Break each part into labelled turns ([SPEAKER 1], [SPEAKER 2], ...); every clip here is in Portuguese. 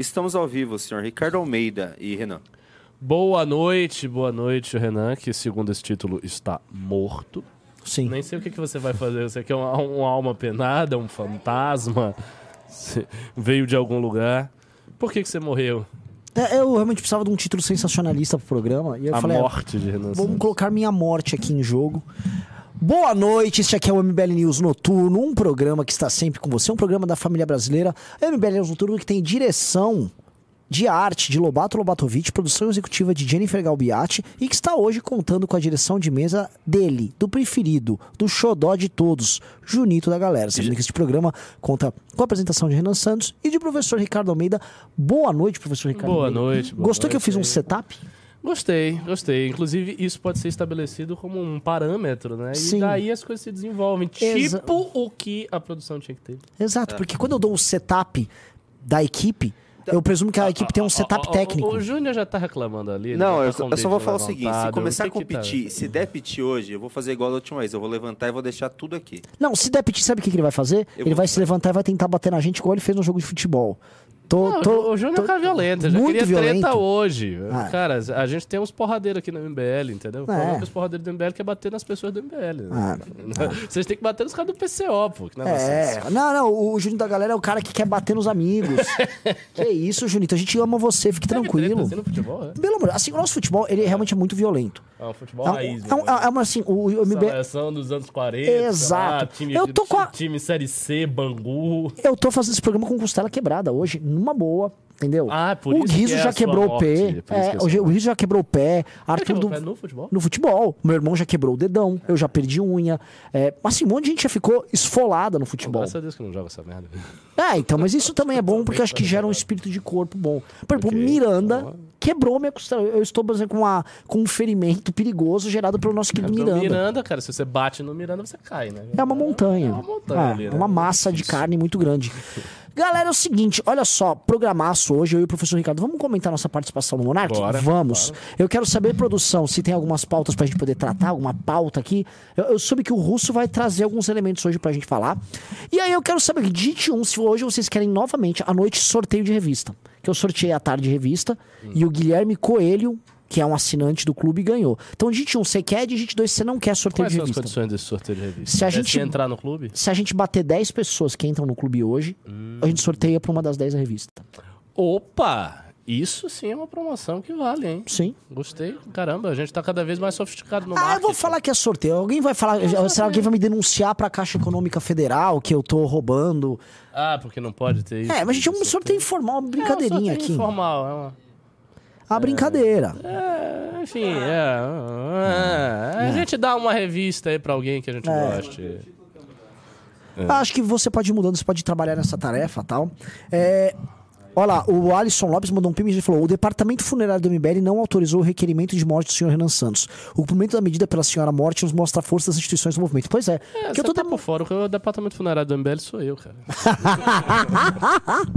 [SPEAKER 1] Estamos ao vivo, senhor Ricardo Almeida e Renan.
[SPEAKER 2] Boa noite, boa noite, Renan, que segundo esse título está morto.
[SPEAKER 3] Sim.
[SPEAKER 2] Nem sei o que, que você vai fazer. Você quer uma, uma alma penada, um fantasma? Você veio de algum lugar? Por que, que você morreu?
[SPEAKER 3] É, eu realmente precisava de um título sensacionalista pro programa. E eu
[SPEAKER 2] A
[SPEAKER 3] falei, ah,
[SPEAKER 2] morte de Renan
[SPEAKER 3] vamos colocar minha morte aqui em jogo. Boa noite, este aqui é o MBL News Noturno, um programa que está sempre com você, um programa da família brasileira. MBL News Noturno que tem direção de arte de Lobato Lobatovic, produção executiva de Jennifer Galbiati e que está hoje contando com a direção de mesa dele, do preferido, do xodó de todos, Junito da galera. Sabendo que este programa conta com a apresentação de Renan Santos e de professor Ricardo Almeida. Boa noite, professor Ricardo
[SPEAKER 2] Boa
[SPEAKER 3] Almeida.
[SPEAKER 2] noite, boa
[SPEAKER 3] Gostou que eu
[SPEAKER 2] noite
[SPEAKER 3] fiz um setup?
[SPEAKER 2] Gostei, gostei. Inclusive, isso pode ser estabelecido como um parâmetro, né?
[SPEAKER 3] Sim.
[SPEAKER 2] E daí as coisas se desenvolvem.
[SPEAKER 3] Exa-
[SPEAKER 2] Tipo o que a produção tinha que ter.
[SPEAKER 3] Exato, porque quando eu dou um setup da equipe, eu presumo que a equipe tem um setup
[SPEAKER 2] ó,
[SPEAKER 3] técnico.
[SPEAKER 2] O, Júnior já tá reclamando ali.
[SPEAKER 1] Não, eu,
[SPEAKER 2] tá com o
[SPEAKER 1] eu só vou falar o seguinte: se começar a
[SPEAKER 2] O que tá-
[SPEAKER 1] competir, se der piti hoje, eu vou fazer igual da última vez. Eu vou levantar e vou deixar tudo aqui.
[SPEAKER 3] Não, se der piti, sabe o que, que ele vai fazer?
[SPEAKER 1] Eu
[SPEAKER 3] ele
[SPEAKER 1] vou-
[SPEAKER 3] vai se levantar e vai tentar bater na gente igual ele fez no jogo de futebol. Tô,
[SPEAKER 2] Não,
[SPEAKER 3] tô-
[SPEAKER 2] o Júnior
[SPEAKER 3] tô-
[SPEAKER 2] é um cara violento, eu já
[SPEAKER 3] muito
[SPEAKER 2] queria treta
[SPEAKER 3] violento.
[SPEAKER 2] hoje.
[SPEAKER 3] Ah.
[SPEAKER 2] Cara, a gente tem uns porradeiros aqui no MBL, entendeu?
[SPEAKER 3] É.
[SPEAKER 2] Falando que os porradeiros do MBL quer bater nas pessoas do MBL. né?
[SPEAKER 3] Ah,
[SPEAKER 2] Vocês têm que bater nos caras do PCO, pô. Não é.
[SPEAKER 3] É, não, não, o Juninho da galera é o cara que quer bater nos amigos. que isso, Junito, a gente ama você, fique
[SPEAKER 2] Teve
[SPEAKER 3] tranquilo.
[SPEAKER 2] treta assim no futebol, é?
[SPEAKER 3] Pelo amor, assim, o nosso futebol, ele realmente é muito violento.
[SPEAKER 2] É um futebol
[SPEAKER 3] É,
[SPEAKER 2] raiz.
[SPEAKER 3] é, um-
[SPEAKER 2] né?
[SPEAKER 3] é uma, assim, o, o MBL,
[SPEAKER 2] Seleção dos anos 40.
[SPEAKER 3] Exato.
[SPEAKER 2] lá, time,
[SPEAKER 3] Eu tô com a-
[SPEAKER 2] time Série C, Bangu.
[SPEAKER 3] eu tô fazendo esse programa com costela quebrada hoje, numa boa, entendeu?
[SPEAKER 2] Ah, por
[SPEAKER 3] o
[SPEAKER 2] isso que
[SPEAKER 3] Guizo
[SPEAKER 2] é
[SPEAKER 3] já
[SPEAKER 2] sua
[SPEAKER 3] quebrou o pé.
[SPEAKER 2] é
[SPEAKER 3] É, o, Guizo já quebrou o pé. Arthur do,
[SPEAKER 2] pé no futebol?
[SPEAKER 3] no futebol. Meu irmão já quebrou o dedão, eu já perdi unha. É, assim, um monte de gente já ficou esfolada no futebol.
[SPEAKER 2] Graças a Deus que não joga essa merda.
[SPEAKER 3] É, então, mas isso também é bom porque acho que gera um espírito de corpo bom. Por exemplo,
[SPEAKER 2] Ok.
[SPEAKER 3] Miranda quebrou minha costela. Eu estou, por exemplo, com, uma, com um ferimento perigoso gerado pelo nosso querido
[SPEAKER 2] Miranda.
[SPEAKER 3] Miranda.
[SPEAKER 2] Miranda, cara, se você bate no Miranda, você cai, né?
[SPEAKER 3] É uma montanha.
[SPEAKER 2] É uma montanha
[SPEAKER 3] É,
[SPEAKER 2] ali, né?
[SPEAKER 3] uma massa de carne muito grande. Galera, é o seguinte, olha só, programaço hoje, eu e o professor Ricardo, vamos comentar nossa participação no Monark?
[SPEAKER 2] Bora,
[SPEAKER 3] vamos. Eu quero saber, produção, se tem algumas pautas pra gente poder tratar, alguma pauta aqui. Eu, eu soube que o Russo vai trazer alguns elementos hoje pra gente falar. E aí eu quero saber, digite um, se hoje vocês querem novamente, à noite, sorteio de revista. Que eu sorteei à tarde de revista, e o Guilherme Coelho, que é um assinante do clube, ganhou. Então digite um, você quer, digite dois, você não quer sorteio
[SPEAKER 2] Quais
[SPEAKER 3] de
[SPEAKER 2] são as
[SPEAKER 3] revista.
[SPEAKER 2] condições desse sorteio de revista?
[SPEAKER 3] Se a
[SPEAKER 2] É
[SPEAKER 3] gente-
[SPEAKER 2] entrar no clube?
[SPEAKER 3] Se a gente bater 10 pessoas que entram no clube hoje, a gente sorteia pra uma das 10 a revista.
[SPEAKER 2] Opa! Isso sim é uma promoção que vale, hein?
[SPEAKER 3] Sim.
[SPEAKER 2] Gostei. Caramba, a gente tá cada vez mais sofisticado no
[SPEAKER 3] Ah, eu
[SPEAKER 2] marketing.
[SPEAKER 3] vou falar que é sorteio. Alguém vai falar. Será alguém vai me denunciar pra Caixa Econômica Federal que eu tô roubando?
[SPEAKER 2] Ah, porque não pode ter isso.
[SPEAKER 3] É, mas a gente é um sorteio informal, uma brincadeirinha
[SPEAKER 2] é um sorteio
[SPEAKER 3] aqui.
[SPEAKER 2] informal, é uma...
[SPEAKER 3] A brincadeira.
[SPEAKER 2] É, enfim, é, é, A gente dá uma revista aí pra alguém que a gente
[SPEAKER 3] É.
[SPEAKER 2] goste.
[SPEAKER 3] Acho que você pode ir mudando, você pode trabalhar nessa tarefa tal. É. Olha lá, o Alisson Lopes mandou um pim e falou: o departamento funerário do MBL não autorizou o requerimento de morte do senhor Renan Santos. O cumprimento da medida pela senhora morte nos mostra a força das instituições do movimento. Pois é.
[SPEAKER 2] É,
[SPEAKER 3] que eu tô
[SPEAKER 2] tá
[SPEAKER 3] demo-
[SPEAKER 2] por fora, o departamento funerário do MBL sou eu, cara.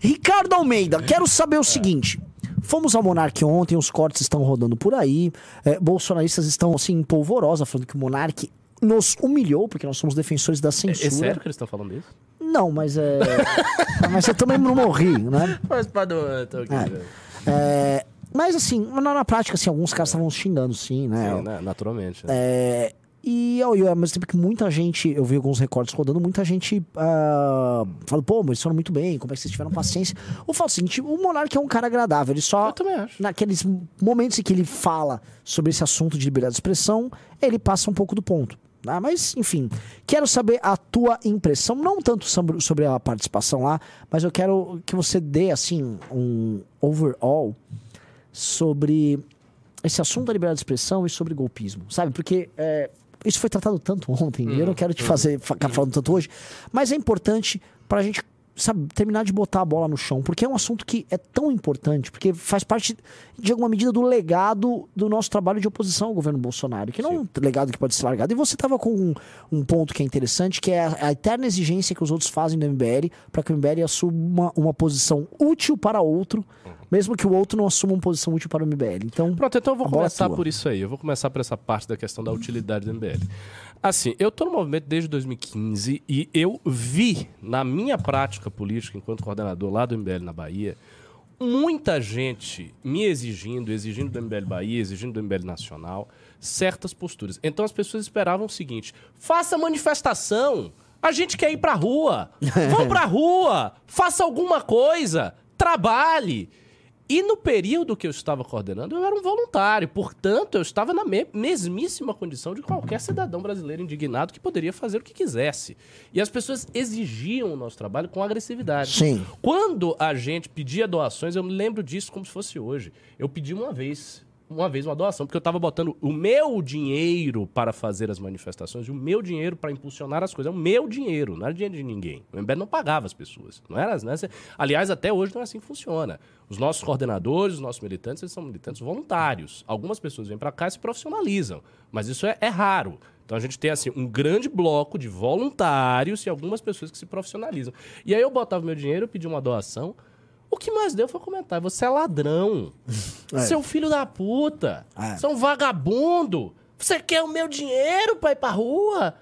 [SPEAKER 3] Ricardo Almeida, quero saber o seguinte. Fomos ao Monark ontem, os cortes estão rodando por aí. é, bolsonaristas estão assim, polvorosa, falando que o Monark nos humilhou, porque nós somos defensores da
[SPEAKER 2] É,
[SPEAKER 3] censura.
[SPEAKER 2] é sério que eles estão falando isso?
[SPEAKER 3] Não, mas é. mas eu também não morri, né?
[SPEAKER 2] Mas, Padrão, tô aqui.
[SPEAKER 3] É. É, mas assim, na, na prática, assim, alguns caras estavam xingando, sim, né?
[SPEAKER 2] Sim, né? Naturalmente. né?
[SPEAKER 3] É, e ao, ao mesmo tempo que muita gente, eu vi alguns recortes rodando, muita gente ah, fala, pô, mas eles foram muito bem, como é que vocês tiveram paciência? Eu falo o seguinte, o Monark é um cara agradável, ele só.
[SPEAKER 2] Eu também acho.
[SPEAKER 3] Naqueles momentos em que ele fala sobre esse assunto de liberdade de expressão, ele passa um pouco do ponto. Né? mas, enfim, quero saber a tua impressão, não tanto sobre, a participação lá, mas eu quero que você dê, assim, um overall sobre esse assunto da liberdade de expressão e sobre golpismo, sabe? Porque é, isso foi tratado tanto ontem, e eu não quero te fazer ficar falando tanto hoje, mas é importante pra gente, sabe, terminar de botar a bola no chão, porque é um assunto que é tão importante, porque faz parte, de alguma medida, do legado do nosso trabalho de oposição ao governo Bolsonaro, que não é um legado que pode ser largado. E você tava com um, um ponto que é interessante, que é a, a eterna exigência que os outros fazem do MBL para que o MBL assuma uma posição útil para outro, mesmo que o outro não assuma uma posição útil para o MBL. Então,
[SPEAKER 2] Pronto, então eu vou
[SPEAKER 3] é
[SPEAKER 2] começar
[SPEAKER 3] tua.
[SPEAKER 2] por isso aí. Eu vou começar por essa parte da questão da utilidade do MBL. Assim, eu tô no movimento desde 2015 e eu vi na minha prática política enquanto coordenador lá do MBL na Bahia, muita gente me exigindo, exigindo do MBL Bahia, exigindo do MBL Nacional, certas posturas. Então as pessoas esperavam o seguinte: faça manifestação, a gente quer ir pra rua, vão pra rua, faça alguma coisa, trabalhe. E no período que eu estava coordenando, eu era um voluntário. Portanto, eu estava na me mesmíssima condição de qualquer cidadão brasileiro indignado que poderia fazer o que quisesse. E as pessoas exigiam o nosso trabalho com agressividade.
[SPEAKER 3] Sim.
[SPEAKER 2] Quando a gente pedia doações, eu me lembro disso como se fosse hoje. Eu pedi uma vez uma vez uma doação, porque eu estava botando o meu dinheiro para fazer as manifestações o meu dinheiro para impulsionar as coisas. É o meu dinheiro, não era dinheiro de ninguém. O MBL não pagava as pessoas. Não era, era, aliás, até hoje não é assim que funciona. Os nossos coordenadores, os nossos militantes, eles são militantes voluntários. Algumas pessoas vêm para cá e se profissionalizam, mas isso é, é raro. Então a gente tem assim um grande bloco de voluntários e algumas pessoas que se profissionalizam. E aí eu botava meu dinheiro, eu pedi uma doação, o que mais deu foi comentar: você é ladrão.
[SPEAKER 3] É.
[SPEAKER 2] Seu filho da puta.
[SPEAKER 3] É.
[SPEAKER 2] Você é um vagabundo. Você quer o meu dinheiro pra ir pra rua?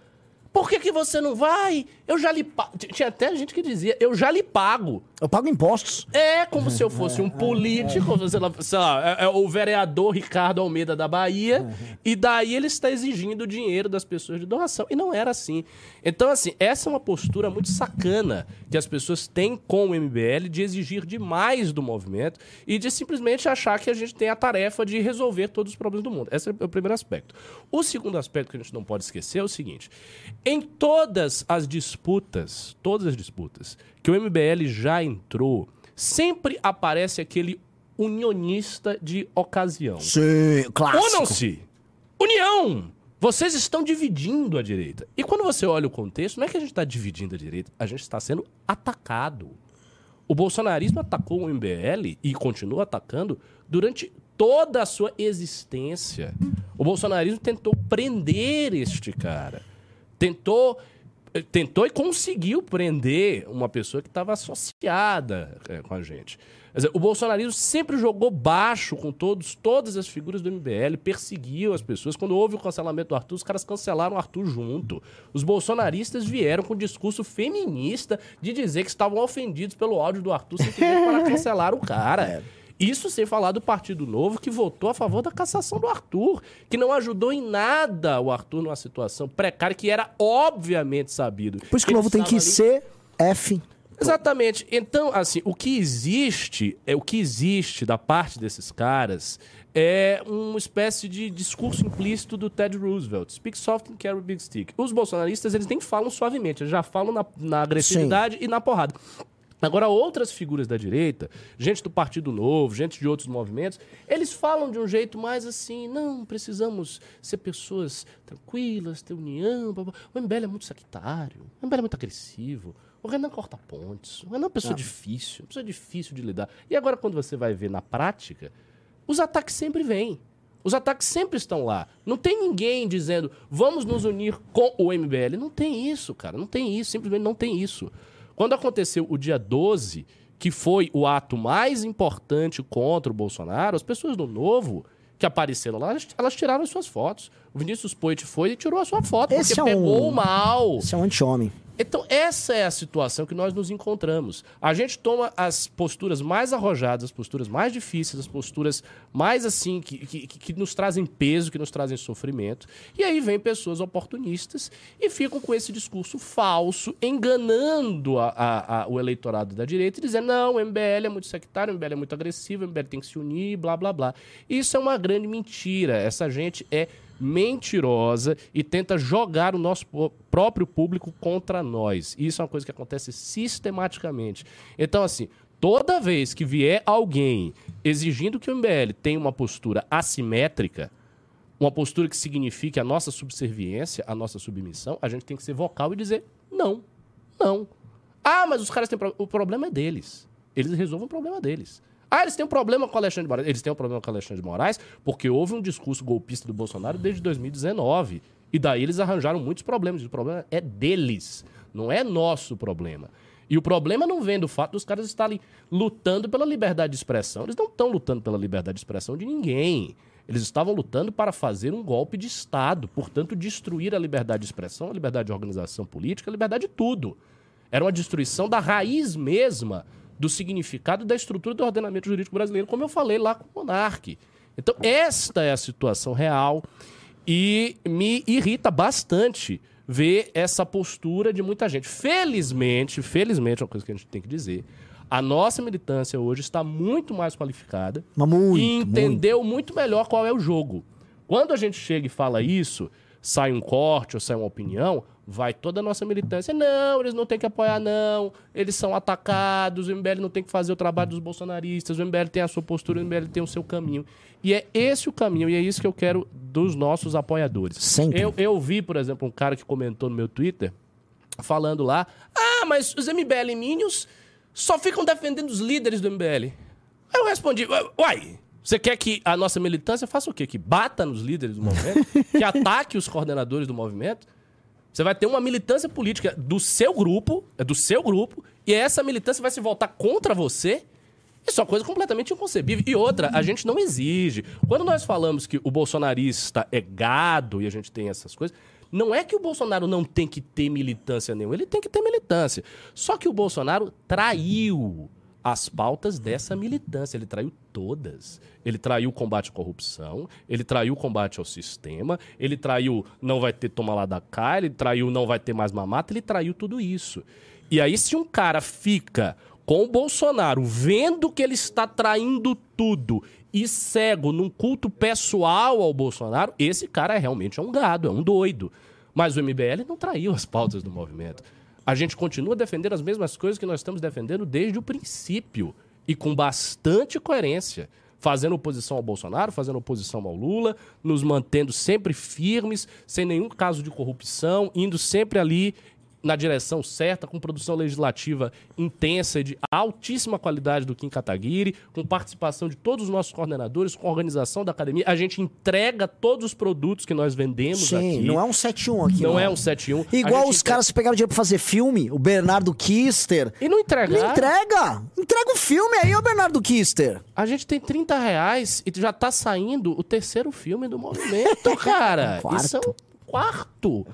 [SPEAKER 2] Por que, que você não vai? Eu já lhe pago. Tinha até gente que dizia: eu já lhe pago.
[SPEAKER 3] Eu pago impostos.
[SPEAKER 2] É como se eu fosse um político, sei lá, sei lá, é, é o vereador Ricardo Almeida da Bahia, e daí ele está exigindo dinheiro das pessoas de doação. E não era assim. Então, assim, essa é uma postura muito sacana que as pessoas têm com o MBL de exigir demais do movimento e de simplesmente achar que a gente tem a tarefa de resolver todos os problemas do mundo. Esse é o primeiro aspecto. O segundo aspecto que a gente não pode esquecer é o seguinte: em todas as disputas, todas as disputas que o MBL já entrou, sempre aparece aquele unionista de ocasião.
[SPEAKER 3] Sim, clássico.
[SPEAKER 2] Unam-se! União! Vocês estão dividindo a direita. E quando você olha o contexto, não é que a gente está dividindo a direita, a gente está sendo atacado. O bolsonarismo atacou o MBL e continua atacando durante toda a sua existência. O bolsonarismo tentou prender este cara. Tentou tentou e conseguiu prender uma pessoa que estava associada é, com a gente. Dizer, o bolsonarismo sempre jogou baixo com todos, todas as figuras do MBL, perseguiu as pessoas. Quando houve o cancelamento do Arthur, os caras cancelaram o Arthur junto. Os bolsonaristas vieram com discurso feminista de dizer que estavam ofendidos pelo áudio do Arthur simplesmente para cancelar o cara. Isso sem falar do Partido Novo, que votou a favor da cassação do Arthur, que não ajudou em nada o Arthur numa situação precária que era obviamente sabido.
[SPEAKER 3] Por isso que o novo tem que
[SPEAKER 2] ali-
[SPEAKER 3] ser F.
[SPEAKER 2] Exatamente. Então, assim, o que existe, é o que existe da parte desses caras é uma espécie de discurso implícito do Ted Roosevelt. Speak soft and carry big stick. Os bolsonaristas, eles nem falam suavemente, eles já falam na, na agressividade e na porrada. Agora, outras figuras da direita, gente do Partido Novo, gente de outros movimentos, eles falam de um jeito mais assim, não, precisamos ser pessoas tranquilas, ter união. blá, blá. O MBL é muito sectário, o MBL é muito agressivo. O Renan corta pontes. O Renan é uma pessoa difícil, uma pessoa difícil de lidar. E agora, quando você vai ver na prática, os ataques sempre vêm. Os ataques sempre estão lá. Não tem ninguém dizendo, vamos nos unir com o MBL. Não tem isso, cara. Não tem isso. Simplesmente não tem isso. Quando aconteceu o dia 12, que foi o ato mais importante contra o Bolsonaro, as pessoas do Novo que apareceram lá, elas, tiraram as suas fotos. O Vinícius Poit foi e tirou a sua foto,
[SPEAKER 3] Esse
[SPEAKER 2] porque
[SPEAKER 3] é um-
[SPEAKER 2] pegou mal.
[SPEAKER 3] Esse é um anti-homem.
[SPEAKER 2] Então, essa é a situação que nós nos encontramos. A gente toma as posturas mais arrojadas, as posturas mais difíceis, as posturas mais assim, que, que, que nos trazem peso, que nos trazem sofrimento. E aí vem pessoas oportunistas e ficam com esse discurso falso, enganando a- a- a- o eleitorado da direita e dizendo: não, o MBL é muito sectário, o MBL é muito agressivo, o MBL tem que se unir, blá, blá, blá. Isso é uma grande mentira. Essa gente é mentirosa e tenta jogar o nosso próprio público contra nós. Isso é uma coisa que acontece sistematicamente. Então, assim, toda vez que vier alguém exigindo que o MBL tenha uma postura assimétrica, uma postura que signifique a nossa subserviência, a nossa submissão, a gente tem que ser vocal e dizer não, não. Ah, mas os caras têm problema. O problema é deles. Eles resolvem o problema deles. Ah, eles têm um problema com o Alexandre de Moraes. Eles têm um problema com o Alexandre de Moraes porque houve um discurso golpista do Bolsonaro desde 2019. E daí eles arranjaram muitos problemas. O problema é deles, não é nosso problema. E o problema não vem do fato dos caras estarem lutando pela liberdade de expressão. Eles não estão lutando pela liberdade de expressão de ninguém. Eles estavam lutando para fazer um golpe de Estado, portanto, destruir a liberdade de expressão, a liberdade de organização política, a liberdade de tudo. Era uma destruição da raiz mesma do significado da estrutura do ordenamento jurídico brasileiro, como eu falei lá com o Monarque. Então, esta é a situação real e me irrita bastante ver essa postura de muita gente. Felizmente, felizmente, é uma coisa que a gente tem que dizer, a nossa militância hoje está muito mais qualificada
[SPEAKER 3] muito,
[SPEAKER 2] e entendeu muito. melhor qual é o jogo. Quando a gente chega e fala isso, sai um corte ou sai uma opinião, vai toda a nossa militância. Não, eles não têm que apoiar, não. Eles são atacados, o MBL não tem que fazer o trabalho dos bolsonaristas, o MBL tem a sua postura, o MBL tem o seu caminho. E é esse o caminho, e é isso que eu quero dos nossos apoiadores.
[SPEAKER 3] Sempre.
[SPEAKER 2] Eu, eu vi, por exemplo, um cara que comentou no meu Twitter, falando lá, ah, mas os MBL Minions só ficam defendendo os líderes do MBL. Aí eu respondi, uai, você quer que a nossa militância faça o quê? Que bata nos líderes do movimento? que ataque os coordenadores do movimento? Você vai ter uma militância política do seu grupo, é do seu grupo, e essa militância vai se voltar contra você? Isso é uma coisa completamente inconcebível. E outra, a gente não exige. Quando nós falamos que o bolsonarista é gado e a gente tem essas coisas, não é que o Bolsonaro não tem que ter militância nenhuma, ele tem que ter militância. Só que o Bolsonaro traiu as pautas dessa militância. Ele traiu todas. Ele traiu o combate à corrupção, ele traiu o combate ao sistema, ele traiu não vai ter toma lá da cá, ele traiu não vai ter mais mamata, ele traiu tudo isso. E aí, se um cara fica com o Bolsonaro vendo que ele está traindo tudo e cego num culto pessoal ao Bolsonaro, esse cara é realmente um gado, é um doido. Mas o MBL não traiu as pautas do movimento. A gente continua defendendo as mesmas coisas que nós estamos defendendo desde o princípio e com bastante coerência. Fazendo oposição ao Bolsonaro, fazendo oposição ao Lula, nos mantendo sempre firmes, sem nenhum caso de corrupção, indo sempre ali na direção certa, com produção legislativa intensa e de altíssima qualidade do Kim Kataguiri, com participação de todos os nossos coordenadores, com organização da academia. A gente entrega todos os produtos que nós vendemos
[SPEAKER 3] Sim,
[SPEAKER 2] aqui.
[SPEAKER 3] não é um 7-1 aqui.
[SPEAKER 2] Não é um 7-1. A
[SPEAKER 3] Igual os caras que pegaram dinheiro pra fazer filme, o Bernardo Kister.
[SPEAKER 2] E não entregar.
[SPEAKER 3] Não entrega! Entrega o filme aí, ô Bernardo Kister.
[SPEAKER 2] A gente tem 30 reais e já tá saindo o terceiro filme do movimento, cara.
[SPEAKER 3] Quarto.
[SPEAKER 2] Isso é um quarto.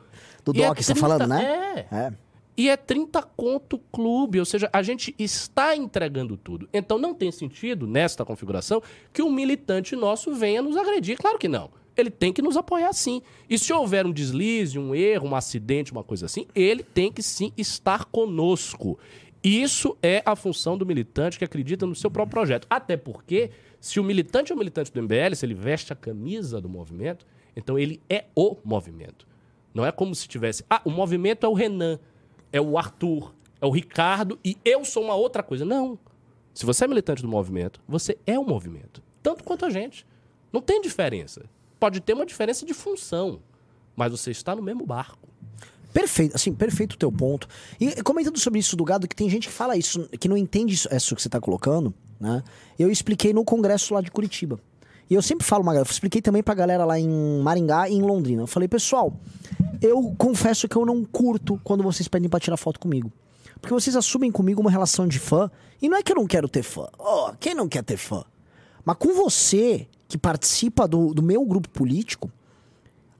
[SPEAKER 3] Do
[SPEAKER 2] E é
[SPEAKER 3] Doc, você tá
[SPEAKER 2] 30
[SPEAKER 3] falando, né?
[SPEAKER 2] É.
[SPEAKER 3] É.
[SPEAKER 2] E é 30 conto clube, ou seja, a gente está entregando tudo. Então não tem sentido, nesta configuração, que um militante nosso venha nos agredir. Claro que não. Ele tem que nos apoiar sim. E se houver um deslize, um erro, um acidente, uma coisa assim, ele tem que sim estar conosco. Isso é a função do militante que acredita no seu próprio projeto. Até porque, se o militante é o militante do MBL, se ele veste a camisa do movimento, então ele é o movimento. Não é como se tivesse. Ah, o movimento é o Renan, é o Arthur, é o Ricardo e eu sou uma outra coisa. Não. Se você é militante do movimento, você é o movimento. Tanto quanto a gente. Não tem diferença. Pode ter uma diferença de função, mas você está no mesmo barco.
[SPEAKER 3] Perfeito, assim, perfeito o teu ponto. E comentando sobre isso do gado, que tem gente que fala isso, que não entende isso, isso que você tá colocando, né? Eu expliquei no congresso lá de Curitiba. E eu sempre falo, Magalhães, eu expliquei também pra galera lá em Maringá e em Londrina. Eu falei, pessoal, eu confesso que eu não curto quando vocês pedem pra tirar foto comigo. Porque vocês assumem comigo uma relação de fã. E não é que eu não quero ter fã. Oh, quem não quer ter fã? Mas com você, que participa do, do meu grupo político,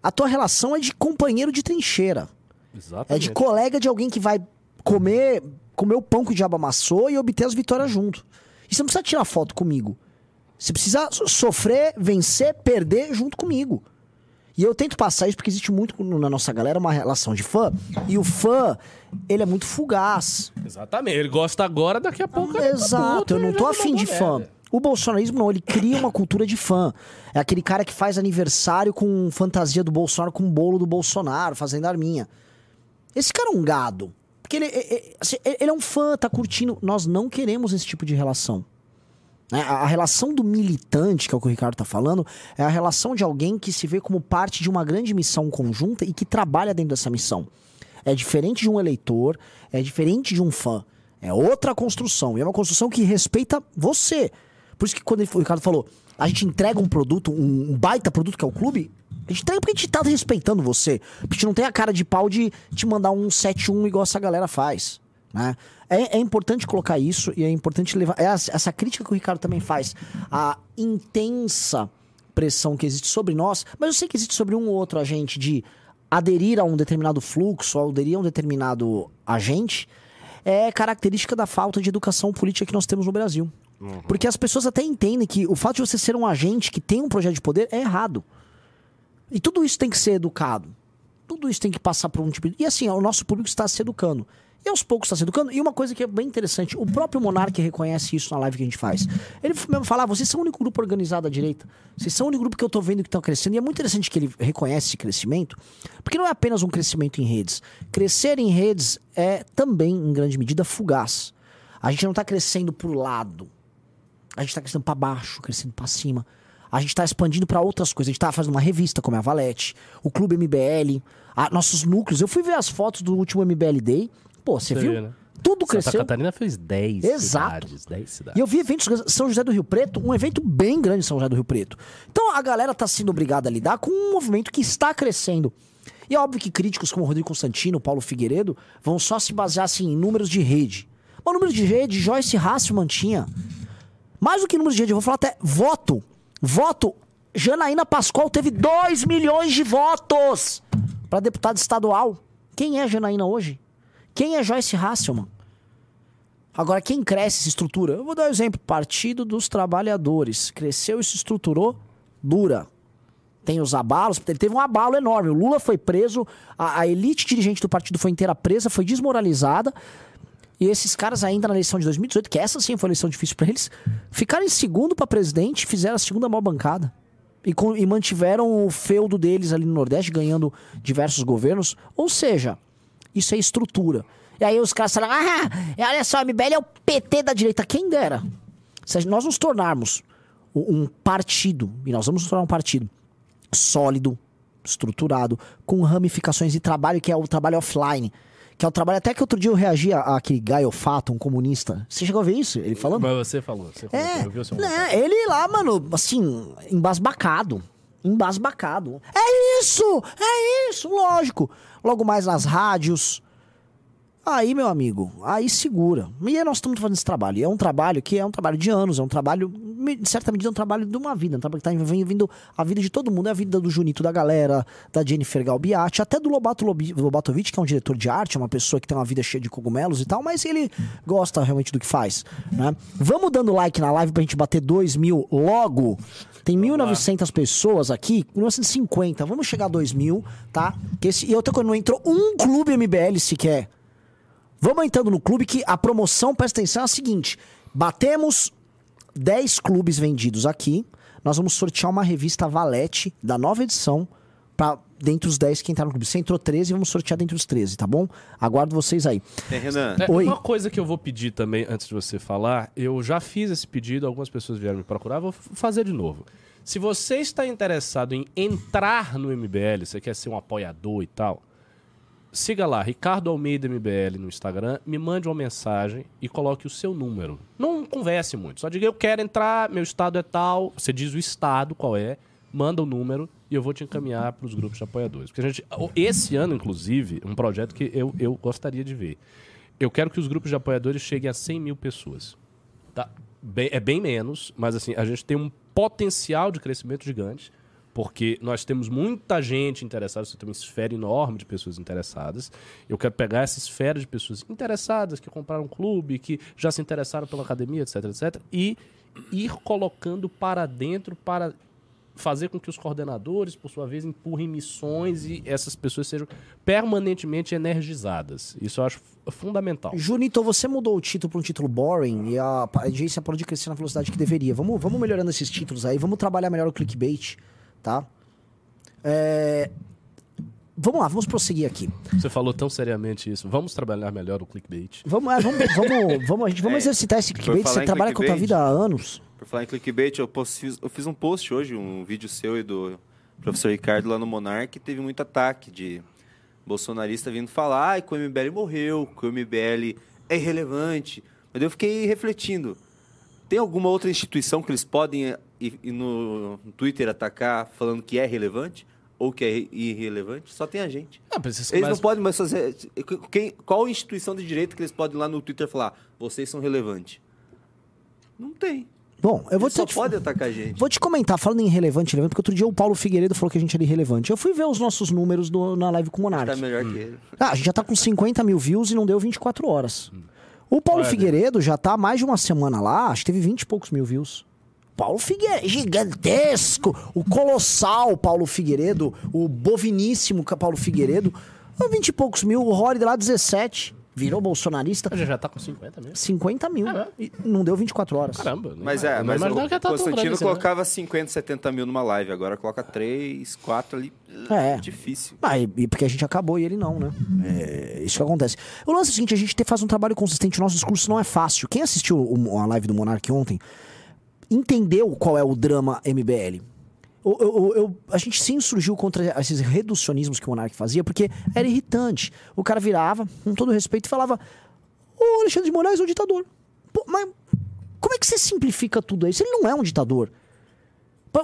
[SPEAKER 3] a tua relação é de companheiro de trincheira. É
[SPEAKER 2] Exatamente.
[SPEAKER 3] de colega de alguém que vai comer, comer o pão que o diabo amassou e obter as vitórias junto. E você não precisa tirar foto comigo. Você precisa so- sofrer, vencer, perder junto comigo. E eu tento passar isso porque existe muito na nossa galera uma relação de fã. E o fã, ele é muito fugaz.
[SPEAKER 2] Exatamente. Ele gosta agora, daqui a pouco. ele tá
[SPEAKER 3] Exato, eu não tô
[SPEAKER 2] me
[SPEAKER 3] afim de fã. O bolsonarismo não, ele cria uma cultura de fã. É aquele cara que faz aniversário com fantasia do Bolsonaro, com bolo do Bolsonaro, fazendo arminha. Esse cara é um gado. Porque ele, é- é- assim, ele é um fã, tá curtindo. Nós não queremos esse tipo de relação. Né? A relação do militante, que é o que o Ricardo tá falando, é a relação de alguém que se vê como parte de uma grande missão conjunta e que trabalha dentro dessa missão. É diferente de um eleitor, é diferente de um fã. É outra construção. E é uma construção que respeita você. Por isso que quando o Ricardo falou, a gente entrega um produto, um, um baita produto que é o clube, a gente entrega porque a gente tá respeitando você. Porque a gente não tem a cara de pau de te mandar um 7-1 igual essa galera faz. Né? É, é importante colocar isso e é importante levar. é essa essa crítica que o Ricardo também faz. A intensa pressão que existe sobre nós, mas eu sei que existe sobre um ou outro agente de aderir a um determinado fluxo, ou aderir a um determinado agente, é característica da falta de educação política que nós temos no Brasil. Porque as pessoas até entendem que o fato de você ser um agente que tem um projeto de poder é errado. E tudo isso tem que ser educado. Tudo isso tem que passar por um tipo de... E assim, o nosso público está se educando. E aos poucos está se educando. E uma coisa que é bem interessante, o próprio Monark reconhece isso na live que a gente faz. Ele mesmo fala, ah, vocês são o único grupo organizado à direita. Vocês são o único grupo que eu tô vendo que estão crescendo. E é muito interessante que ele reconhece esse crescimento, porque não é apenas um crescimento em redes. Crescer em redes é também, em grande medida, fugaz. A gente não está crescendo por lado. A gente está crescendo para baixo, crescendo para cima. A gente está expandindo para outras coisas. A gente tá fazendo uma revista como a Valete, o Clube MBL, a- nossos núcleos. Eu fui ver as fotos do último MBL Day. Pô, você
[SPEAKER 2] Você
[SPEAKER 3] viu?
[SPEAKER 2] né?
[SPEAKER 3] Tudo
[SPEAKER 2] Santa
[SPEAKER 3] cresceu.
[SPEAKER 2] Catarina fez 10
[SPEAKER 3] Exato.
[SPEAKER 2] cidades. 10
[SPEAKER 3] E
[SPEAKER 2] cidades.
[SPEAKER 3] eu vi eventos São José do Rio Preto, um evento bem grande em São José do Rio Preto. Então a galera está sendo obrigada a lidar com um movimento que está crescendo. E é óbvio que críticos como Rodrigo Constantino, Paulo Figueiredo, vão só se basear assim, em números de rede. Mas números de rede, Joyce Hasselman tinha. Mais do que números de rede, eu vou falar até voto. Voto. Janaína Pascoal teve 2 milhões de votos para deputado estadual. Quem é Janaína hoje? Quem é Joyce Hasselman? Agora, quem cresce se estrutura? Eu vou dar um exemplo. Partido dos Trabalhadores. Cresceu e se estruturou, dura. Tem os abalos. Ele teve um abalo enorme. O Lula foi preso, a, a elite dirigente do partido foi inteira presa, foi desmoralizada. E esses caras ainda na eleição de 2018, que essa sim foi uma eleição difícil pra eles, ficaram em segundo pra presidente, fizeram a segunda maior bancada. E, com- e mantiveram o feudo deles ali no Nordeste, ganhando diversos governos. Ou seja, isso é estrutura. E aí os caras falam, ah, olha só, a MBL é o PT da direita. Quem dera. Se nós nos tornarmos um partido, e nós vamos nos tornar um partido sólido, estruturado, com ramificações de trabalho, que é o trabalho offline. Que é o trabalho, até que outro dia eu reagi a- àquele Gaio Fato, um comunista. Você chegou a ver isso? Ele falando?
[SPEAKER 2] Mas você falou. Você falou
[SPEAKER 3] É,
[SPEAKER 2] eu vi o seu
[SPEAKER 3] né, ele lá, mano, assim, embasbacado. Embasbacado. É isso! É isso, lógico. Logo mais nas rádios. Aí, meu amigo, aí segura. E nós estamos fazendo esse trabalho. E é um trabalho que é um trabalho de anos, é um trabalho, de certa medida, é um trabalho de uma vida. Um trabalho que está envolvendo a vida de todo mundo. É a vida do Junito da galera, da Jennifer Galbiati, até do Lobato Lobatovic, que é um diretor de arte, é uma pessoa que tem uma vida cheia de cogumelos e tal, mas ele gosta realmente do que faz. Né? Vamos dando like na live pra gente bater 2 mil logo. Tem 1.900 pessoas aqui, 1950. Vamos chegar a 2 mil, tá? Que esse, e outra coisa, não entrou um clube MBL sequer. Vamos entrando no clube que a promoção, presta atenção, é a seguinte: batemos 10 clubes vendidos aqui. Nós vamos sortear uma revista Valete da nova edição para dentre os 10 que entraram no clube. Você entrou 13, vamos sortear dentre os 13, tá bom? Aguardo vocês aí.
[SPEAKER 1] É, Renan,
[SPEAKER 2] É,
[SPEAKER 3] Oi.
[SPEAKER 2] Uma coisa que eu vou pedir também, antes de você falar, eu já fiz esse pedido, algumas pessoas vieram me procurar, vou fazer de novo. Se você está interessado em entrar no MBL, você quer ser um apoiador e tal, siga lá, Ricardo Almeida MBL no Instagram, me mande uma mensagem e coloque o seu número. Não converse muito, só diga eu quero entrar, meu estado é tal, você diz o estado qual é, manda o número e eu vou te encaminhar para os grupos de apoiadores. Porque a gente, esse ano, inclusive, um projeto que eu, eu gostaria de ver. Eu quero que os grupos de apoiadores cheguem a 100 mil pessoas. Tá? Bem- é bem menos, mas assim, a gente tem um potencial de crescimento gigante, porque nós temos muita gente interessada, você tem uma esfera enorme de pessoas interessadas. Eu quero pegar essa esfera de pessoas interessadas, que compraram um clube, que já se interessaram pela academia, etc, etc, e ir colocando para dentro para fazer com que os coordenadores, por sua vez, empurrem missões e essas pessoas sejam permanentemente energizadas. Isso eu acho fundamental.
[SPEAKER 3] Junito, você mudou o título para um título boring e a agência parou de crescer na velocidade que deveria. Vamos, vamos melhorando esses títulos aí, vamos trabalhar melhor o clickbait, tá? É, Vamos lá, vamos prosseguir aqui.
[SPEAKER 2] Você falou tão seriamente isso. Vamos trabalhar melhor o clickbait.
[SPEAKER 3] Vamos, é, vamos, vamos, vamos, a gente, vamos
[SPEAKER 1] É,
[SPEAKER 3] exercitar esse clickbait. Você trabalha com a tua
[SPEAKER 1] clickbait.
[SPEAKER 3] vida há anos.
[SPEAKER 1] por falar em clickbait, eu, pos- fiz, eu fiz um post hoje, um vídeo seu e do professor Ricardo lá no Monark, que teve muito ataque de bolsonarista vindo falar ah, que o MBL morreu, que o MBL é irrelevante. Mas eu fiquei refletindo. Tem alguma outra instituição que eles podem ir, ir no, Twitter atacar falando que é relevante? Ou que é irrelevante? Só tem a gente.
[SPEAKER 2] Mas esses-
[SPEAKER 1] Eles não podem mais fazer. Quem, qual instituição de direito que eles podem ir lá no Twitter falar vocês são relevantes? Não tem.
[SPEAKER 3] Bom, eu vou
[SPEAKER 1] Ele só
[SPEAKER 3] te,
[SPEAKER 1] pode atacar a gente.
[SPEAKER 3] vou te comentar, falando em relevante, relevante, porque outro dia o Paulo Figueiredo falou que a gente era irrelevante. Eu fui ver os nossos números do- na live com o Monark.
[SPEAKER 1] Tá melhor que ele.
[SPEAKER 3] Ah, a gente já tá com 50 mil views e não deu 24 horas. O Paulo
[SPEAKER 2] Olha.
[SPEAKER 3] Figueiredo já tá há mais de uma semana lá, acho que teve 20 e poucos mil views. Paulo Figueiredo, gigantesco, o colossal Paulo Figueiredo, o boviníssimo Paulo Figueiredo, 20 e poucos mil, o Rory lá 17, virou bolsonarista,
[SPEAKER 2] gente já tá com 50 mesmo.
[SPEAKER 3] 50 mil,
[SPEAKER 2] É.
[SPEAKER 3] e não deu 24 horas.
[SPEAKER 2] Caramba.
[SPEAKER 1] Mas é, mas o
[SPEAKER 2] que tá
[SPEAKER 1] Constantino
[SPEAKER 2] assim, né?
[SPEAKER 1] colocava 50, 70 mil numa live. Agora coloca 3, 4 ali.
[SPEAKER 3] É.
[SPEAKER 1] Difícil.
[SPEAKER 3] Ah, e, e porque a gente acabou e ele não, né? É isso que acontece. O lance é o seguinte, a gente te- faz um trabalho consistente, o nosso discurso não é fácil. Quem assistiu a live do Monark ontem entendeu qual é o drama MBL. Eu- eu- eu- a gente se insurgiu contra esses reducionismos que o Monark fazia, porque era irritante. O cara virava, com todo respeito, e falava: O Alexandre de Moraes é um ditador. Pô, mas como é que você simplifica tudo isso? Ele não é um ditador.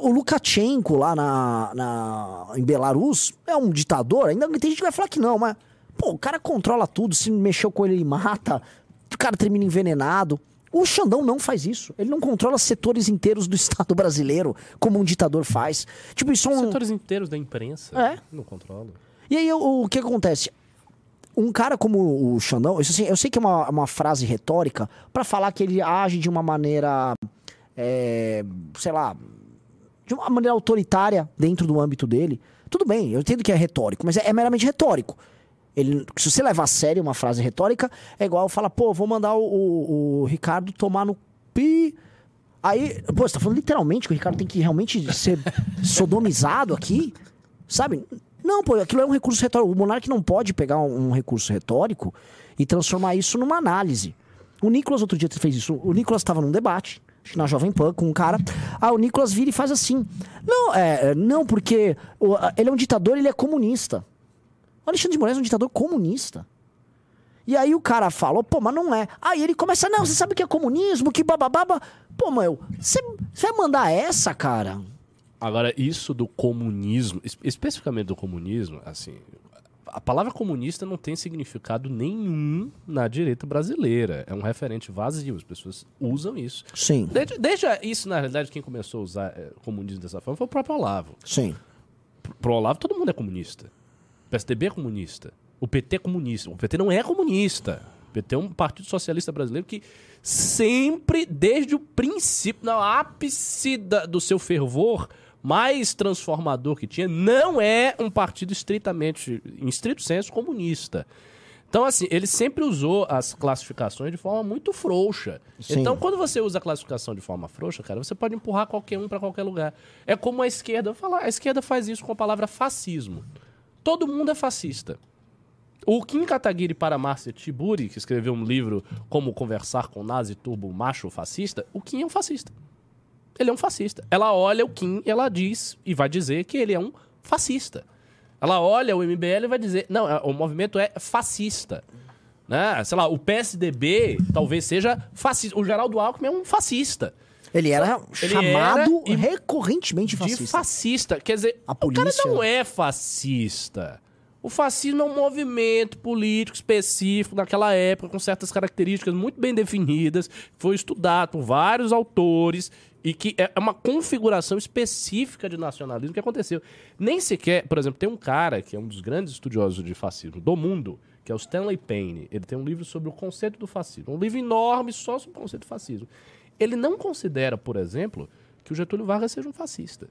[SPEAKER 3] O Lukashenko lá na, na, em Belarus é um ditador? Ainda tem gente que vai falar que não, mas. Pô, o cara controla tudo, se mexeu com ele, ele mata, o cara termina envenenado. O Xandão não faz isso. Ele não controla setores inteiros do Estado brasileiro, como um ditador faz. Tipo, isso é um.
[SPEAKER 2] Setores inteiros da imprensa.
[SPEAKER 3] É.
[SPEAKER 2] Não controla.
[SPEAKER 3] E aí, o, o que acontece? Um cara como o Xandão, isso assim, eu sei que é uma, uma frase retórica pra falar que ele age de uma maneira, é, sei lá, de uma maneira autoritária dentro do âmbito dele. Tudo bem, eu entendo que é retórico, mas é, é meramente retórico. Ele, se você levar a sério uma frase retórica, é igual falar, pô, vou mandar o, o- o Ricardo tomar no pi. Aí, pô, você tá falando literalmente que o Ricardo tem que realmente ser sodomizado aqui? Sabe? Não, pô, aquilo é um recurso retórico. O monarca não pode pegar um, um recurso retórico e transformar isso numa análise. O Nicolas outro dia fez isso. O Nicolas estava num debate, acho que na Jovem Pan, com um cara. Ah, o Nicolas vira e faz assim. Não, é, é, não, porque ele é um ditador, ele é comunista. O Alexandre de Moraes é um ditador comunista. E aí o cara fala, pô, mas não é. Aí ele começa, não, você sabe o que é comunismo, que babababa. Pô, meu, você vai mandar essa, cara?
[SPEAKER 2] Agora, isso do comunismo, es- especificamente do comunismo, assim, a palavra comunista não tem significado nenhum na direita brasileira. É um referente vazio, as pessoas usam isso.
[SPEAKER 3] Sim,
[SPEAKER 2] Desde, desde isso, na realidade, quem começou a usar eh, comunismo dessa forma foi o próprio Olavo.
[SPEAKER 3] sim.
[SPEAKER 2] Pro Olavo, todo mundo é comunista. O PSDB é comunista. O PT é comunista. O PT não é comunista. O PT é um partido socialista brasileiro que sempre, desde o princípio, no ápice da- do seu fervor mais transformador que tinha, não é um partido estritamente, em estrito senso, comunista. Então, assim, ele sempre usou as classificações de forma muito frouxa.
[SPEAKER 3] Sim.
[SPEAKER 2] Então, quando você usa a classificação de forma frouxa, cara, você pode empurrar qualquer um para qualquer lugar. É como a esquerda fala, a esquerda faz isso com a palavra fascismo. Todo mundo é fascista. O Kim Kataguiri para Márcia Tiburi, que escreveu um livro Como Conversar com Nazi Turbo Macho Fascista, o Kim é um fascista. Ele é um fascista. Ela olha o Kim e ela diz, e vai dizer que ele é um fascista. Ela olha o MBL e vai dizer, não, é- o movimento é fascista. Né? Sei lá, o PSDB talvez seja fascista. O Geraldo Alckmin é um fascista.
[SPEAKER 3] Ele era
[SPEAKER 2] Ele
[SPEAKER 3] chamado
[SPEAKER 2] era
[SPEAKER 3] recorrentemente
[SPEAKER 2] De
[SPEAKER 3] fascista.
[SPEAKER 2] fascista. Quer dizer,
[SPEAKER 3] A
[SPEAKER 2] o cara
[SPEAKER 3] polícia-
[SPEAKER 2] não é fascista. O fascismo é um movimento político específico naquela época, com certas características muito bem definidas, foi estudado por vários autores e que é uma configuração específica de nacionalismo que aconteceu. Nem sequer, por exemplo, tem um cara que é um dos grandes estudiosos de fascismo do mundo, que é o Stanley Payne. Ele tem um livro sobre o conceito do fascismo, um livro enorme só sobre o conceito do fascismo. Ele não considera, por exemplo, que o Getúlio Vargas seja um fascista.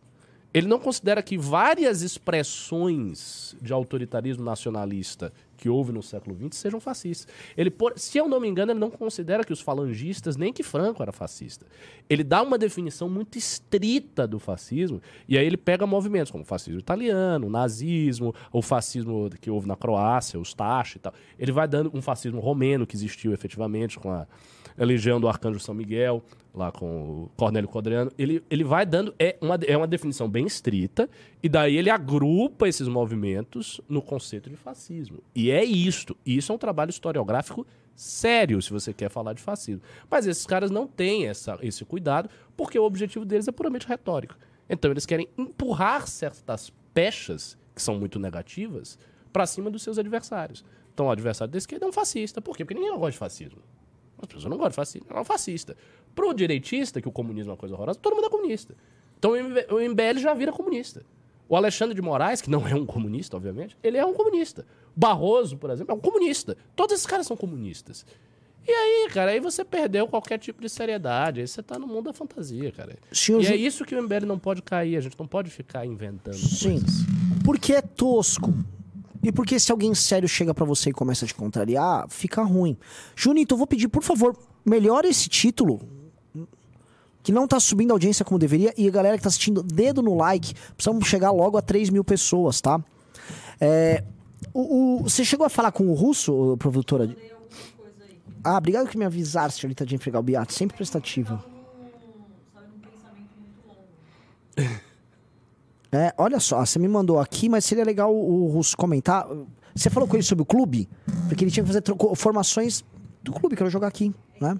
[SPEAKER 2] Ele não considera que várias expressões de autoritarismo nacionalista que houve no século XX sejam fascistas. Ele, se eu não me engano, ele não considera que os falangistas, nem que Franco era fascista. Ele dá uma definição muito estrita do fascismo, e aí ele pega movimentos como o fascismo italiano, o nazismo, o fascismo que houve na Croácia, os Tachi e tal. Ele vai dando um fascismo romeno que existiu efetivamente com a, a legião do Arcanjo São Miguel, lá com o Cornélio Codreano, ele, ele vai dando, é uma, é uma definição bem estrita, e daí ele agrupa esses movimentos no conceito de fascismo. E é isto. Isso é um trabalho historiográfico sério, se você quer falar de fascismo. Mas esses caras não têm essa, esse cuidado, porque o objetivo deles é puramente retórico. Então eles querem empurrar certas pechas, que são muito negativas, para cima dos seus adversários. Então o adversário da esquerda é um fascista. Por quê? Porque ninguém gosta de fascismo. As pessoas não gostam de fascista, é um fascista. Pro direitista, que o comunismo é uma coisa horrorosa, todo mundo é comunista. Então o MB o MBL já vira comunista. O Alexandre de Moraes, que não é um comunista, obviamente, ele é um comunista. Barroso, por exemplo, é um comunista. Todos esses caras são comunistas. E aí, cara, aí você perdeu qualquer tipo de seriedade. Aí você tá no mundo da fantasia, cara.
[SPEAKER 3] Senhor
[SPEAKER 2] e
[SPEAKER 3] Ju-
[SPEAKER 2] é isso que o MBL não pode cair. A gente não pode ficar inventando
[SPEAKER 3] Sim.
[SPEAKER 2] coisas.
[SPEAKER 3] Porque é tosco. E porque se alguém sério chega pra você e começa a te contrariar, fica ruim. Junito, eu vou pedir, por favor, melhore esse título. Que não tá subindo a audiência como deveria. E a galera que tá assistindo, dedo no like. Precisamos chegar logo a 3 mil pessoas, tá? É, o, o- você chegou a falar com o russo, produtora? Ah, obrigado que me avisasse, senhorita de Fregal Beato. Sempre prestativa. É, olha só, você me mandou aqui, mas seria legal o, Russo comentar. Você falou com ele sobre o clube? Porque ele tinha que fazer formações do clube, quero jogar aqui, né?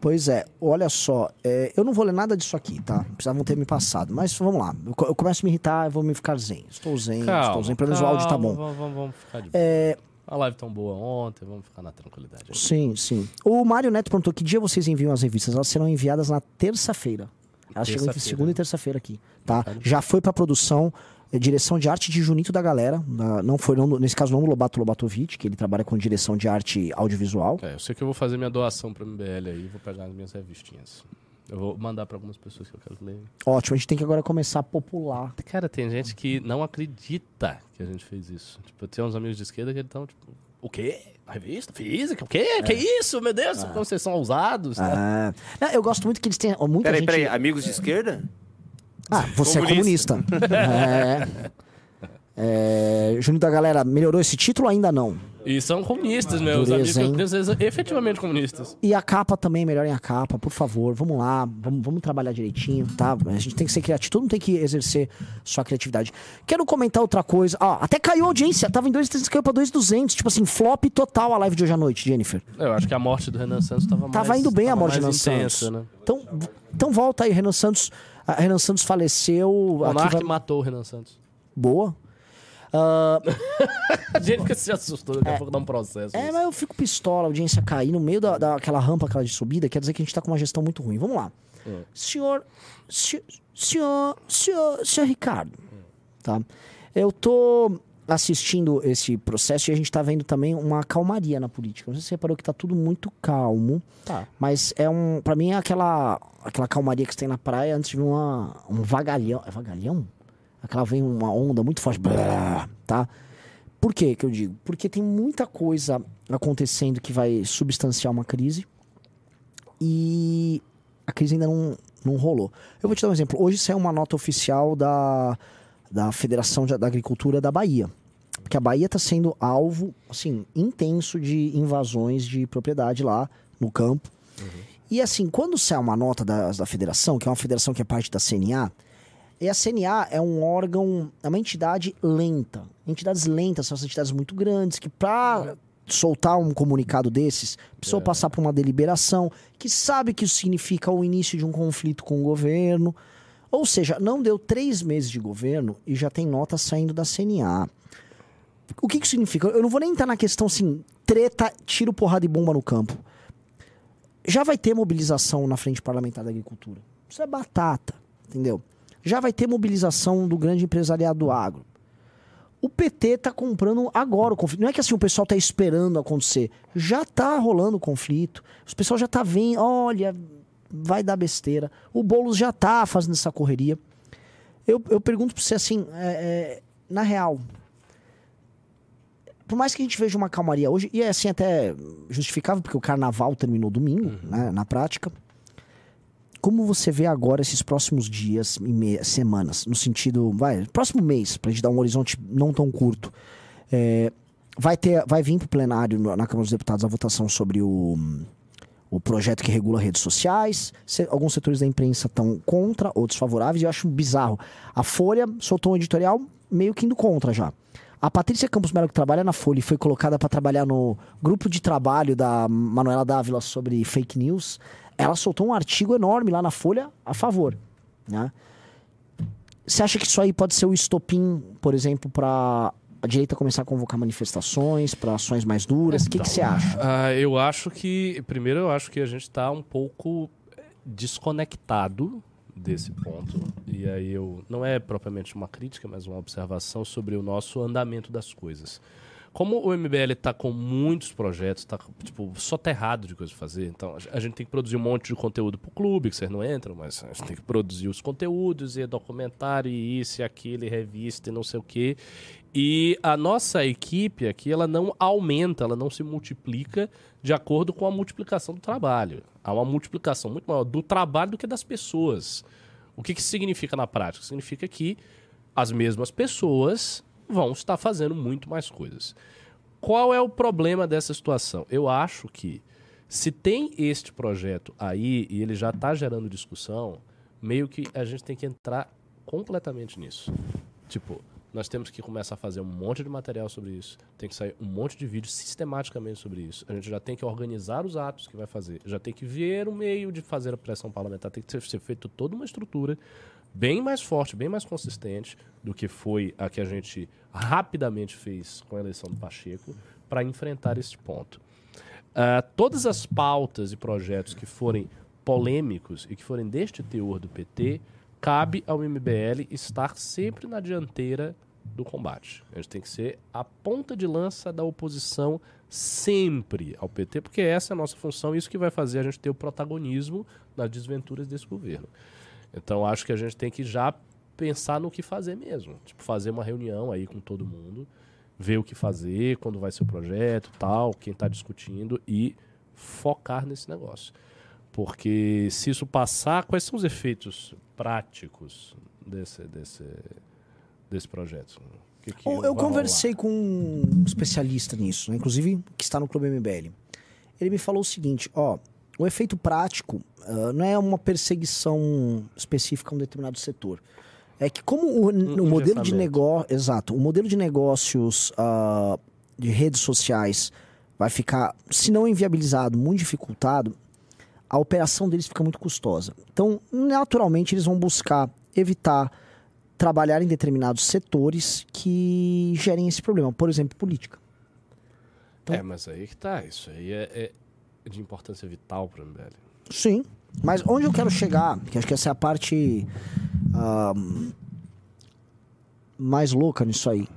[SPEAKER 3] Pois é, olha só, é, eu não vou ler nada disso aqui, tá? Precisavam ter me passado, mas vamos lá. Eu, eu começo a me irritar, eu vou me ficar zen. Estou zen, estou zen, pelo menos o áudio tá
[SPEAKER 2] calma,
[SPEAKER 3] bom.
[SPEAKER 2] Vamos, vamos, vamos ficar de boa.
[SPEAKER 3] É,
[SPEAKER 2] A live tão boa ontem, vamos ficar na tranquilidade.
[SPEAKER 3] sim, sim. O Mário Neto perguntou que dia vocês enviam as revistas? Elas serão enviadas na terça-feira. Elas chegam entre segunda e terça-feira aqui, tá? Já foi pra produção, é, direção de arte de Junito da Galera. não foi, não, nesse caso, não do Lobato Lobatovic, que ele trabalha com direção de arte audiovisual.
[SPEAKER 2] É, eu sei que eu vou fazer minha doação pro MBL aí, vou pegar as minhas revistinhas. Eu vou mandar pra algumas pessoas que eu quero ler.
[SPEAKER 3] Ótimo, a gente tem que agora começar a popular.
[SPEAKER 2] Cara, tem gente que não acredita que a gente fez isso. Tipo, eu tenho uns amigos de esquerda que estão, tipo, o quê? A revista? Física? O quê? Que isso? Meu Deus, como vocês são ousados. né?
[SPEAKER 3] Ah, não, eu gosto muito que eles ó, muita
[SPEAKER 1] Peraí,
[SPEAKER 3] gente...
[SPEAKER 1] peraí, amigos de esquerda?
[SPEAKER 3] Ah, você
[SPEAKER 1] Comunista.
[SPEAKER 3] é comunista. é. É, da Galera, melhorou esse título ou ainda não?
[SPEAKER 2] E são comunistas, meus
[SPEAKER 3] Dureza, hein?
[SPEAKER 2] amigos. Eles são efetivamente comunistas.
[SPEAKER 3] E a capa também, melhorem a capa, por favor. Vamos lá, vamos, vamos trabalhar direitinho, tá? A gente tem que ser criativo, todo mundo tem que exercer sua criatividade. Quero comentar outra coisa. Ó, até caiu a audiência, tava em 2,300, caiu pra 2,200. Tipo assim, flop total a live de hoje à noite, Jennifer.
[SPEAKER 2] Eu acho que a morte do Renan Santos tava mais
[SPEAKER 3] Tava indo bem a morte de Renan
[SPEAKER 2] mais intensa,
[SPEAKER 3] Santos.
[SPEAKER 2] né?
[SPEAKER 3] Então, então volta aí, Renan Santos. A Renan Santos faleceu.
[SPEAKER 2] O Monark
[SPEAKER 3] vai...
[SPEAKER 2] matou o Renan Santos.
[SPEAKER 3] Boa. Ah,
[SPEAKER 2] A gente que se assustou, daqui a pouco dá um processo.
[SPEAKER 3] É,
[SPEAKER 2] isso.
[SPEAKER 3] mas eu fico pistola, a audiência cair no meio da, daquela rampa aquela de subida, quer dizer que a gente tá com uma gestão muito ruim. Vamos lá.
[SPEAKER 2] É.
[SPEAKER 3] Senhor, senhor, senhor, senhor, senhor Ricardo, tá? Eu tô assistindo esse processo e a gente tá vendo também uma calmaria na política. Não sei se você reparou que tá tudo muito calmo,
[SPEAKER 2] Tá.
[SPEAKER 3] mas é um, para mim é aquela aquela calmaria que você tem na praia antes de uma, um vagalhão, é vagalhão? Aquela vem uma onda muito forte, blá, tá? Por que que eu digo? Porque tem muita coisa acontecendo que vai substanciar uma crise e a crise ainda não, não rolou. Eu vou te dar um exemplo. Hoje saiu uma nota oficial da, da Federação de- da Agricultura da Bahia. Porque a Bahia está sendo alvo, assim, intenso de invasões de propriedade lá no campo. E assim, quando sai uma nota da, da federação, que é uma federação que é parte da CNA, e a CNA é um órgão, é uma entidade lenta. Entidades lentas são as entidades muito grandes que para soltar um comunicado desses, precisou passar por uma deliberação, que sabe que isso significa o início de um conflito com o governo. Ou seja, não deu três meses de governo e já tem nota saindo da CNA. O que que significa? Eu não vou nem entrar na questão assim, treta, tiro, porrada e bomba no campo. Já vai ter mobilização na frente parlamentar da agricultura. Isso é batata, entendeu? Já vai ter mobilização do grande empresariado do agro. O PT tá comprando agora o conflito. Não é que assim o pessoal tá esperando acontecer. Já tá rolando o conflito. O pessoal já tá vendo, olha, vai dar besteira. O Boulos já tá fazendo essa correria. Eu, eu pergunto pra você assim, é, é, na real, por mais que a gente veja uma calmaria hoje, e é assim até justificável, porque o carnaval terminou domingo, né, na prática. Como você vê agora esses próximos dias e semanas, no sentido, vai, próximo mês, pra gente dar um horizonte não tão curto, é, vai ter, vai vir pro plenário no- na Câmara dos Deputados a votação sobre o, o projeto que regula redes sociais. Se- alguns setores da imprensa estão contra, outros favoráveis, e eu acho bizarro. A Folha soltou um editorial meio que indo contra já. A Patrícia Campos Melo, que trabalha na Folha e foi colocada para trabalhar no grupo de trabalho da Manuela Dávila sobre fake news, ela soltou um artigo enorme lá na Folha a favor. Né? Você acha que isso aí pode ser o estopim, por exemplo, para a direita começar a convocar manifestações para ações mais duras? O que, que você acha?
[SPEAKER 2] Ah, eu acho que. Primeiro, eu acho que a gente está um pouco desconectado desse ponto. E aí eu. Não é propriamente uma crítica, mas uma observação sobre o nosso andamento das coisas. Como o MBL está com muitos projetos, está tipo, soterrado de coisa pra fazer, então a gente tem que produzir um monte de conteúdo pro clube, que vocês não entram, mas a gente tem que produzir os conteúdos, e documentário, e isso, e aquilo, e revista, e não sei o quê. E a nossa equipe aqui, ela não aumenta, ela não se multiplica de acordo com a multiplicação do trabalho. Há uma multiplicação muito maior do trabalho do que das pessoas. O que, que significa na prática? Significa que as mesmas pessoas vão estar fazendo muito mais coisas. Qual é o problema dessa situação? Eu acho que se tem este projeto aí e ele já está gerando discussão, meio que a gente tem que entrar completamente nisso. Tipo, nós temos que começar a fazer um monte de material sobre isso. Tem que sair um monte de vídeos sistematicamente sobre isso. A gente já tem que organizar os atos que vai fazer. Já tem que ver o meio de fazer a pressão parlamentar. Tem que ser feito toda uma estrutura bem mais forte, bem mais consistente do que foi a que a gente rapidamente fez com a eleição do Pacheco para enfrentar esse ponto. Uh, todas as pautas e projetos que forem polêmicos e que forem deste teor do PT, cabe ao MBL estar sempre na dianteira do combate. A gente tem que ser a ponta de lança da oposição sempre ao PT, porque essa é a nossa função e isso que vai fazer a gente ter o protagonismo nas desventuras desse governo. Então acho que a gente tem que já pensar no que fazer mesmo. Tipo, fazer uma reunião aí com todo mundo, ver o que fazer, quando vai ser o projeto, tal, quem está discutindo e focar nesse negócio. Porque se isso passar, quais são os efeitos práticos desse, desse, desse projeto?
[SPEAKER 3] Que que eu, conversei rolar? com um especialista nisso, né? inclusive que está no Clube MBL. Ele me falou o seguinte, ó, o efeito prático uh, não é uma perseguição específica a um determinado setor. É que como o, um, o modelo de negócio, exato, o modelo de negócios uh, de redes sociais vai ficar, se não inviabilizado, muito dificultado, a operação deles fica muito custosa. Então, naturalmente, eles vão buscar evitar trabalhar em determinados setores que gerem esse problema, por exemplo, política.
[SPEAKER 2] Então, é, mas aí que tá, isso aí é, é de importância vital para o MBL.
[SPEAKER 3] Sim, mas onde eu quero chegar, que acho que essa é a parte uh, mais louca nisso aí,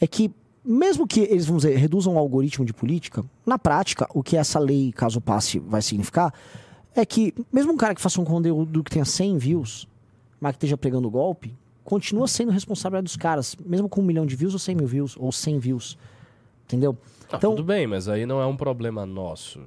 [SPEAKER 3] é que mesmo que eles, vamos dizer, reduzam o algoritmo de política, na prática, o que essa lei, caso passe, vai significar é que mesmo um cara que faça um conteúdo que tenha 100 views, mas que esteja pregando golpe, continua sendo responsável dos caras, mesmo com um milhão de views ou 100 mil views, ou 100 views. Entendeu?
[SPEAKER 2] Ah, então, tudo bem, mas aí não é um problema nosso.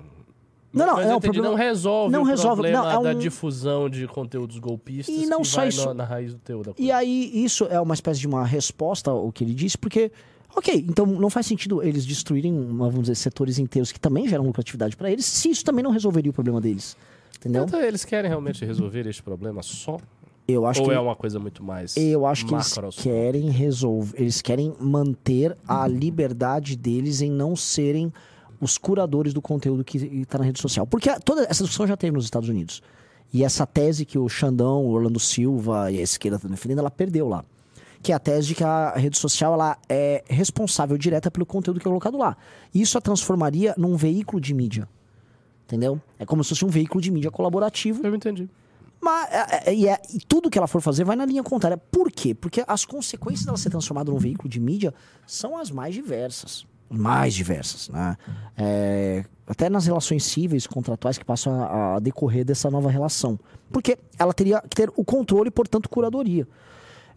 [SPEAKER 3] Não, não,
[SPEAKER 2] mas
[SPEAKER 3] é
[SPEAKER 2] um problema, não resolve
[SPEAKER 3] não
[SPEAKER 2] o
[SPEAKER 3] resolve,
[SPEAKER 2] problema
[SPEAKER 3] não, é um...
[SPEAKER 2] da difusão de conteúdos golpistas
[SPEAKER 3] e não só isso,
[SPEAKER 2] na, raiz do teu da
[SPEAKER 3] coisa. E aí isso é uma espécie de uma resposta ao que ele disse, porque ok, então não faz sentido eles destruírem, vamos dizer, setores inteiros que também geram lucratividade para eles, se isso também não resolveria o problema deles. Entendeu?
[SPEAKER 2] Então, eles querem realmente resolver este problema só?
[SPEAKER 3] Eu acho
[SPEAKER 2] Ou
[SPEAKER 3] que
[SPEAKER 2] é uma coisa muito mais
[SPEAKER 3] Eu acho que eles querem resolver, eles querem manter a liberdade deles em não serem os curadores do conteúdo que está na rede social. Porque toda essa discussão já teve nos Estados Unidos. E essa tese que o Xandão, o Orlando Silva e a esquerda estão defendendo, ela perdeu lá. Que é a tese de que a rede social ela é responsável direta pelo conteúdo que é colocado lá. E isso a transformaria num veículo de mídia. Entendeu? É como se fosse um veículo de mídia colaborativo.
[SPEAKER 2] Eu entendi.
[SPEAKER 3] Mas, é, é, e, é, e tudo que ela for fazer vai na linha contrária. Por quê? Porque as consequências dela ser transformada num veículo de mídia são as mais diversas mais diversas, né? É, até nas relações cíveis, contratuais que passam a, a, decorrer dessa nova relação. Porque ela teria que ter o controle, portanto, curadoria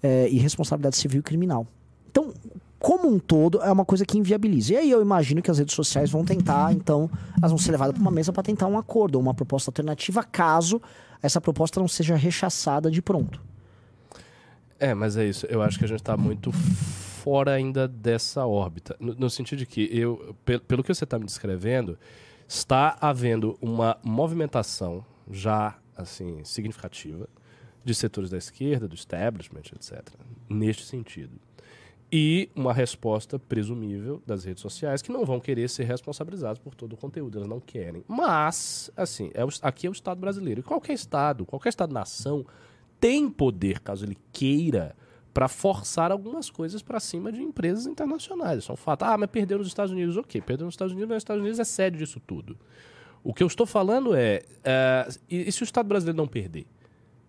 [SPEAKER 3] é, e responsabilidade civil e criminal. Então, como um todo, é uma coisa que inviabiliza. E aí eu imagino que as redes sociais vão tentar, então, elas vão ser levadas para uma mesa para tentar um acordo, ou uma proposta alternativa, caso essa proposta não seja rechaçada de pronto.
[SPEAKER 2] É, mas é isso. Eu acho que a gente está muito fora ainda dessa órbita. No, no sentido de que, eu, pelo, pelo que você está me descrevendo, está havendo uma movimentação já assim significativa de setores da esquerda, do establishment, etc., neste sentido. E uma resposta presumível das redes sociais que não vão querer ser responsabilizadas por todo o conteúdo, elas não querem. Mas, assim, é o, aqui é o Estado brasileiro. E qualquer Estado, qualquer Estado-nação tem poder, caso ele queira, para forçar algumas coisas para cima de empresas internacionais. Isso é um fato. Ah, mas perdeu nos Estados Unidos. Ok, perdeu nos Estados Unidos, mas os Estados Unidos é sede disso tudo. O que eu estou falando é, é, e, e se o Estado brasileiro não perder?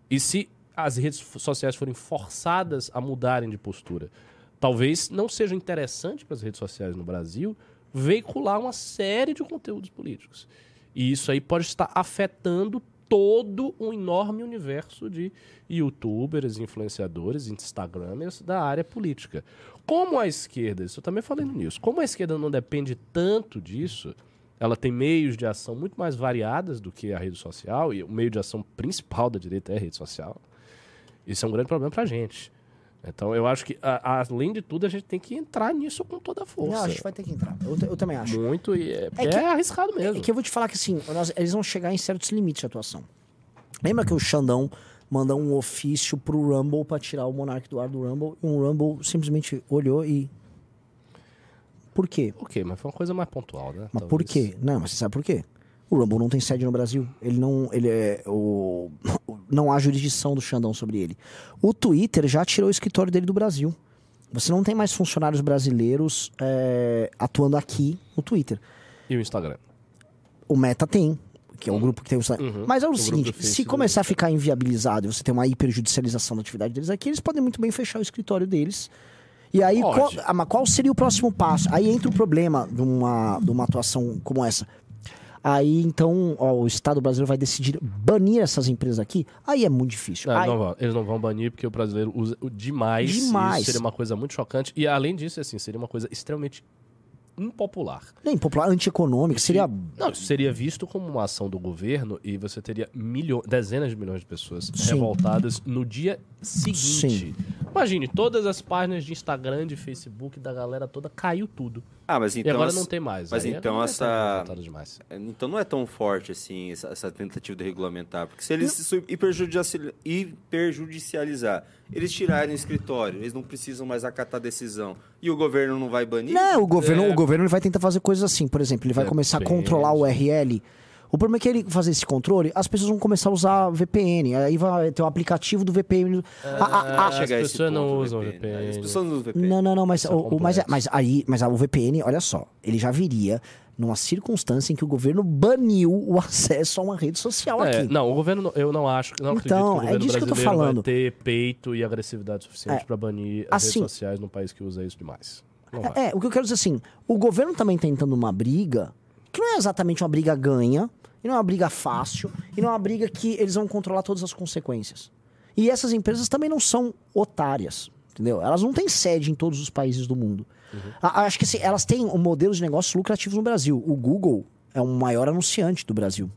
[SPEAKER 2] E se as redes sociais forem forçadas a mudarem de postura? Talvez não seja interessante para as redes sociais no Brasil veicular uma série de conteúdos políticos. E isso aí pode estar afetando todo um enorme universo de youtubers, influenciadores, instagramers da área política. Como a esquerda, isso eu também falei News, como a esquerda não depende tanto disso, ela tem meios de ação muito mais variadas do que a rede social, e o meio de ação principal da direita é a rede social. Isso é um grande problema pra gente. Então eu acho que, a, além de tudo, a gente tem que entrar nisso com toda a força.
[SPEAKER 3] Não, a gente vai ter que entrar. Eu, eu também acho.
[SPEAKER 2] Muito, e é, é,
[SPEAKER 3] que-
[SPEAKER 2] é arriscado mesmo.
[SPEAKER 3] É que eu vou te falar que assim, nós- eles vão chegar em certos limites de atuação. Lembra que o Xandão mandou um ofício pro Rumble pra tirar o Monark do ar do Rumble e um Rumble simplesmente olhou e. Por quê?
[SPEAKER 2] Ok, mas foi uma coisa mais pontual, né?
[SPEAKER 3] Mas por
[SPEAKER 2] Talvez.
[SPEAKER 3] quê? Não, mas você sabe por quê? O Rumble não tem sede no Brasil. Ele não. Ele é. O, não há jurisdição do Xandão sobre ele. O Twitter já tirou o escritório dele do Brasil. Você não tem mais funcionários brasileiros é, atuando aqui no Twitter.
[SPEAKER 2] E o Instagram?
[SPEAKER 3] O Meta tem, que é o grupo que tem o.
[SPEAKER 2] Uhum.
[SPEAKER 3] Mas é o,
[SPEAKER 2] O
[SPEAKER 3] seguinte, se começar a
[SPEAKER 2] Insta.
[SPEAKER 3] ficar inviabilizado e você tem uma hiperjudicialização da atividade deles aqui, eles podem muito bem fechar o escritório deles. E aí, qual, qual seria o próximo passo? Aí entra o problema de uma, de uma atuação como essa. Aí, então, ó, o Estado brasileiro vai decidir banir essas empresas aqui. Aí é muito difícil.
[SPEAKER 2] Não,
[SPEAKER 3] Aí-
[SPEAKER 2] não vão. Eles não vão banir porque o brasileiro usa demais.
[SPEAKER 3] Demais.
[SPEAKER 2] Seria uma coisa muito chocante. E além disso, assim, seria uma coisa extremamente impopular.
[SPEAKER 3] nem popular, antieconômico, seria.
[SPEAKER 2] Não, seria visto como uma ação do governo e você teria milho... dezenas de milhões de pessoas
[SPEAKER 3] Sim.
[SPEAKER 2] revoltadas no dia seguinte. Imagine, todas as páginas de Instagram, de Facebook da galera toda caiu tudo.
[SPEAKER 1] Ah, mas
[SPEAKER 2] e
[SPEAKER 1] então.
[SPEAKER 2] agora
[SPEAKER 1] essa-
[SPEAKER 2] não tem mais.
[SPEAKER 1] mas
[SPEAKER 2] Aí a
[SPEAKER 1] então essa-. Então não é tão forte assim essa, essa tentativa de regulamentar. Porque se eles se hiperjudici- hiperjudicializar, eles tirarem o escritório, eles não precisam mais acatar a decisão. E o governo não vai banir?
[SPEAKER 3] Não, o governo,
[SPEAKER 2] É.
[SPEAKER 3] o governo vai tentar fazer coisas assim. Por exemplo, ele vai começar a controlar o URL. O problema é que ele fazer esse controle, as pessoas vão começar a usar VPN. Aí vai ter o aplicativo do VPN. Ah, ah, ah,
[SPEAKER 2] as pessoas não usam
[SPEAKER 1] As
[SPEAKER 2] VPN.
[SPEAKER 1] pessoas não usam VPN.
[SPEAKER 3] não, não, não, mas,
[SPEAKER 2] é
[SPEAKER 3] o, o- mas,
[SPEAKER 2] complexo.
[SPEAKER 3] mas aí, mas o VPN, olha só, ele já viria numa circunstância em que o governo baniu o acesso a uma rede social
[SPEAKER 2] É,
[SPEAKER 3] aqui.
[SPEAKER 2] não, o governo, eu não acho, não acredito
[SPEAKER 3] Então,
[SPEAKER 2] que o
[SPEAKER 3] é
[SPEAKER 2] governo
[SPEAKER 3] disso que eu tô falando.
[SPEAKER 2] vai ter peito e agressividade suficiente
[SPEAKER 3] É.
[SPEAKER 2] pra banir as
[SPEAKER 3] Assim-
[SPEAKER 2] redes sociais num país que usa isso demais.
[SPEAKER 3] É, é, o que eu quero dizer assim, o governo também tá tentando uma briga, que não é exatamente uma briga ganha, e não é uma briga fácil, e não é uma briga que eles vão controlar todas as consequências. E essas empresas também não são otárias, entendeu? Elas não têm sede em todos os países do mundo. A- acho que assim, elas têm um modelo de negócios lucrativos no Brasil. O Google é o maior anunciante do Brasil.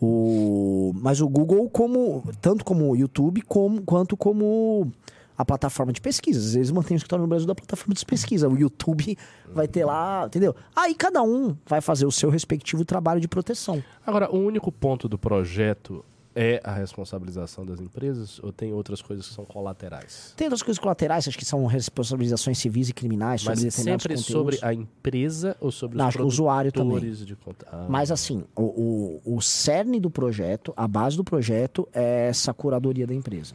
[SPEAKER 3] O... Mas o Google, como tanto como o YouTube, como, quanto como a plataforma de pesquisa. Eles mantêm o escritório no Brasil da plataforma de pesquisa. O YouTube vai ter lá, entendeu? Aí cada um vai fazer o seu respectivo trabalho de proteção.
[SPEAKER 2] Agora, o único ponto do projeto é a responsabilização das empresas ou tem outras coisas que são colaterais?
[SPEAKER 3] Tem outras coisas colaterais, acho que são responsabilizações civis e criminais sobre
[SPEAKER 2] Mas sempre
[SPEAKER 3] conteúdos.
[SPEAKER 2] sobre a empresa ou sobre
[SPEAKER 3] Não,
[SPEAKER 2] os
[SPEAKER 3] acho o usuário também.
[SPEAKER 2] de conta? Ah,
[SPEAKER 3] Mas assim, o, o, o cerne do projeto, a base do projeto é essa curadoria da empresa.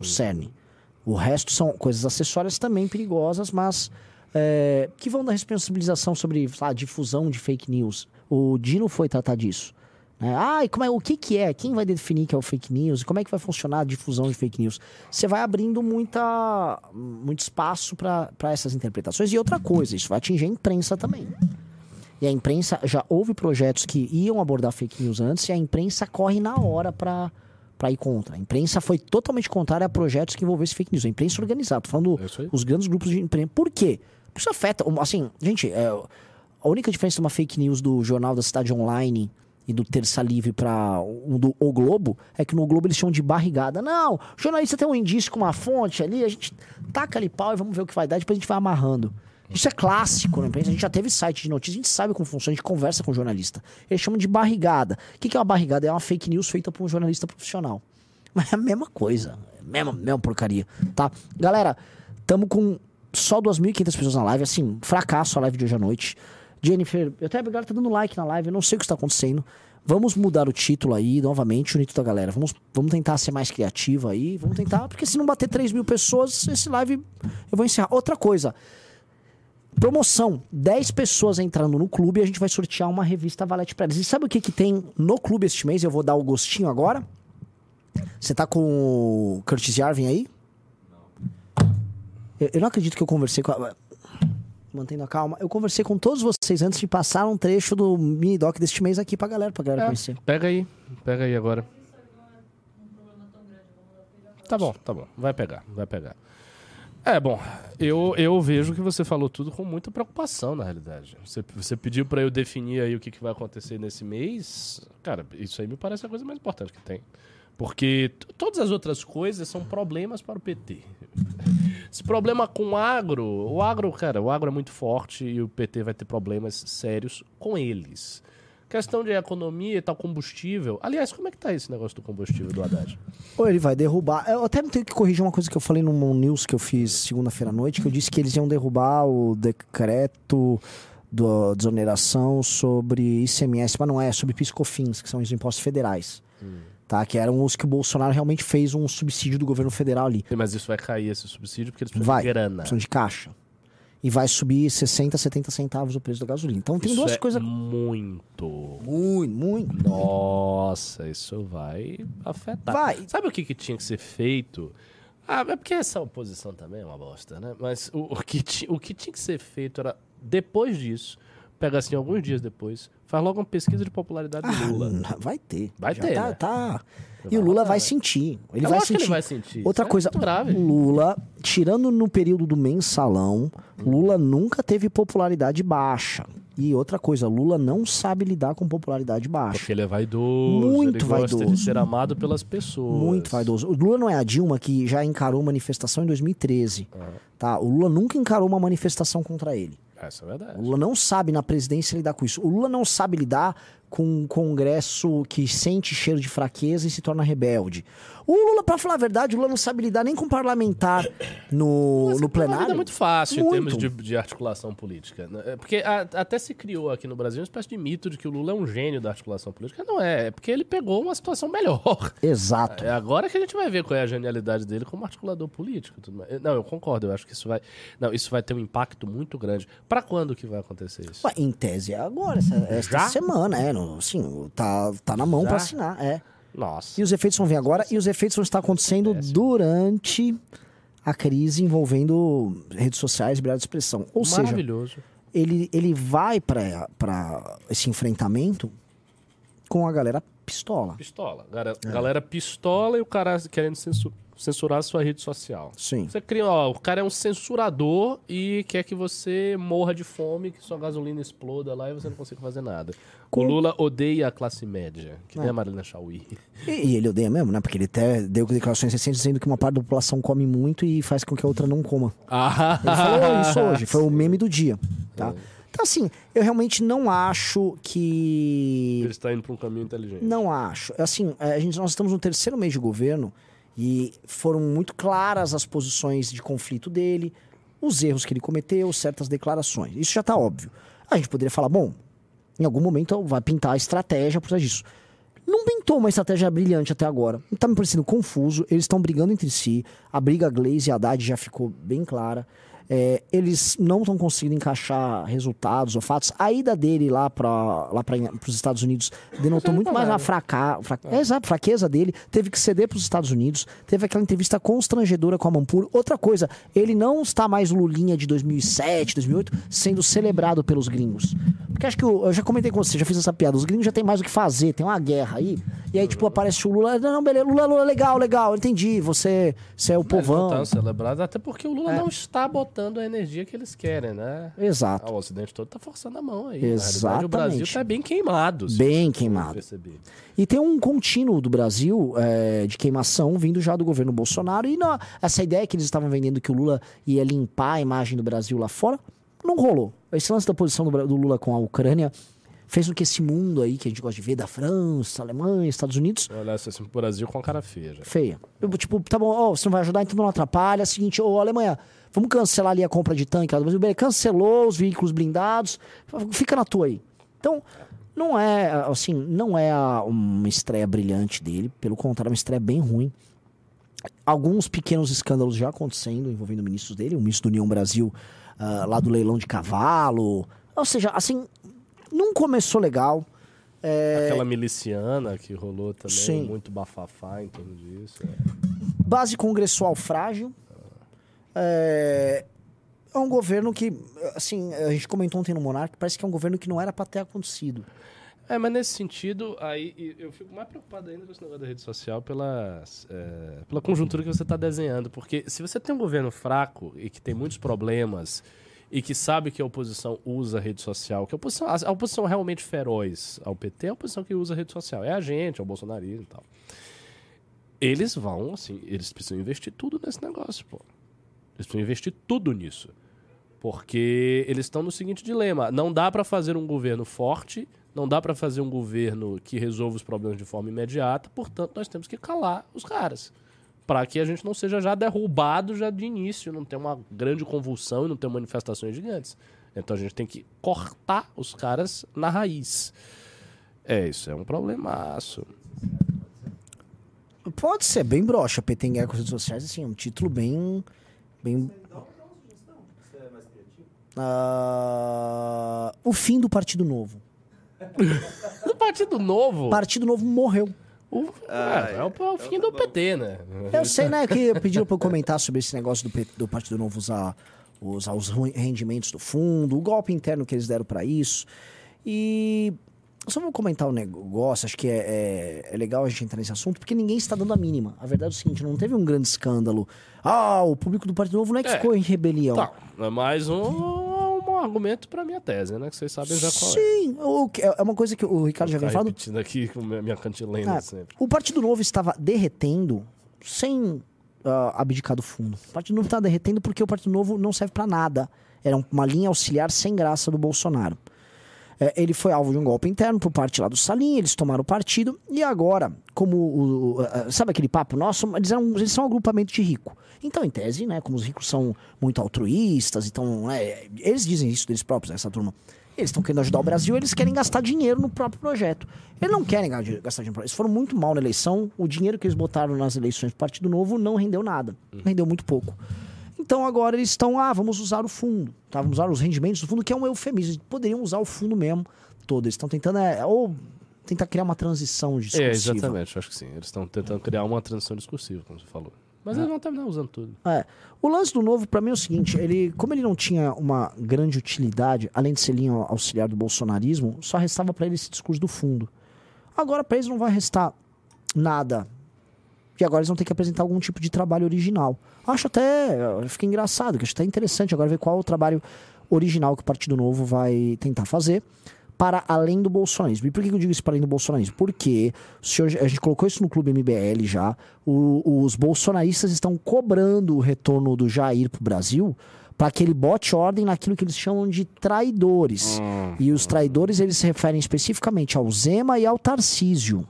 [SPEAKER 3] O cerne. O resto são coisas acessórias também perigosas, mas é, que vão da responsabilização sobre lá, difusão de fake news. O Dino foi tratar disso. né? Ah, e como é, o que, que é? Quem vai definir que é o fake news? Como é que vai funcionar a difusão de fake news? Você vai abrindo muita, muito espaço para essas interpretações. E outra coisa, isso vai atingir a imprensa também. E a imprensa já houve projetos que iam abordar fake news antes e a imprensa corre na hora para para ir contra. A imprensa foi totalmente contrária a projetos que envolvessem fake news. A imprensa organizada, tô falando
[SPEAKER 2] É
[SPEAKER 3] os grandes grupos de imprensa. Por quê? Porque isso afeta, assim, gente, é, a única diferença de uma fake news do Jornal da Cidade Online e do Terça Livre para um do O Globo é que no Globo eles chamam de barrigada. Não, o jornalista tem um indício com uma fonte ali, a gente taca ali pau e vamos ver o que vai dar, depois a gente vai amarrando. Isso é clássico na imprensa. A gente já teve site de notícias, a gente sabe como funciona, a gente conversa com o jornalista. Eles chamam de barrigada. O que é uma barrigada? É uma fake news feita por um jornalista profissional. Mas é a mesma coisa. É mesma, mesma porcaria, tá? Galera, tamo com só 2.500 pessoas na live. Assim, fracasso a live de hoje à noite. Jennifer, eu até a galera tá dando like na live, eu não sei o que está acontecendo. Vamos mudar o título aí, novamente, unito da galera. Vamos, vamos tentar ser mais criativo aí. Vamos tentar, porque se não bater 3 mil pessoas, esse live eu vou encerrar. Outra coisa. Promoção: 10 pessoas entrando no clube e a gente vai sortear uma revista Valete pra eles. E sabe o que, que tem no clube este mês? Eu vou dar o gostinho agora. Você tá com o Curtis Yarvin aí? Eu, eu não acredito que eu conversei com a. Mantendo a calma. Eu conversei com todos vocês antes de passar um trecho do mini doc deste mês aqui pra galera, pra galera
[SPEAKER 2] É,
[SPEAKER 3] conhecer.
[SPEAKER 2] pega aí, pega aí agora. Tá bom, tá bom. Vai pegar, vai pegar. É, bom, eu, eu vejo que você falou tudo com muita preocupação, na realidade. Você, você pediu pra eu definir aí o que, que vai acontecer nesse mês. Cara, isso aí me parece a coisa mais importante que tem. Porque todas as outras coisas são problemas para o PT. Esse problema com o agro, o agro, cara, o agro é muito forte e o PT vai ter problemas sérios com eles. Questão de economia e tal, combustível. Aliás, como é que tá esse negócio do combustível do Haddad?
[SPEAKER 3] Ou ele vai derrubar. Eu até tenho que corrigir uma coisa que eu falei no news que eu fiz segunda-feira à noite, que eu disse que eles iam derrubar o decreto da desoneração sobre ICMS, mas não é, sobre PiscoFins, que são os impostos federais. Tá? Que eram os que o Bolsonaro realmente fez um subsídio do governo federal ali.
[SPEAKER 2] Mas isso vai cair, esse subsídio, porque eles precisam
[SPEAKER 3] Vai.
[SPEAKER 2] de grana.
[SPEAKER 3] Precisam de caixa. E vai subir 60, 70 centavos o preço da gasolina. Então tem
[SPEAKER 2] isso
[SPEAKER 3] duas
[SPEAKER 2] é
[SPEAKER 3] coisas.
[SPEAKER 2] muito.
[SPEAKER 3] Muito, muito.
[SPEAKER 2] Nossa, isso vai afetar.
[SPEAKER 3] Vai.
[SPEAKER 2] Sabe o que, que tinha que ser feito? Ah, é porque essa oposição também é uma bosta, né? Mas o, o que, ti- o que tinha que ser feito era, depois disso, pega assim, alguns dias depois, faz logo uma pesquisa de popularidade do Lula.
[SPEAKER 3] Ah, vai ter.
[SPEAKER 2] Vai
[SPEAKER 3] Já
[SPEAKER 2] ter,
[SPEAKER 3] Tá,
[SPEAKER 2] né?
[SPEAKER 3] tá. E
[SPEAKER 2] Vai
[SPEAKER 3] o Lula vai sentir. Ele
[SPEAKER 2] É
[SPEAKER 3] vai sentir.
[SPEAKER 2] ele vai sentir.
[SPEAKER 3] Outra
[SPEAKER 2] Isso é
[SPEAKER 3] coisa,
[SPEAKER 2] muito grave.
[SPEAKER 3] Lula, tirando no período do mensalão, Lula nunca teve popularidade baixa. E outra coisa, Lula não sabe lidar com popularidade baixa.
[SPEAKER 2] Porque ele é vaidoso,
[SPEAKER 3] Muito
[SPEAKER 2] ele gosta de
[SPEAKER 3] vaidoso.
[SPEAKER 2] ser amado pelas pessoas.
[SPEAKER 3] Muito vaidoso. O Lula não é a Dilma que já encarou manifestação em 2013. Tá? O Lula nunca encarou uma manifestação contra ele.
[SPEAKER 2] Essa é a verdade.
[SPEAKER 3] O Lula não sabe na presidência lidar com isso. O Lula não sabe lidar com um congresso que sente cheiro de fraqueza e se torna rebelde. O Lula, pra falar a verdade, o Lula não sabe lidar nem com parlamentar no,
[SPEAKER 2] Mas
[SPEAKER 3] no
[SPEAKER 2] é
[SPEAKER 3] plenário.
[SPEAKER 2] vida muito fácil em
[SPEAKER 3] Muito.
[SPEAKER 2] termos de, de articulação política. né? É Porque a- até se criou aqui no Brasil uma espécie de mito de que o Lula é um gênio da articulação política. Não é, é porque ele pegou uma situação melhor.
[SPEAKER 3] Exato.
[SPEAKER 2] É agora que a gente vai ver qual é a genialidade dele como articulador político. Não, eu concordo, eu acho que isso vai. Não, isso vai ter um impacto muito grande. Pra quando que vai acontecer isso?
[SPEAKER 3] Ué, em tese é agora, essa, esta
[SPEAKER 2] Já?
[SPEAKER 3] semana, é. No, assim, tá, tá na mão pra assinar, é.
[SPEAKER 2] Nossa.
[SPEAKER 3] E os efeitos vão vir agora, e os efeitos vão estar acontecendo durante a crise envolvendo redes sociais liberdade de expressão. Ou seja, ele, ele vai pra esse enfrentamento com a galera pistola.
[SPEAKER 2] Pistola. Galera,
[SPEAKER 3] É.
[SPEAKER 2] galera pistola e o cara querendo censu- censurar a sua rede social.
[SPEAKER 3] Sim.
[SPEAKER 2] Você cria, ó, o cara é um censurador e quer que você morra de fome, que sua gasolina exploda lá e você não consiga fazer nada. O Lula odeia a classe média, que
[SPEAKER 3] É.
[SPEAKER 2] nem a Marilena Chauí.
[SPEAKER 3] E, e ele odeia mesmo, né? Porque ele até deu declarações recentes dizendo que uma parte da população come muito e faz com que a outra não coma.
[SPEAKER 2] Ah,
[SPEAKER 3] Ele falou isso hoje, foi o meme do dia, tá? Então, assim, eu realmente não acho que...
[SPEAKER 2] Ele está indo para um caminho inteligente.
[SPEAKER 3] Não acho. Assim, a gente, nós estamos no terceiro mês de governo e foram muito claras as posições de conflito dele, os erros que ele cometeu, certas declarações. Isso já está óbvio. A gente poderia falar, bom, em algum momento vai pintar a estratégia por trás disso. Não pintou uma estratégia brilhante até agora. Tá me parecendo confuso. Eles estão brigando entre si. A briga Glaze e Haddad já ficou bem clara. É, eles não estão conseguindo encaixar resultados ou fatos. A ida dele lá para lá os Estados Unidos denotou muito mais uma fraca, fra, é, exato, fraqueza dele. Teve que ceder para os Estados Unidos. Teve aquela entrevista constrangedora com a Mampur. Outra coisa, ele não está mais Lulinha de 2007, 2008 sendo celebrado pelos gringos. Porque acho que eu, eu já comentei com você, já fiz essa piada. Os gringos já tem mais o que fazer, tem uma guerra aí. E aí, tipo, aparece o Lula. Não, não, beleza, Lula, Lula, legal, legal, entendi. Você, você é o
[SPEAKER 2] não
[SPEAKER 3] povão.
[SPEAKER 2] estão celebrados, até porque o Lula
[SPEAKER 3] É.
[SPEAKER 2] não está botando a energia que eles querem, né?
[SPEAKER 3] Exato.
[SPEAKER 2] Ah, o Ocidente todo está forçando a mão aí.
[SPEAKER 3] Exatamente.
[SPEAKER 2] o Brasil está bem queimado.
[SPEAKER 3] Bem queimado.
[SPEAKER 2] perceber.
[SPEAKER 3] E tem um contínuo do Brasil é, de queimação vindo já do governo Bolsonaro. E na- essa ideia que eles estavam vendendo que o Lula ia limpar a imagem do Brasil lá fora, não rolou. Esse lance da posição do, do Lula com a Ucrânia fez com que esse mundo aí que a gente gosta de ver da França, Alemanha, Estados Unidos,
[SPEAKER 2] Olha assim pro Brasil com a cara feia. já.
[SPEAKER 3] feia. Eu, tipo, tá bom, ó, você não vai ajudar, então não atrapalha. É o seguinte, ô Alemanha, vamos cancelar ali a compra de tanque lá do Brasil. Beleza, cancelou os veículos blindados, fica na tua aí. Então, Não é, assim, não é uma estreia brilhante dele, pelo contrário, é uma estreia bem ruim. Alguns pequenos escândalos já acontecendo envolvendo ministros dele, o ministro do União Brasil, ah, lá do leilão de cavalo. Ou seja, assim, não começou legal. É,
[SPEAKER 2] Aquela miliciana que rolou também,
[SPEAKER 3] Sim.
[SPEAKER 2] muito bafafá em torno disso. é.
[SPEAKER 3] base congressual frágil. É, é um governo que, assim, a gente comentou ontem no Monark, parece que é um governo que não era para ter acontecido.
[SPEAKER 2] É, mas nesse sentido, aí eu fico mais preocupado ainda com esse negócio da rede social pela, é, pela conjuntura que você está desenhando. Porque se você tem um governo fraco e que tem muitos problemas e que sabe que a oposição usa a rede social, que a oposição, a, oposição realmente feroz ao PT é a oposição que usa a rede social. É a gente, é o bolsonarismo e tal. Eles vão, assim, eles precisam investir tudo nesse negócio, pô. Eles precisam investir tudo nisso. Porque eles estão no seguinte dilema: não dá para fazer um governo forte, não dá para fazer um governo que resolva os problemas de forma imediata, portanto, nós temos que calar os caras. Para que a gente não seja já derrubado já de início, não tenha uma grande convulsão e não tenha manifestações gigantes. Então a gente tem que cortar os caras na raiz. É, isso é um problemaço.
[SPEAKER 3] Pode ser bem broxa, guerra com as redes sociais, assim, é um título bem... bem... Ah, o fim do Partido Novo.
[SPEAKER 2] No Partido Novo,
[SPEAKER 3] O Partido Novo morreu.
[SPEAKER 2] o-
[SPEAKER 1] Ah,
[SPEAKER 2] é, é o, é o fim do PT, né?
[SPEAKER 3] Eu sei, né, que pediram pra eu comentar sobre esse negócio do, do Partido Novo usar, usar os rendimentos do fundo, o golpe interno que eles deram pra isso. E só vou comentar um negócio, acho que é, é- é legal a gente entrar nesse assunto, porque ninguém está dando a mínima. A verdade é o seguinte, não teve um grande escândalo. Ah, o público do Partido Novo não é que
[SPEAKER 2] É.
[SPEAKER 3] ficou em rebelião.
[SPEAKER 2] Tá, é mais um, um argumento pra minha tese, né? Que vocês sabem já qual é.
[SPEAKER 3] Sim, que- é uma coisa que o Ricardo já vem falando.
[SPEAKER 2] repetindo aqui com minha minha cantilena
[SPEAKER 3] Ah,
[SPEAKER 2] sempre.
[SPEAKER 3] o Partido Novo estava derretendo sem ah, abdicar do fundo. O Partido Novo estava derretendo porque o Partido Novo não serve para nada. Era uma linha auxiliar sem graça do Bolsonaro. É, ele foi alvo de um golpe interno por parte lá do Salim, eles tomaram o partido, e agora, como o. o- sabe aquele papo nosso? Eles, eram, eles são um agrupamento de rico. Então, em tese, né, como os ricos são muito altruístas, então, né, eles dizem isso deles próprios, essa turma. Eles estão querendo ajudar o Brasil, eles querem gastar dinheiro no próprio projeto. Eles não querem ga- gastar dinheiro. Eles foram muito mal na eleição. O dinheiro que eles botaram nas eleições do Partido Novo não rendeu nada. Rendeu muito pouco. Então agora eles estão, ah, vamos usar o fundo. Tá? Vamos usar os rendimentos do fundo, que é um eufemismo. Eles poderiam usar o fundo mesmo todo. Eles estão tentando, é, ou tentar criar uma transição discursiva.
[SPEAKER 2] É, exatamente, acho que sim. Eles estão tentando criar uma transição discursiva, como você falou. Mas eles vão terminar usando tudo.
[SPEAKER 3] É. O lance do novo, pra mim, é o seguinte: ele, como ele não tinha uma grande utilidade, além de ser linha auxiliar do bolsonarismo, só restava pra ele esse discurso do fundo. Agora, pra eles não vai restar nada. E agora eles vão ter que apresentar algum tipo de trabalho original. Acho até. Fica engraçado, que acho até interessante agora ver qual é o trabalho original que o Partido Novo vai tentar fazer para além do bolsonarismo. E por que eu digo isso para além do bolsonarismo? Porque senhor, a gente colocou isso no Clube MBL já. o- os bolsonaristas estão cobrando o retorno do Jair para o Brasil para que ele bote ordem naquilo que eles chamam de traidores. E os traidores eles se referem especificamente ao Zema e ao Tarcísio.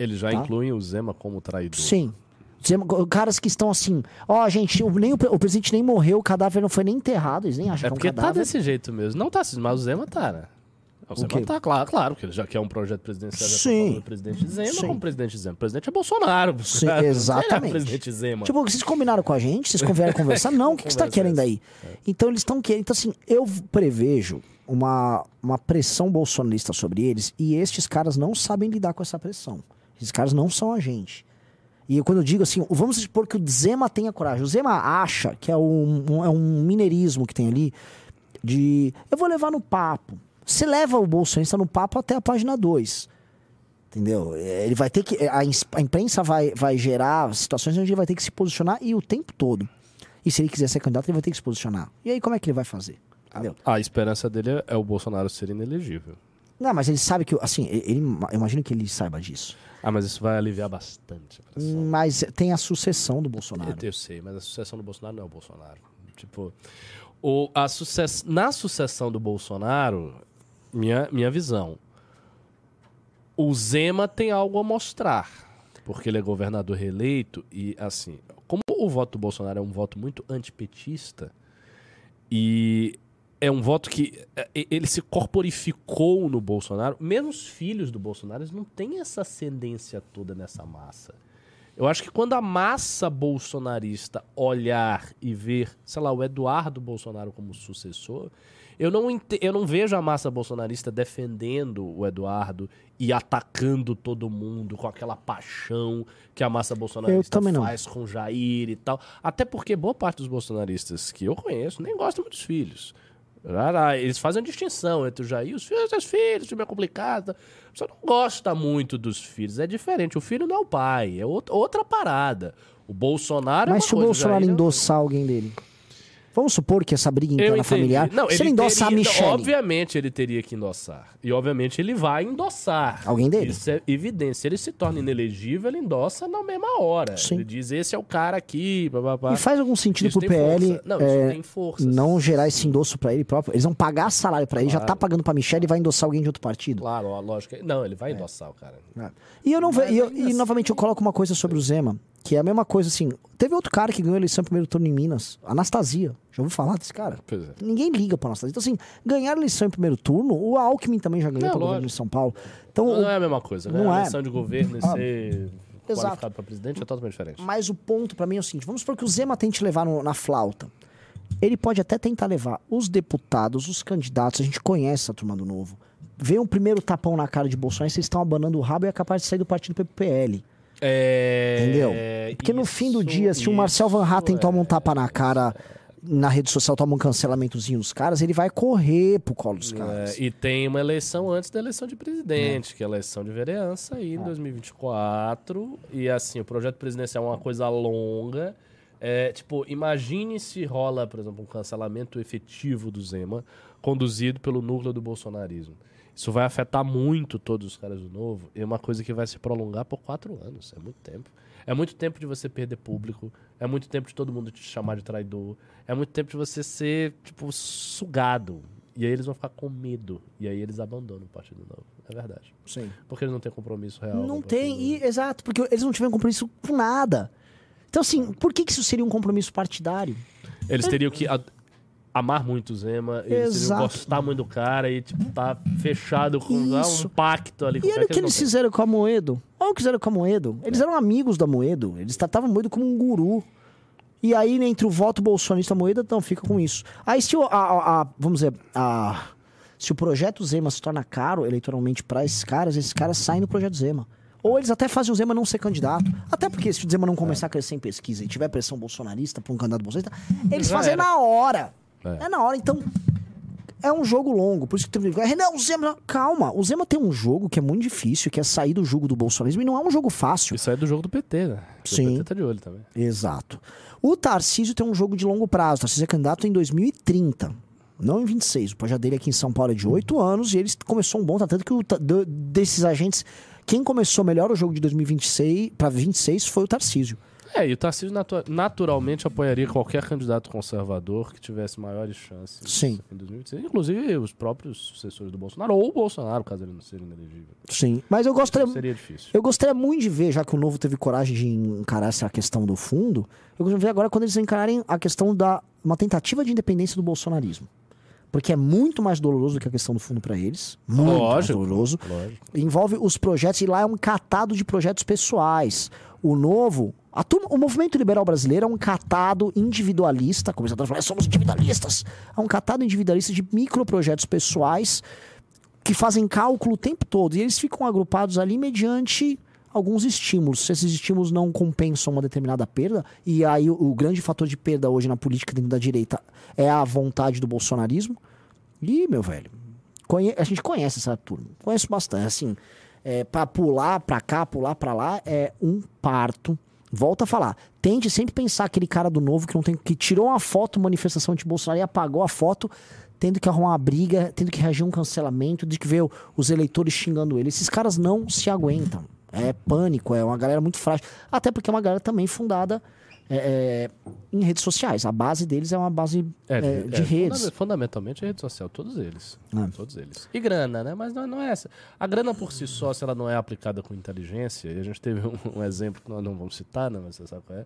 [SPEAKER 2] Eles já
[SPEAKER 3] Tá.
[SPEAKER 2] incluem o Zema como traidor.
[SPEAKER 3] Sim. Zema- caras que estão assim, ó, gente, o, nem, o, o presidente nem morreu, o cadáver não foi nem enterrado, eles nem acham
[SPEAKER 2] É
[SPEAKER 3] que é
[SPEAKER 2] porque
[SPEAKER 3] um
[SPEAKER 2] tá
[SPEAKER 3] cadáver.
[SPEAKER 2] desse jeito mesmo. Não tá, mas o Zema tá, né? O Zema tá, claro, claro, que ele já quer um projeto presidencial tá
[SPEAKER 3] Sim.
[SPEAKER 2] do presidente Zema
[SPEAKER 3] Sim.
[SPEAKER 2] como presidente Zema. O presidente é Bolsonaro.
[SPEAKER 3] Sim,
[SPEAKER 2] cara. É
[SPEAKER 3] exatamente.
[SPEAKER 2] presidente Zema.
[SPEAKER 3] Tipo, vocês combinaram com a gente? Vocês vieram conversar? Não, o que, que você tá querendo aí? Então eles estão querendo. Então, assim, eu prevejo uma, uma pressão bolsonarista sobre eles e estes caras não sabem lidar com essa pressão. Esses caras não são a gente. E quando eu digo assim, vamos supor que o Zema tenha coragem. O Zema acha que é um, um- é um mineirismo que tem ali de. Eu vou levar no papo. Você leva o bolsonarista no papo até a página 2. Entendeu? É, Ele vai ter que. A, a imprensa vai, vai gerar situações onde ele vai ter que se posicionar e o tempo todo. E se ele quiser ser candidato, ele vai ter que se posicionar. E aí, como é que ele vai fazer? Entendeu?
[SPEAKER 2] A esperança dele é- o Bolsonaro ser inelegível.
[SPEAKER 3] Não, mas ele sabe que. Assim, ele, ele- eu imagino que ele saiba disso.
[SPEAKER 2] Ah, mas isso vai aliviar bastante.
[SPEAKER 3] Mas tem a sucessão do Bolsonaro.
[SPEAKER 2] Eu, eu sei, mas a sucessão do Bolsonaro não é o Bolsonaro. Tipo, o, a sucess, na sucessão do Bolsonaro, minha, minha visão, o Zema tem algo a mostrar, porque ele é governador reeleito e, assim, como o voto do Bolsonaro é um voto muito antipetista e é um voto que é, e- ele se corporificou no Bolsonaro. Mesmo os filhos do Bolsonaro eles não têm essa ascendência toda nessa massa. Eu acho que quando a massa bolsonarista olhar e ver, sei lá, o Eduardo Bolsonaro como sucessor, eu não, eu não vejo a massa bolsonarista defendendo o Eduardo e atacando todo mundo com aquela paixão que a massa bolsonarista faz com Jair e tal. Até porque boa parte dos bolsonaristas que eu conheço nem gostam muito dos filhos. Eles fazem a distinção entre o Jair e os filhos, os filhos, o time é complicado. Você não gosta muito dos filhos, é diferente. O filho não é o pai, é out- outra parada. O Bolsonaro é
[SPEAKER 3] Mas
[SPEAKER 2] uma
[SPEAKER 3] se o
[SPEAKER 2] coisa,
[SPEAKER 3] Bolsonaro
[SPEAKER 2] Jair é
[SPEAKER 3] endossar alguém dele? Vamos supor que essa briga interna familiar.
[SPEAKER 2] Não,
[SPEAKER 3] se ele endossar
[SPEAKER 2] teria-
[SPEAKER 3] a Michelle.
[SPEAKER 2] Obviamente ele teria que endossar. E obviamente ele vai endossar.
[SPEAKER 3] Alguém dele.
[SPEAKER 2] Isso é evidente. Se ele se torna inelegível, ele endossa na mesma hora.
[SPEAKER 3] Sim.
[SPEAKER 2] Ele diz: esse é o cara aqui. Babá.
[SPEAKER 3] E faz algum sentido
[SPEAKER 2] Isso
[SPEAKER 3] pro PL
[SPEAKER 2] força. Não,
[SPEAKER 3] é,
[SPEAKER 2] isso tem força.
[SPEAKER 3] não gerar esse endosso pra ele próprio? Eles vão pagar salário pra ele, já tá
[SPEAKER 2] Claro.
[SPEAKER 3] pagando pra Michelle e vai endossar alguém de outro partido.
[SPEAKER 2] Claro, lógico. que- Não, ele vai endossar o cara.
[SPEAKER 3] É. E eu não
[SPEAKER 2] Mas
[SPEAKER 3] e, eu- e,
[SPEAKER 2] assim-
[SPEAKER 3] novamente eu coloco uma coisa sobre o Zema, que é a mesma coisa assim. Teve outro cara que ganhou a eleição primeiro turno em Minas, Anastasia. Já ouviu falar desse cara?
[SPEAKER 2] Pois é.
[SPEAKER 3] Ninguém liga pra Anastasia. Então, assim, ganhar a eleição em primeiro turno, o Alckmin também já ganhou
[SPEAKER 2] Não,
[SPEAKER 3] para governo
[SPEAKER 2] lógico.
[SPEAKER 3] de São Paulo. Então,
[SPEAKER 2] Não é a mesma coisa, né?
[SPEAKER 3] Não
[SPEAKER 2] a
[SPEAKER 3] é.
[SPEAKER 2] eleição de governo e
[SPEAKER 3] Ah,
[SPEAKER 2] ser
[SPEAKER 3] exato.
[SPEAKER 2] qualificado para presidente é totalmente diferente.
[SPEAKER 3] Mas o ponto pra mim é o seguinte: vamos supor que o Zema tente levar no- na flauta. Ele pode até tentar levar os deputados, os candidatos, a gente conhece essa turma do novo. Vê um primeiro tapão na cara de Bolsonaro, vocês estão abanando o rabo e é capaz de sair do partido PPL.
[SPEAKER 2] É...
[SPEAKER 3] Entendeu? Porque no fim do dia, se o Marcel Van Hatten
[SPEAKER 2] isso
[SPEAKER 3] toma um
[SPEAKER 2] é-
[SPEAKER 3] tapa na cara, na rede social toma um cancelamentozinho dos caras, ele vai correr pro colo dos caras.
[SPEAKER 2] É, e tem uma eleição antes da eleição de presidente, que é a eleição de vereança aí em 2024. E assim, o projeto presidencial é uma coisa longa. É, tipo, imagine se rola, por exemplo, um cancelamento efetivo do Zema, conduzido pelo núcleo do bolsonarismo. Isso vai afetar muito todos os caras do novo. E é uma coisa que vai se prolongar por quatro anos. É muito tempo. É muito tempo de você perder público. É muito tempo de todo mundo te chamar de traidor. É muito tempo de você ser, tipo, sugado. E aí eles vão ficar com medo. E aí eles abandonam o Partido Novo. É verdade.
[SPEAKER 3] Sim.
[SPEAKER 2] Porque eles não têm compromisso real.
[SPEAKER 3] Não tem, e, exato, porque eles não tiveram compromisso com nada. Então, assim, por que, que isso seria um compromisso partidário?
[SPEAKER 2] Eles teriam que amar muito o Zema. Eles que gostar muito do cara e, tipo, tá fechado com
[SPEAKER 3] Isso.
[SPEAKER 2] um pacto ali com
[SPEAKER 3] E olha o que
[SPEAKER 2] eles
[SPEAKER 3] fizeram com a Moedo. Olha o que fizeram com a Moedo. Eles eram amigos da Moedo. Eles tratavam Moedo como um guru. E aí, né, entre o voto bolsonarista e a Moedo, então fica com isso. Aí, se o, a, a- a- vamos dizer, a, se o projeto Zema se torna caro eleitoralmente para esses caras, esses caras saem do projeto Zema. Ou eles até fazem o Zema não ser candidato. Até porque se o Zema não começar a crescer em pesquisa e tiver pressão bolsonarista para um candidato bolsonarista, eles
[SPEAKER 2] Já
[SPEAKER 3] fazem
[SPEAKER 2] era.
[SPEAKER 3] na hora.
[SPEAKER 2] É.
[SPEAKER 3] É. na hora. Então, é um jogo longo. Por isso que tem gente Renan, o Zema. Calma. O Zema tem um jogo que é muito difícil, que é sair do jogo do bolsonarismo. E não é um jogo fácil.
[SPEAKER 2] Aí é do jogo do PT, né? Porque
[SPEAKER 3] Sim.
[SPEAKER 2] O PT tá de olho também.
[SPEAKER 3] Exato. O Tarcísio tem um jogo de longo prazo. O Tarcísio é candidato em 2030. Não em 26. O projeto dele aqui em São Paulo é de 8 anos e ele começou um bom. Tá tanto que o desses agentes. Quem começou melhor o jogo de 2026 para 26 foi o Tarcísio.
[SPEAKER 2] É, e o Tarcísio natu- naturalmente apoiaria qualquer candidato conservador que tivesse maiores chances
[SPEAKER 3] Sim.
[SPEAKER 2] em 2026. Inclusive os próprios sucessores do Bolsonaro, ou o Bolsonaro, caso ele não seja inelegível.
[SPEAKER 3] Sim. Mas eu gostaria.
[SPEAKER 2] Seria difícil.
[SPEAKER 3] Eu gostaria muito de ver, já que o Novo teve coragem de encarar essa questão do fundo, eu gostaria de ver agora quando eles encararem a questão da uma tentativa de independência do bolsonarismo. Porque é muito mais doloroso do que a questão do fundo para eles. Muito
[SPEAKER 2] Lógico.
[SPEAKER 3] mais doloroso.
[SPEAKER 2] Lógico.
[SPEAKER 3] Envolve os projetos, e lá é um catado de projetos pessoais. O Novo. A turma- o movimento liberal brasileiro é um catado individualista, como os atores falam, somos individualistas. É um catado individualista de microprojetos pessoais que fazem cálculo o tempo todo. E eles ficam agrupados ali mediante alguns estímulos. Se esses estímulos não compensam uma determinada perda, e aí o, o grande fator de perda hoje na política dentro da direita é a vontade do bolsonarismo. E, meu velho, conhe- a gente conhece essa turma. Conheço bastante. Assim, é, pra pular pra cá, pular pra lá, é um parto. Volta a falar. Tente sempre pensar aquele cara do novo que não tem que tirou uma foto, manifestação de Bolsonaro e apagou a foto, tendo que arrumar uma briga, tendo que reagir a um cancelamento, de que ver os eleitores xingando ele. Esses caras não se aguentam. É pânico, é uma galera muito frágil. Até porque é uma galera também fundada é, é, em redes sociais. A base deles é uma base é, de
[SPEAKER 2] é,
[SPEAKER 3] redes.
[SPEAKER 2] funda- Fundamentalmente é rede social, todos eles.
[SPEAKER 3] É.
[SPEAKER 2] Todos eles. E grana, né? Mas não, não é essa. A grana por si só, se ela não é aplicada com inteligência, e a gente teve um, um exemplo que nós não vamos citar, né? Mas você sabe qual é.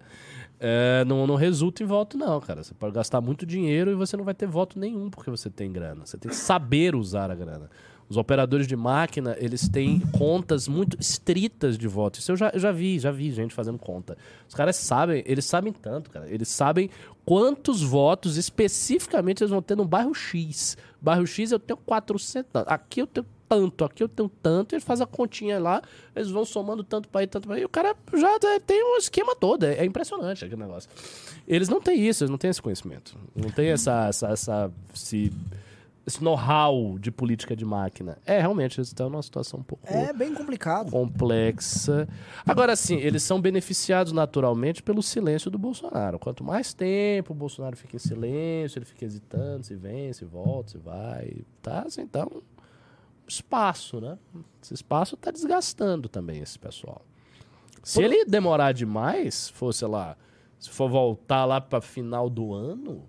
[SPEAKER 2] É, não, não resulta em voto, não, cara. Você pode gastar muito dinheiro e você não vai ter voto nenhum porque você tem grana. Você tem que saber usar a grana. Os operadores de máquina, eles têm contas muito estritas de voto. Isso eu já, eu já vi, já vi gente fazendo conta. Os caras sabem, eles sabem tanto, cara. Eles sabem quantos votos especificamente eles vão ter no bairro X. Bairro X eu tenho 400, não, aqui eu tenho tanto, aqui eu tenho tanto. Eles fazem a continha lá, eles vão somando tanto para aí, tanto para aí. E o cara já tem um esquema todo. É, é impressionante aquele negócio. Eles não têm isso, eles não têm esse conhecimento. Não tem essa, essa, essa esse know-how de política de máquina. É, realmente, eles estão numa situação um pouco
[SPEAKER 3] É bem complicado.
[SPEAKER 2] complexa. Agora, sim, eles são beneficiados naturalmente pelo silêncio do Bolsonaro. Quanto mais tempo o Bolsonaro fica em silêncio, ele fica hesitando, se vem, se volta, se vai. Tá, assim, então, espaço, né? Esse espaço tá desgastando também esse pessoal. Se ele demorar demais, for, sei lá, se for voltar lá para final do ano,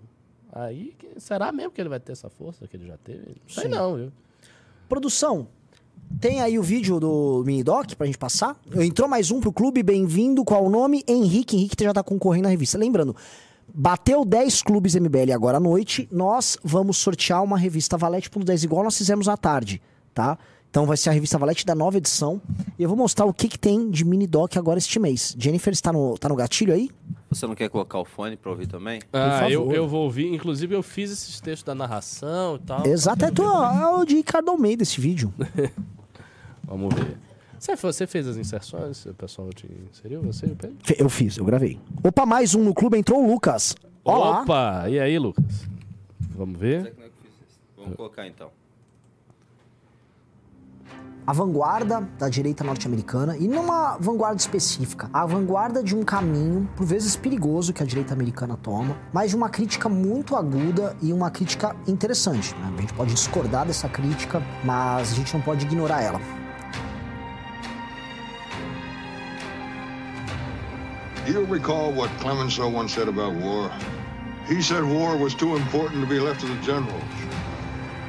[SPEAKER 2] aí será mesmo que ele vai ter essa força que ele já teve? Não sei
[SPEAKER 3] Sim.
[SPEAKER 2] não, viu?
[SPEAKER 3] Produção, tem aí o vídeo do Minidoc pra gente passar? Entrou mais um pro clube, bem-vindo. Qual o nome? Henrique. Henrique já tá concorrendo na revista. Lembrando, bateu 10 clubes MBL agora à noite. Nós vamos sortear uma revista Valete por 10 igual nós fizemos à tarde, tá? Então vai ser a revista Valete da nova edição. E eu vou mostrar o que, que tem de Minidoc agora este mês. Jennifer está no, tá no gatilho aí?
[SPEAKER 1] Você não quer colocar o fone pra ouvir também?
[SPEAKER 2] Ah, eu,
[SPEAKER 3] favor.
[SPEAKER 2] eu vou ouvir. Inclusive, eu fiz esses textos da narração e tal.
[SPEAKER 3] Exato, é, tua- é o de Ricardo Almeida esse vídeo.
[SPEAKER 2] Vamos ver. Você, você fez as inserções? O pessoal te inseriu? Você, Pedro?
[SPEAKER 3] Eu fiz, eu gravei. Opa, mais um no clube, entrou o Lucas. Olá.
[SPEAKER 2] Opa! E aí, Lucas? Vamos ver?
[SPEAKER 1] Vamos colocar então.
[SPEAKER 3] A vanguarda da direita norte-americana e não uma vanguarda específica, a vanguarda de um caminho, por vezes perigoso, que a direita americana toma, mas de uma crítica muito aguda e uma crítica interessante. né? A gente pode discordar dessa crítica, mas a gente não pode ignorar ela.
[SPEAKER 4] You recall what Clemenceau once said about war? He said war was too important to be left to the generals.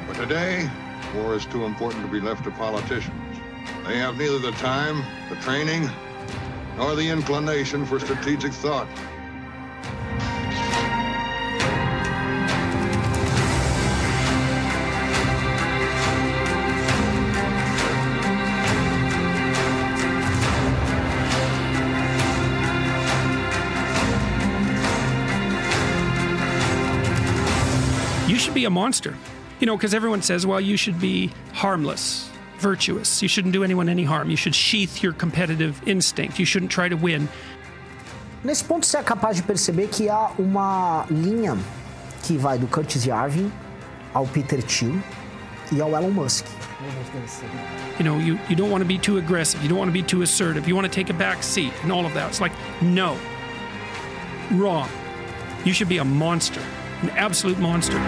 [SPEAKER 4] But today, war is too important to be left to politicians. They have neither the time, the training, nor the inclination for strategic thought.
[SPEAKER 5] you should be a monster. You know, because everyone says, well, you should be harmless, virtuous. You shouldn't do anyone any harm. You should sheath your competitive instinct. You shouldn't try to win.
[SPEAKER 3] Nesse ponto, você é capaz de perceber que há uma linha que vai do Curtis Yarvin ao Peter Thiel e ao Elon Musk.
[SPEAKER 5] You know, you, you don't want to be too aggressive. You don't want to be too assertive. You want to take a back seat and all of that. It's like, no. Wrong. You should be a monster, an absolute monster.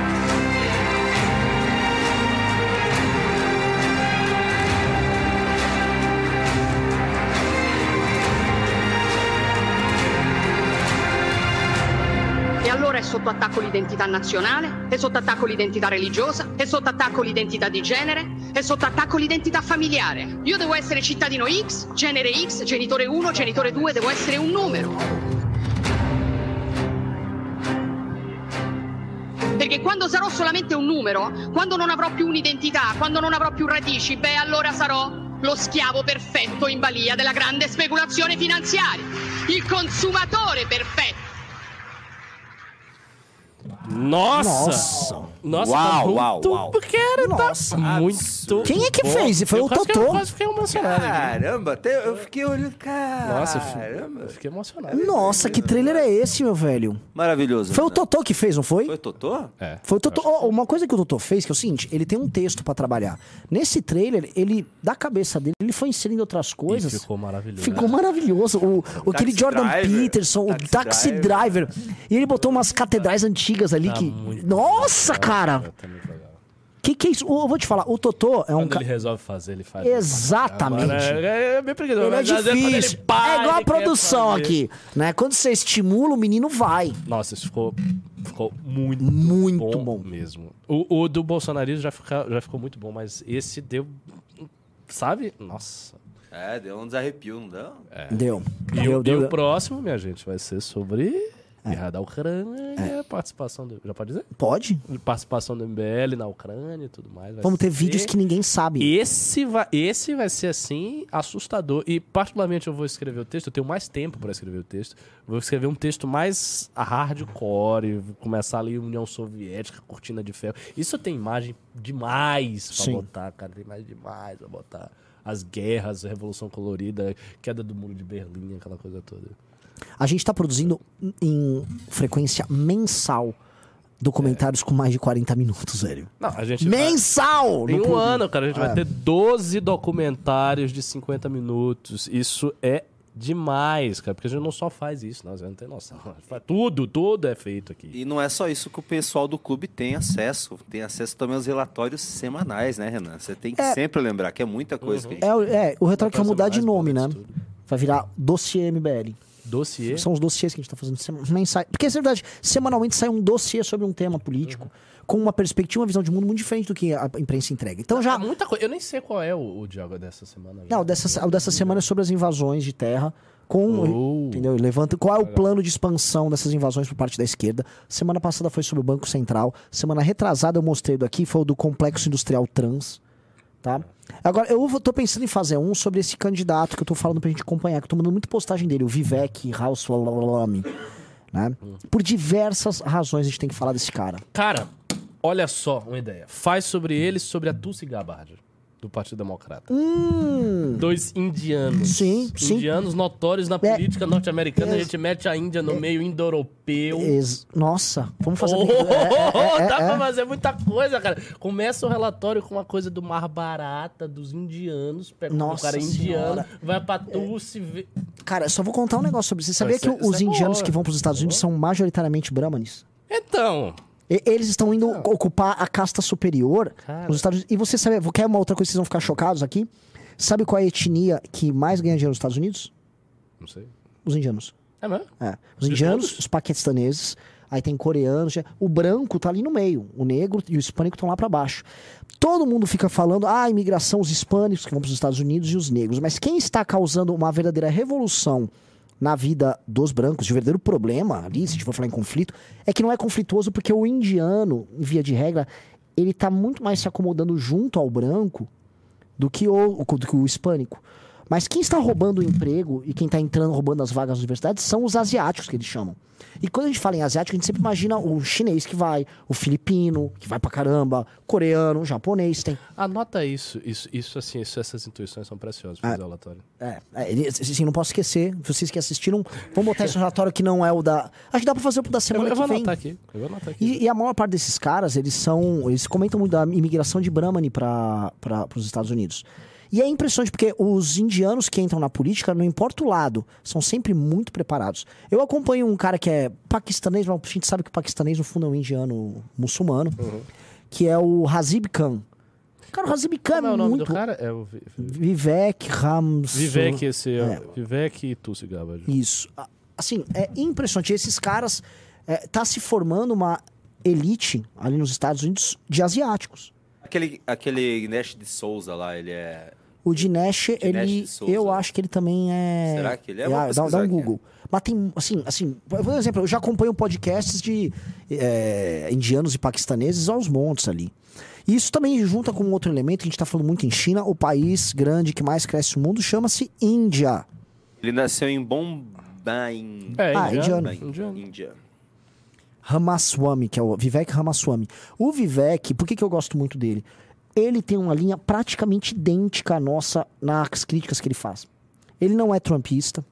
[SPEAKER 6] Sotto attacco l'identità nazionale, è sotto attacco l'identità religiosa, è sotto attacco l'identità di genere, è sotto attacco l'identità familiare. Io devo essere cittadino X, genere X, genitore 1, genitore 2, devo essere un numero. Perché quando sarò solamente un numero, quando non avrò più un'identità, quando non avrò più radici, beh allora sarò lo schiavo perfetto in balia della grande speculazione finanziaria, il consumatore perfetto.
[SPEAKER 2] Nossa!
[SPEAKER 3] Nossa.
[SPEAKER 2] Nossa,
[SPEAKER 1] Uau,
[SPEAKER 2] tá muito...
[SPEAKER 1] uau, uau.
[SPEAKER 2] Cara,
[SPEAKER 3] Nossa.
[SPEAKER 2] tá muito...
[SPEAKER 3] Quem é que
[SPEAKER 2] bom.
[SPEAKER 3] fez? Foi
[SPEAKER 2] Eu
[SPEAKER 3] o Totô.
[SPEAKER 2] Eu quase fiquei emocionado.
[SPEAKER 1] Caramba, até eu fiquei olhando.
[SPEAKER 2] Nossa, eu fi-
[SPEAKER 1] Caramba.
[SPEAKER 2] eu fiquei emocionado.
[SPEAKER 3] Nossa, que trailer é esse, meu velho?
[SPEAKER 1] Maravilhoso.
[SPEAKER 3] Foi o
[SPEAKER 1] né?
[SPEAKER 3] Totô que fez, não foi?
[SPEAKER 1] Foi o Totô?
[SPEAKER 2] É.
[SPEAKER 3] Foi o Totô. Ó, uma coisa que o Totô fez, que é o seguinte, ele tem um texto pra trabalhar. Nesse trailer, ele, da cabeça dele, ele foi inserindo outras coisas.
[SPEAKER 2] E ficou maravilhoso.
[SPEAKER 3] Ficou maravilhoso. O, o aquele Jordan
[SPEAKER 1] Driver.
[SPEAKER 3] Peterson, o
[SPEAKER 1] Taxi
[SPEAKER 3] Taxi Driver. E ele botou umas catedrais antigas ali
[SPEAKER 2] Tá
[SPEAKER 3] que.
[SPEAKER 2] muito
[SPEAKER 3] Nossa,
[SPEAKER 2] legal.
[SPEAKER 3] Cara! Que que é isso? Eu vou te falar, o Totô é um
[SPEAKER 2] Quando
[SPEAKER 3] cara.
[SPEAKER 2] ele resolve fazer, ele faz.
[SPEAKER 3] Exatamente.
[SPEAKER 2] Agora, é, é bem preguiçoso.
[SPEAKER 3] Ele é
[SPEAKER 2] vezes quando
[SPEAKER 3] difícil.
[SPEAKER 2] ele para,
[SPEAKER 3] é igual a produção aqui, né? Quando você estimula, o menino vai.
[SPEAKER 2] Nossa, isso ficou, ficou muito,
[SPEAKER 3] Muito
[SPEAKER 2] bom,
[SPEAKER 3] bom.
[SPEAKER 2] mesmo. O, o do bolsonarismo já, fica, já ficou muito bom, mas esse deu. Sabe? Nossa.
[SPEAKER 1] É, deu um desarrepio, não deu?
[SPEAKER 3] Deu.
[SPEAKER 2] E,
[SPEAKER 3] deu,
[SPEAKER 2] o,
[SPEAKER 3] deu,
[SPEAKER 2] e o
[SPEAKER 3] deu.
[SPEAKER 2] próximo, minha gente, vai ser sobre guerra da Ucrânia e a participação do. Já pode dizer?
[SPEAKER 3] Pode?
[SPEAKER 2] Participação do MBL na Ucrânia e tudo mais.
[SPEAKER 3] Vamos ter
[SPEAKER 2] ser-
[SPEAKER 3] vídeos que ninguém sabe.
[SPEAKER 2] Esse vai, esse vai ser assim assustador. E particularmente eu vou escrever o texto, eu tenho mais tempo para escrever o texto. Vou escrever um texto mais hardcore, começar ali União Soviética, cortina de ferro. Isso tem imagem demais pra
[SPEAKER 3] Sim.
[SPEAKER 2] botar, cara, tem imagem demais pra botar. As guerras, a Revolução Colorida, queda do Muro de Berlim, aquela coisa toda.
[SPEAKER 3] A gente tá produzindo em frequência mensal documentários com mais de 40 minutos, velho.
[SPEAKER 2] Não, a gente vai-
[SPEAKER 3] Mensal!
[SPEAKER 2] Em
[SPEAKER 3] No
[SPEAKER 2] um
[SPEAKER 3] Plug.
[SPEAKER 2] ano, cara, a gente
[SPEAKER 3] É.
[SPEAKER 2] vai ter 12 documentários de 50 minutos. Isso é demais, cara, porque a gente não só faz isso, não, você não tem noção. Faz Tudo, tudo é feito aqui.
[SPEAKER 1] E não é só isso que o pessoal do clube tem acesso. Tem acesso também aos relatórios semanais, né, Renan? Você tem que
[SPEAKER 3] É.
[SPEAKER 1] sempre lembrar que é muita coisa que a gente...
[SPEAKER 3] É, o- é, o retrato vai
[SPEAKER 2] Vai
[SPEAKER 3] mudar de nome, né?
[SPEAKER 2] tudo.
[SPEAKER 3] Vai virar dossiê MBL.
[SPEAKER 2] Dossiê.
[SPEAKER 3] São os dossiês que a gente tá fazendo mensais. Porque, é verdade, semanalmente sai um dossiê sobre um tema político,
[SPEAKER 2] Uhum.
[SPEAKER 3] com uma perspectiva, uma visão de mundo muito diferente do que a imprensa entrega. Então já.
[SPEAKER 2] É muita coisa. Eu nem sei qual é o, o Diogo dessa semana.
[SPEAKER 3] Não, dessa, o dessa semana é sobre as invasões de terra. Com,
[SPEAKER 2] Oh.
[SPEAKER 3] entendeu? Levanta qual é o plano de expansão dessas invasões por parte da esquerda. Semana passada foi sobre o Banco Central. Semana retrasada eu mostrei do aqui, foi o do Complexo Industrial Trans. Tá? Agora, eu tô pensando em fazer um sobre esse candidato que eu tô falando pra gente acompanhar, que eu tô mandando muita postagem dele, o Vivek Rauswalami. Né? Por diversas razões a gente tem que falar desse cara.
[SPEAKER 2] Cara, olha só uma ideia. Faz sobre ele, sobre a Tulsi Gabbard, do Partido Democrata.
[SPEAKER 3] Hum.
[SPEAKER 2] Dois indianos.
[SPEAKER 3] Sim, sim.
[SPEAKER 2] Indianos notórios na
[SPEAKER 3] É.
[SPEAKER 2] política norte-americana. A
[SPEAKER 3] É.
[SPEAKER 2] gente mete a Índia no meio indo-europeu.
[SPEAKER 3] Nossa, vamos fazer.
[SPEAKER 2] Oh,
[SPEAKER 3] É, é, é,
[SPEAKER 2] dá
[SPEAKER 3] é,
[SPEAKER 2] pra
[SPEAKER 3] é.
[SPEAKER 2] fazer muita coisa, cara. Começa o relatório com uma coisa do mar barata, dos indianos. Pega
[SPEAKER 3] Nossa
[SPEAKER 2] o cara indiano, vai pra Tulsi. vê-
[SPEAKER 3] Cara, só vou contar um negócio sobre isso. Você sabia que
[SPEAKER 2] é-
[SPEAKER 3] os
[SPEAKER 2] é
[SPEAKER 3] indianos
[SPEAKER 2] boa.
[SPEAKER 3] que vão para os Estados Unidos são majoritariamente brahmanes?
[SPEAKER 2] Então,
[SPEAKER 3] Eles estão indo ocupar a casta superior
[SPEAKER 2] Cara.
[SPEAKER 3] nos Estados Unidos. E você sabe, quer uma outra coisa que vocês vão ficar chocados aqui? Sabe qual é a etnia que mais ganha dinheiro nos Estados Unidos?
[SPEAKER 2] não sei.
[SPEAKER 3] Os indianos.
[SPEAKER 2] É mesmo?
[SPEAKER 3] É. Os indianos, os paquistaneses, aí tem coreanos. já- O branco tá ali no meio. O negro e o hispânico estão lá para baixo. Todo mundo fica falando, ah, a imigração, os hispânicos que vão para os Estados Unidos e os negros. Mas quem está causando uma verdadeira revolução na vida dos brancos, de verdadeiro problema ali, se a gente for falar em conflito, é que não é conflituoso porque o indiano, em via de regra, ele tá muito mais se acomodando junto ao branco do que o, do que o hispânico. Mas quem está roubando o emprego e quem está entrando roubando as vagas nas universidades são os asiáticos que eles chamam. E quando a gente fala em asiático, a gente sempre imagina o chinês que vai, o filipino, que vai pra caramba, coreano, o japonês tem.
[SPEAKER 2] Anota isso. Isso, isso assim, isso- essas intuições são preciosas pra
[SPEAKER 3] Ah.
[SPEAKER 2] fazer o relatório.
[SPEAKER 3] É, é, assim, não posso esquecer. Vocês que assistiram, vamos botar esse relatório que não é o da. Acho que dá pra fazer o da
[SPEAKER 2] Eu,
[SPEAKER 3] semana
[SPEAKER 2] eu vou
[SPEAKER 3] que vem.
[SPEAKER 2] anotar aqui. Eu vou anotar aqui.
[SPEAKER 3] E, e a maior parte desses caras, eles são. Eles comentam muito da imigração de Brahmani para os Estados Unidos. E é impressionante, porque os indianos que entram na política, não importa o lado, são sempre muito preparados. Eu acompanho um cara que é paquistanês, mas a gente sabe que o paquistanês, no fundo, é um indiano muçulmano,
[SPEAKER 2] Uhum.
[SPEAKER 3] que é o Hazib Khan. Cara, o Hazib Khan
[SPEAKER 2] Como é
[SPEAKER 3] é
[SPEAKER 2] o nome
[SPEAKER 3] muito.
[SPEAKER 2] do cara? É o Vi- Vi-
[SPEAKER 3] Vivek Rams.
[SPEAKER 2] Vivek, esse é.
[SPEAKER 3] É.
[SPEAKER 2] Vivek e Tulsi Gabbard.
[SPEAKER 3] Isso. Assim, é impressionante. Esses caras. É, tá se formando uma elite ali nos Estados Unidos de asiáticos.
[SPEAKER 1] Aquele, aquele Nash de Souza lá, ele é...
[SPEAKER 3] O Dinesh, ele.
[SPEAKER 1] Dinesh de Souza.
[SPEAKER 3] Eu acho que ele também é.
[SPEAKER 1] Será que ele é?
[SPEAKER 3] é dá, dá um. Google. Mas tem, assim, assim, eu vou dar um exemplo, eu já acompanho podcasts de é, indianos e paquistaneses aos montes ali. E isso também junta com um outro elemento que a gente está falando muito em China, o país grande que mais cresce no mundo chama-se Índia.
[SPEAKER 1] Ele nasceu em Bombay.
[SPEAKER 2] É,
[SPEAKER 3] Ah,
[SPEAKER 2] indiano.
[SPEAKER 1] Bombay,
[SPEAKER 2] indiano.
[SPEAKER 1] Índia.
[SPEAKER 3] Ramaswamy, que é o Vivek Ramaswamy. O Vivek, por que, que eu gosto muito dele? Ele tem uma linha praticamente idêntica à nossa nas críticas que ele faz. Ele não é trumpista.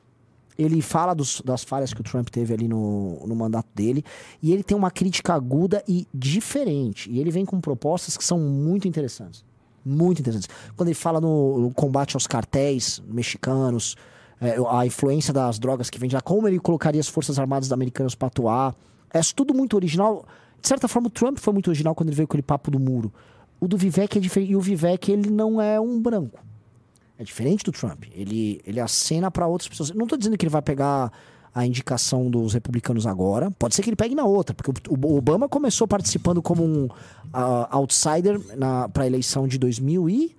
[SPEAKER 3] Ele fala dos- das falhas que o Trump teve ali no, no mandato dele. E ele tem uma crítica aguda e diferente. E ele vem com propostas que são muito interessantes. Muito interessantes. Quando ele fala no, no combate aos cartéis mexicanos, é, a influência das drogas que vem de lá, como ele colocaria as Forças Armadas americanas para atuar. É tudo muito original. De certa forma, o Trump foi muito original quando ele veio com aquele papo do muro. O do Vivek é diferente. E o Vivek, ele não é um branco. É diferente do Trump. Ele, ele acena para outras pessoas. Não tô dizendo que ele vai pegar a indicação dos republicanos agora. Pode ser que ele pegue na outra, porque o Obama começou participando como um ah, outsider para a eleição de 2000 e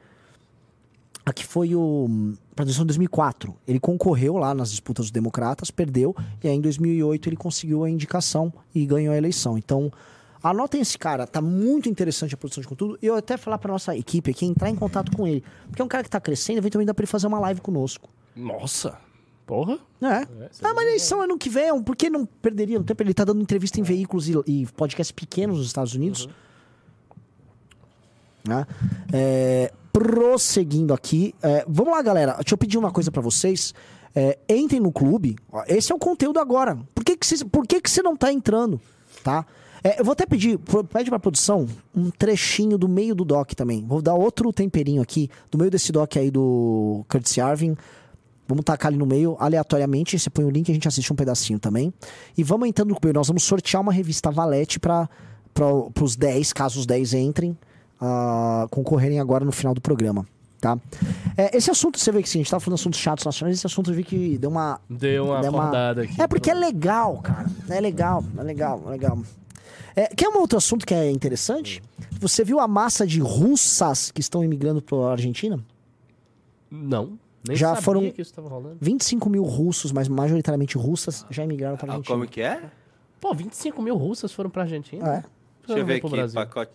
[SPEAKER 3] aqui foi o para a eleição de 2004. Ele concorreu lá nas disputas dos democratas, perdeu e aí em 2008 ele conseguiu a indicação e ganhou a eleição. Então Anotem esse cara, tá muito interessante a produção de conteúdo. E eu até falar pra nossa equipe aqui entrar em contato com ele. Porque é um cara que tá crescendo, eventualmente dá pra ele fazer uma live conosco.
[SPEAKER 2] Nossa. Porra.
[SPEAKER 3] É. ah, mas eleição ano que vem, por que não perderia no tempo? Ele tá dando entrevista em veículos e, e podcasts pequenos nos Estados Unidos. Né? É, prosseguindo aqui. é, vamos lá, galera. Deixa eu pedir uma coisa pra vocês. É, entrem no clube. Esse é o conteúdo agora. Por que, que, você, por que, que você não tá entrando? Tá? É, eu vou até pedir, pede pra produção um trechinho do meio do doc também. Vou dar outro temperinho aqui, do meio desse doc aí do Curtis Arvin. Vamos tacar ali no meio, aleatoriamente. Você põe o link e a gente assiste um pedacinho também. E vamos entrando no clube. Nós vamos sortear uma revista Valete para os 10, caso os 10 entrem, ah, concorrerem agora no final do programa. Tá? É, esse assunto, você vê que sim, a gente tava falando de assuntos chatos nacionais, esse assunto eu vi que deu uma.
[SPEAKER 2] Deu uma
[SPEAKER 3] deu
[SPEAKER 2] acordada aqui.
[SPEAKER 3] É porque é legal, cara. É legal, é legal, é legal. É, quer um outro assunto que é interessante? Você viu a massa de russas que estão imigrando para a Argentina?
[SPEAKER 2] Não. Nem
[SPEAKER 3] Já
[SPEAKER 2] sabia
[SPEAKER 3] foram-
[SPEAKER 2] que isso tava rolando.
[SPEAKER 3] 25 mil russos, mas majoritariamente russas, já imigraram para a
[SPEAKER 1] Ah,
[SPEAKER 3] Argentina.
[SPEAKER 1] como que é?
[SPEAKER 2] Pô, 25 mil russas foram pra Argentina.
[SPEAKER 3] É.
[SPEAKER 1] Deixa eu ver aqui,
[SPEAKER 2] Brasil.
[SPEAKER 1] pacote.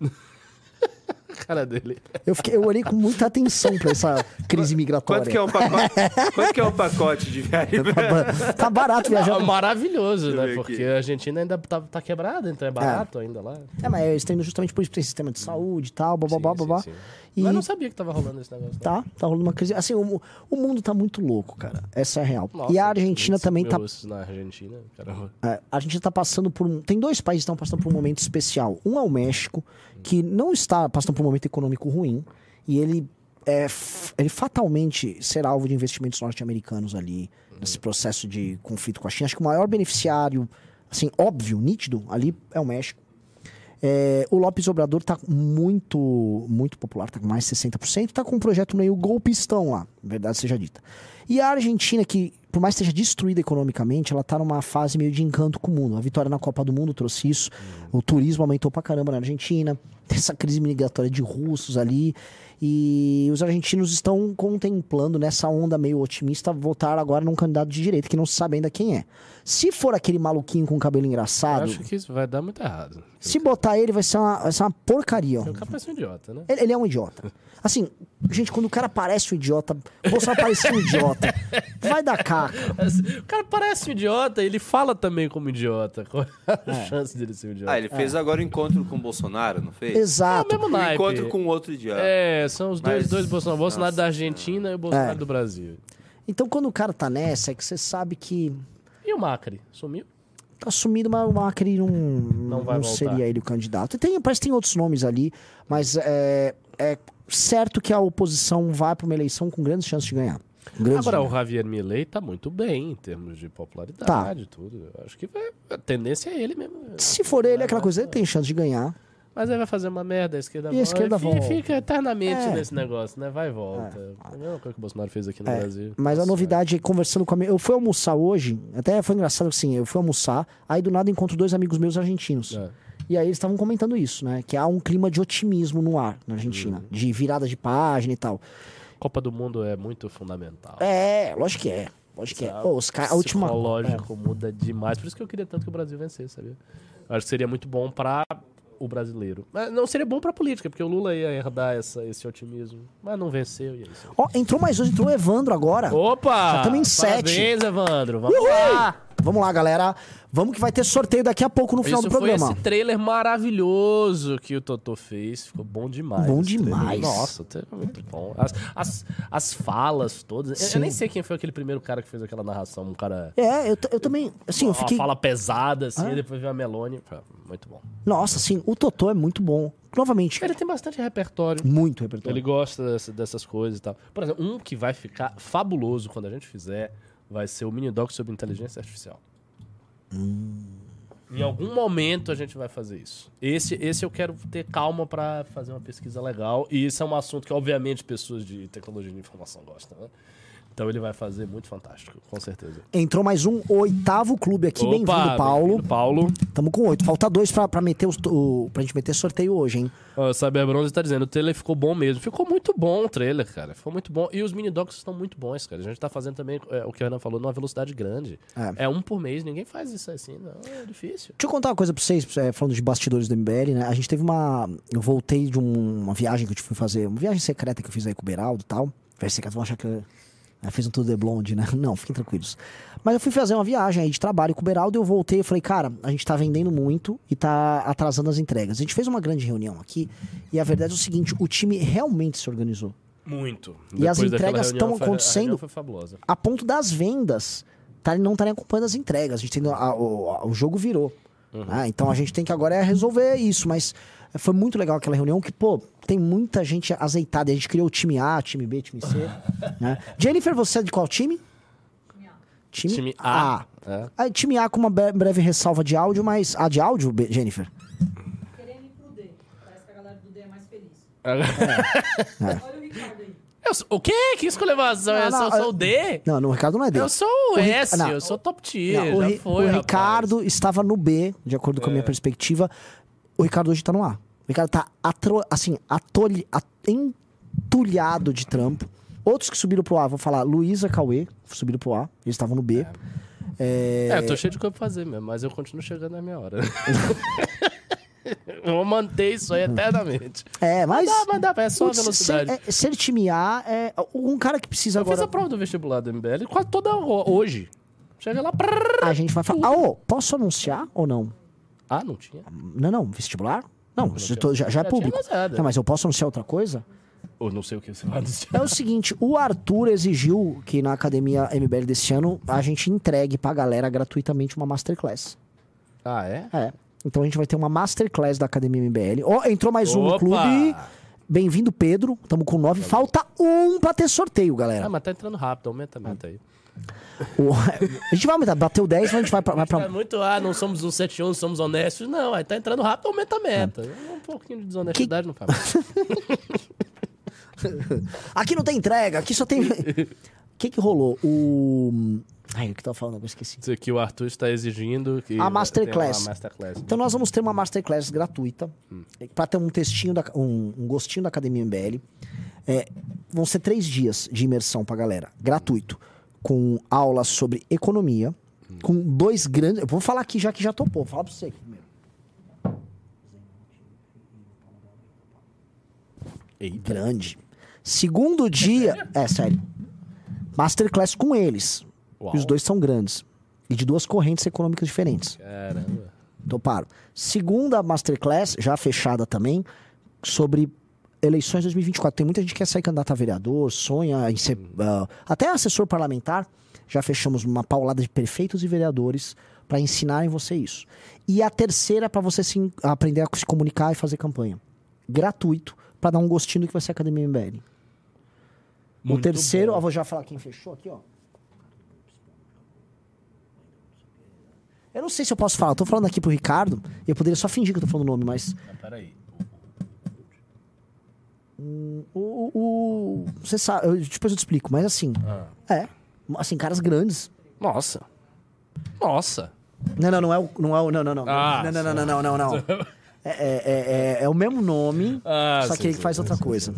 [SPEAKER 2] A cara dele.
[SPEAKER 3] Eu, fiquei, eu olhei com muita atenção para essa crise migratória.
[SPEAKER 1] Quanto que é um pacote? Quanto que é um pacote de viagem?
[SPEAKER 3] Tá Tá barato viajar.
[SPEAKER 2] Ah, maravilhoso, né? Porque
[SPEAKER 1] aqui.
[SPEAKER 2] a Argentina ainda tá, tá quebrada, então é barato ainda lá.
[SPEAKER 3] É, mas eles estão indo justamente por isso, tem sistema de saúde e tal, babá,
[SPEAKER 2] Sim,
[SPEAKER 3] babá.
[SPEAKER 2] sim, sim.
[SPEAKER 3] E
[SPEAKER 2] Mas eu não sabia que tava rolando esse negócio. não.
[SPEAKER 3] tá, tá rolando uma crise. Assim, o, o mundo tá muito louco, cara. Essa é a real.
[SPEAKER 2] Nossa,
[SPEAKER 3] e a Argentina
[SPEAKER 2] 25
[SPEAKER 3] também tá
[SPEAKER 2] Na Argentina, caramba.
[SPEAKER 3] É, a gente está passando por um. Tem dois países que estão passando por um momento especial. Um é o México, que não está passando por um momento econômico ruim, e ele, é, ele fatalmente será alvo de investimentos norte-americanos ali, nesse processo de conflito com a China. Acho que o maior beneficiário, assim, óbvio, nítido, ali é o México. É, o Lopes Obrador está muito, muito popular, está com mais de 60%, está com um projeto meio golpistão lá, verdade seja dita. E a Argentina, que por mais que esteja destruída economicamente, ela está numa fase meio de encanto com o mundo. A vitória na Copa do Mundo trouxe isso, o turismo aumentou pra caramba na Argentina, tem essa crise migratória de russos ali, e os argentinos estão contemplando nessa onda meio otimista votar agora num candidato de direita, que não se sabe ainda quem é. Se for aquele maluquinho com cabelo
[SPEAKER 2] Eu
[SPEAKER 3] engraçado,
[SPEAKER 2] acho que isso vai dar muito errado.
[SPEAKER 3] se botar ele, vai ser uma, vai ser uma porcaria. ó.
[SPEAKER 2] O cara parece um idiota, né?
[SPEAKER 3] Ele, ele é um idiota. Assim, gente, quando o cara parece um idiota, Bolsonaro parece um idiota. Vai dar caca.
[SPEAKER 2] O cara parece um idiota, ele fala também como idiota. Qual é a chance dele ser um idiota?
[SPEAKER 1] Ah, ele fez agora o encontro com o Bolsonaro, não fez?
[SPEAKER 3] Exato.
[SPEAKER 2] É o mesmo
[SPEAKER 1] Um encontro com outro idiota.
[SPEAKER 2] É, são os dois,
[SPEAKER 1] Mas-
[SPEAKER 2] dois Bolsonaro. O Bolsonaro
[SPEAKER 1] Nossa.
[SPEAKER 2] da Argentina e o Bolsonaro
[SPEAKER 3] É.
[SPEAKER 2] do Brasil.
[SPEAKER 3] Então, quando o cara tá nessa, é que você sabe que
[SPEAKER 2] E o Macri? Sumiu?
[SPEAKER 3] tá sumido, mas o Macri não, não,
[SPEAKER 2] voltar.
[SPEAKER 3] seria ele o candidato. Tem, parece que tem outros nomes ali, mas é, é certo que a oposição vai para uma eleição com grandes chances de ganhar. Grandes
[SPEAKER 2] Agora, o. Javier Milei tá muito bem em termos de popularidade e tudo. Eu acho que vai- a tendência é ele mesmo.
[SPEAKER 3] Se for ele, é aquela coisa, ele tem chance de ganhar.
[SPEAKER 2] Mas aí vai fazer uma merda, a esquerda
[SPEAKER 3] E a esquerda volta.
[SPEAKER 2] Fica eternamente
[SPEAKER 3] É.
[SPEAKER 2] nesse negócio, né? Vai e volta. É a mesma coisa que o Bolsonaro fez aqui no
[SPEAKER 3] É,
[SPEAKER 2] Brasil.
[SPEAKER 3] Mas a
[SPEAKER 2] Nossa,
[SPEAKER 3] novidade é conversando com a minha. Eu fui almoçar hoje, até foi engraçado assim, eu fui almoçar, aí do nada encontro dois amigos meus argentinos.
[SPEAKER 2] É.
[SPEAKER 3] E aí eles estavam comentando isso, né? Que há um clima de otimismo no ar na Argentina,
[SPEAKER 2] Uhum.
[SPEAKER 3] de virada de página e tal.
[SPEAKER 2] Copa do Mundo é muito fundamental.
[SPEAKER 3] É, lógico que é. Lógico que é. Os caras. A última.
[SPEAKER 2] psicológico muda demais. Por isso que eu queria tanto que o Brasil vencesse, sabia? Eu acho que seria muito bom pra o brasileiro. Mas não seria bom pra política, porque o Lula ia herdar essa, esse otimismo. Mas não venceu é isso.
[SPEAKER 3] Ó, entrou mais dois, entrou o Evandro agora.
[SPEAKER 2] Opa!
[SPEAKER 3] Já tamo em sete.
[SPEAKER 2] Parabéns, Evandro. Vamos
[SPEAKER 3] Uhul!
[SPEAKER 2] lá!
[SPEAKER 3] Vamos lá, galera. Vamos que vai ter sorteio daqui a pouco no final
[SPEAKER 2] Isso
[SPEAKER 3] do
[SPEAKER 2] foi
[SPEAKER 3] programa.
[SPEAKER 2] esse trailer maravilhoso que o Totô fez. Ficou bom demais.
[SPEAKER 3] Bom
[SPEAKER 2] trailer.
[SPEAKER 3] demais.
[SPEAKER 2] Nossa, foi muito bom. As, as, as falas todas. Eu, eu nem sei quem foi aquele primeiro cara que fez aquela narração. Um cara.
[SPEAKER 3] É, eu, eu também. Assim, eu
[SPEAKER 2] Uma
[SPEAKER 3] fiquei.
[SPEAKER 2] fala pesada, assim,
[SPEAKER 3] Ah.
[SPEAKER 2] e depois veio a Melone. Muito bom.
[SPEAKER 3] Nossa, assim, o Totô é muito bom. Novamente,
[SPEAKER 2] Ele tem bastante repertório.
[SPEAKER 3] muito repertório.
[SPEAKER 2] Ele gosta dessa- dessas coisas e tal. Por exemplo, um que vai ficar fabuloso quando a gente fizer vai ser o mini doc sobre inteligência artificial. Em algum momento a gente vai fazer isso. Esse, esse eu quero ter calma pra fazer uma pesquisa legal. E isso é um assunto que, obviamente, pessoas de tecnologia de informação gostam, né? Então ele vai fazer muito fantástico, com certeza.
[SPEAKER 3] Entrou mais um oitavo clube aqui. Bem-vindo, Paulo.
[SPEAKER 2] bem-vindo, Paulo.
[SPEAKER 3] Tamo com oito. Falta dois pra, pra, meter os, o, pra gente meter sorteio hoje, hein?
[SPEAKER 2] Ó, O Cyber Bronze tá dizendo, o trailer ficou bom mesmo. Ficou muito bom o trailer, cara. Ficou muito bom. E os mini docs estão muito bons, cara. A gente tá fazendo também é, o que o Renan falou, numa velocidade grande.
[SPEAKER 3] É.
[SPEAKER 2] É. um por mês, ninguém faz isso assim, não. É difícil.
[SPEAKER 3] Deixa eu contar uma coisa pra vocês, é, falando de bastidores do MBL, né? A gente teve uma. Eu voltei de um- uma viagem que eu fui fazer, uma viagem secreta que eu fiz aí com o Beraldo e tal. Viagem secreta, vão achar que eu eu fiz um tudo de blonde, né? Não, fiquem tranquilos. Mas eu fui fazer uma viagem aí de trabalho com o Beraldo e eu voltei e falei, cara, a gente tá vendendo muito e tá atrasando as entregas. A gente fez uma grande reunião aqui e a verdade é o seguinte: o time realmente se organizou.
[SPEAKER 2] Muito.
[SPEAKER 3] E as
[SPEAKER 2] Depois daquela
[SPEAKER 3] entregas
[SPEAKER 2] reunião,
[SPEAKER 3] tão
[SPEAKER 2] foi- a
[SPEAKER 3] acontecendo-
[SPEAKER 2] foi fabulosa.
[SPEAKER 3] a ponto das vendas tá, não estarem acompanhando as entregas. A gente tem, a- a- o jogo virou. Né? Então a gente tem que agora é resolver isso. Mas foi muito legal aquela reunião que, pô, tem muita gente azeitada. A gente criou o time A, time B, time C. né? Jennifer, você é de qual time? Time,
[SPEAKER 2] Time A. É.
[SPEAKER 3] Ah, time A com uma bre- breve ressalva de áudio, mas. A de áudio, Jennifer?
[SPEAKER 7] Querendo ir pro D. Parece que a galera do D é mais feliz.
[SPEAKER 3] É.
[SPEAKER 7] Aí.
[SPEAKER 2] Eu sou- o quê? Que exclamação?
[SPEAKER 3] Não,
[SPEAKER 2] Eu sou, sou
[SPEAKER 3] eu-
[SPEAKER 2] o D?
[SPEAKER 3] Não, no Ricardo não é D.
[SPEAKER 2] Eu sou o,
[SPEAKER 3] O
[SPEAKER 2] S,
[SPEAKER 3] não.
[SPEAKER 2] eu sou top tier.
[SPEAKER 3] Não, o,
[SPEAKER 2] já foi,
[SPEAKER 3] o
[SPEAKER 2] rapaz.
[SPEAKER 3] Ricardo estava no B, de acordo com a minha perspectiva. O Ricardo hoje tá no A. O Ricardo tá atro, assim, atolhe, at- entulhado de trampo. Outros que subiram pro A, vou falar, Luísa Cauê, subiram pro A, eles estavam no B. É,
[SPEAKER 2] É, eu tô cheio de coisa pra fazer mesmo, mas eu continuo chegando na minha hora. eu vou manter isso aí eternamente.
[SPEAKER 3] é, mas.
[SPEAKER 2] Dá, mas dá, é só a velocidade.
[SPEAKER 3] Ser, é, ser time A é um cara que precisa
[SPEAKER 2] Eu fiz
[SPEAKER 3] agora.
[SPEAKER 2] a prova do vestibular do MBL quase toda ho- hoje. Chega lá. prrr.
[SPEAKER 3] A gente vai falar. Ah, ô, posso anunciar ou não?
[SPEAKER 2] Ah, não tinha?
[SPEAKER 3] Não, não, vestibular? Não, isso eu tô- já, já é
[SPEAKER 2] Já tinha
[SPEAKER 3] público. Não, mas eu posso anunciar outra coisa?
[SPEAKER 2] Ou não sei o que você vai anunciar.
[SPEAKER 3] É o seguinte, o Arthur exigiu que na academia MBL desse ano a gente entregue pra galera gratuitamente uma masterclass.
[SPEAKER 2] Ah, é?
[SPEAKER 3] É. Então a gente vai ter uma masterclass da academia MBL. Ó, entrou mais um no clube. Bem-vindo, Pedro. Tamo com nove. Falta um pra ter sorteio,
[SPEAKER 2] Ah,
[SPEAKER 3] galera.
[SPEAKER 2] mas tá entrando rápido, aumenta, aumenta aí.
[SPEAKER 3] O- a gente vai aumentar. Bateu 10, mas a gente vai pra. Vai pra...
[SPEAKER 2] É muito, ah, não somos um 71, somos honestos. Não, aí tá entrando rápido, aumenta a meta. Um pouquinho de desonestidade não faz.
[SPEAKER 3] Aqui não tem entrega, aqui só tem. O que que rolou? O. Ai, o que tava falando? Eu esqueci.
[SPEAKER 2] Isso aqui o Arthur está exigindo que
[SPEAKER 3] A masterclass.
[SPEAKER 2] masterclass.
[SPEAKER 3] Então nós vamos ter uma masterclass gratuita para ter um textinho, da, um, um gostinho da Academia MBL. É, vão ser três dias de imersão pra galera, gratuito, com aulas sobre economia, com dois grandes. Eu vou falar aqui já que já topou, vou falar pra você aqui primeiro.
[SPEAKER 2] Eita.
[SPEAKER 3] Grande. Segundo dia. É, sério. Masterclass com eles.
[SPEAKER 2] Uau.
[SPEAKER 3] E os dois são grandes. E de duas correntes econômicas diferentes.
[SPEAKER 2] Caramba.
[SPEAKER 3] Toparam. Segunda Masterclass, já fechada também, sobre eleições 2024. Tem muita gente que quer sair candidato a vereador, sonha em ser. ah, até assessor parlamentar. Já fechamos uma paulada de prefeitos e vereadores para ensinarem você isso. E a terceira para você se, aprender a se comunicar e fazer campanha. Gratuito, para dar um gostinho do que vai ser a Academia MBL. o
[SPEAKER 2] Muito
[SPEAKER 3] terceiro,
[SPEAKER 2] bom.
[SPEAKER 3] ó, vou já falar quem fechou aqui, ó. Eu não sei se eu posso falar, eu tô falando aqui pro Ricardo, e eu poderia só fingir que eu tô falando o nome, mas.
[SPEAKER 2] Ah, peraí.
[SPEAKER 3] O. o, o- você sabe, eu- depois eu te explico, mas assim. É. Assim, caras grandes.
[SPEAKER 2] Nossa. Nossa.
[SPEAKER 3] Não, não, não é o. Não, é o, não, não, não.
[SPEAKER 2] Ah,
[SPEAKER 3] não, não, não, não, não, não, não. É, é, é, é- é o mesmo nome,
[SPEAKER 2] Ah,
[SPEAKER 3] só
[SPEAKER 2] sim,
[SPEAKER 3] que ele
[SPEAKER 2] sim,
[SPEAKER 3] faz
[SPEAKER 2] sim,
[SPEAKER 3] outra
[SPEAKER 2] sim,
[SPEAKER 3] coisa.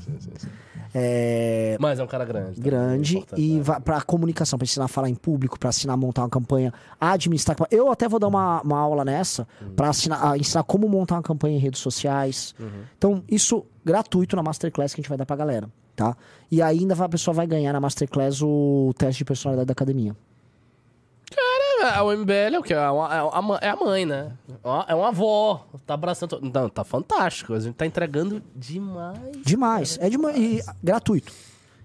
[SPEAKER 3] É.
[SPEAKER 2] Mas é um cara grande. tá?
[SPEAKER 3] grande
[SPEAKER 2] Importante,
[SPEAKER 3] e
[SPEAKER 2] né?
[SPEAKER 3] pra comunicação, pra ensinar a falar em público, pra ensinar a montar uma campanha, administrar. Eu até vou dar uma, uma aula nessa pra ensinar, a ensinar como montar uma campanha em redes sociais. Então, isso gratuito na Masterclass que a gente vai dar pra galera, tá? E ainda a pessoa vai ganhar na Masterclass o teste de personalidade da academia.
[SPEAKER 2] É, o MBL é o quê? É, uma- é a ma- é a mãe, né? É uma avó. Tá abraçando. Não, tá fantástico. A gente tá entregando demais.
[SPEAKER 3] Demais. É demais. E gratuito.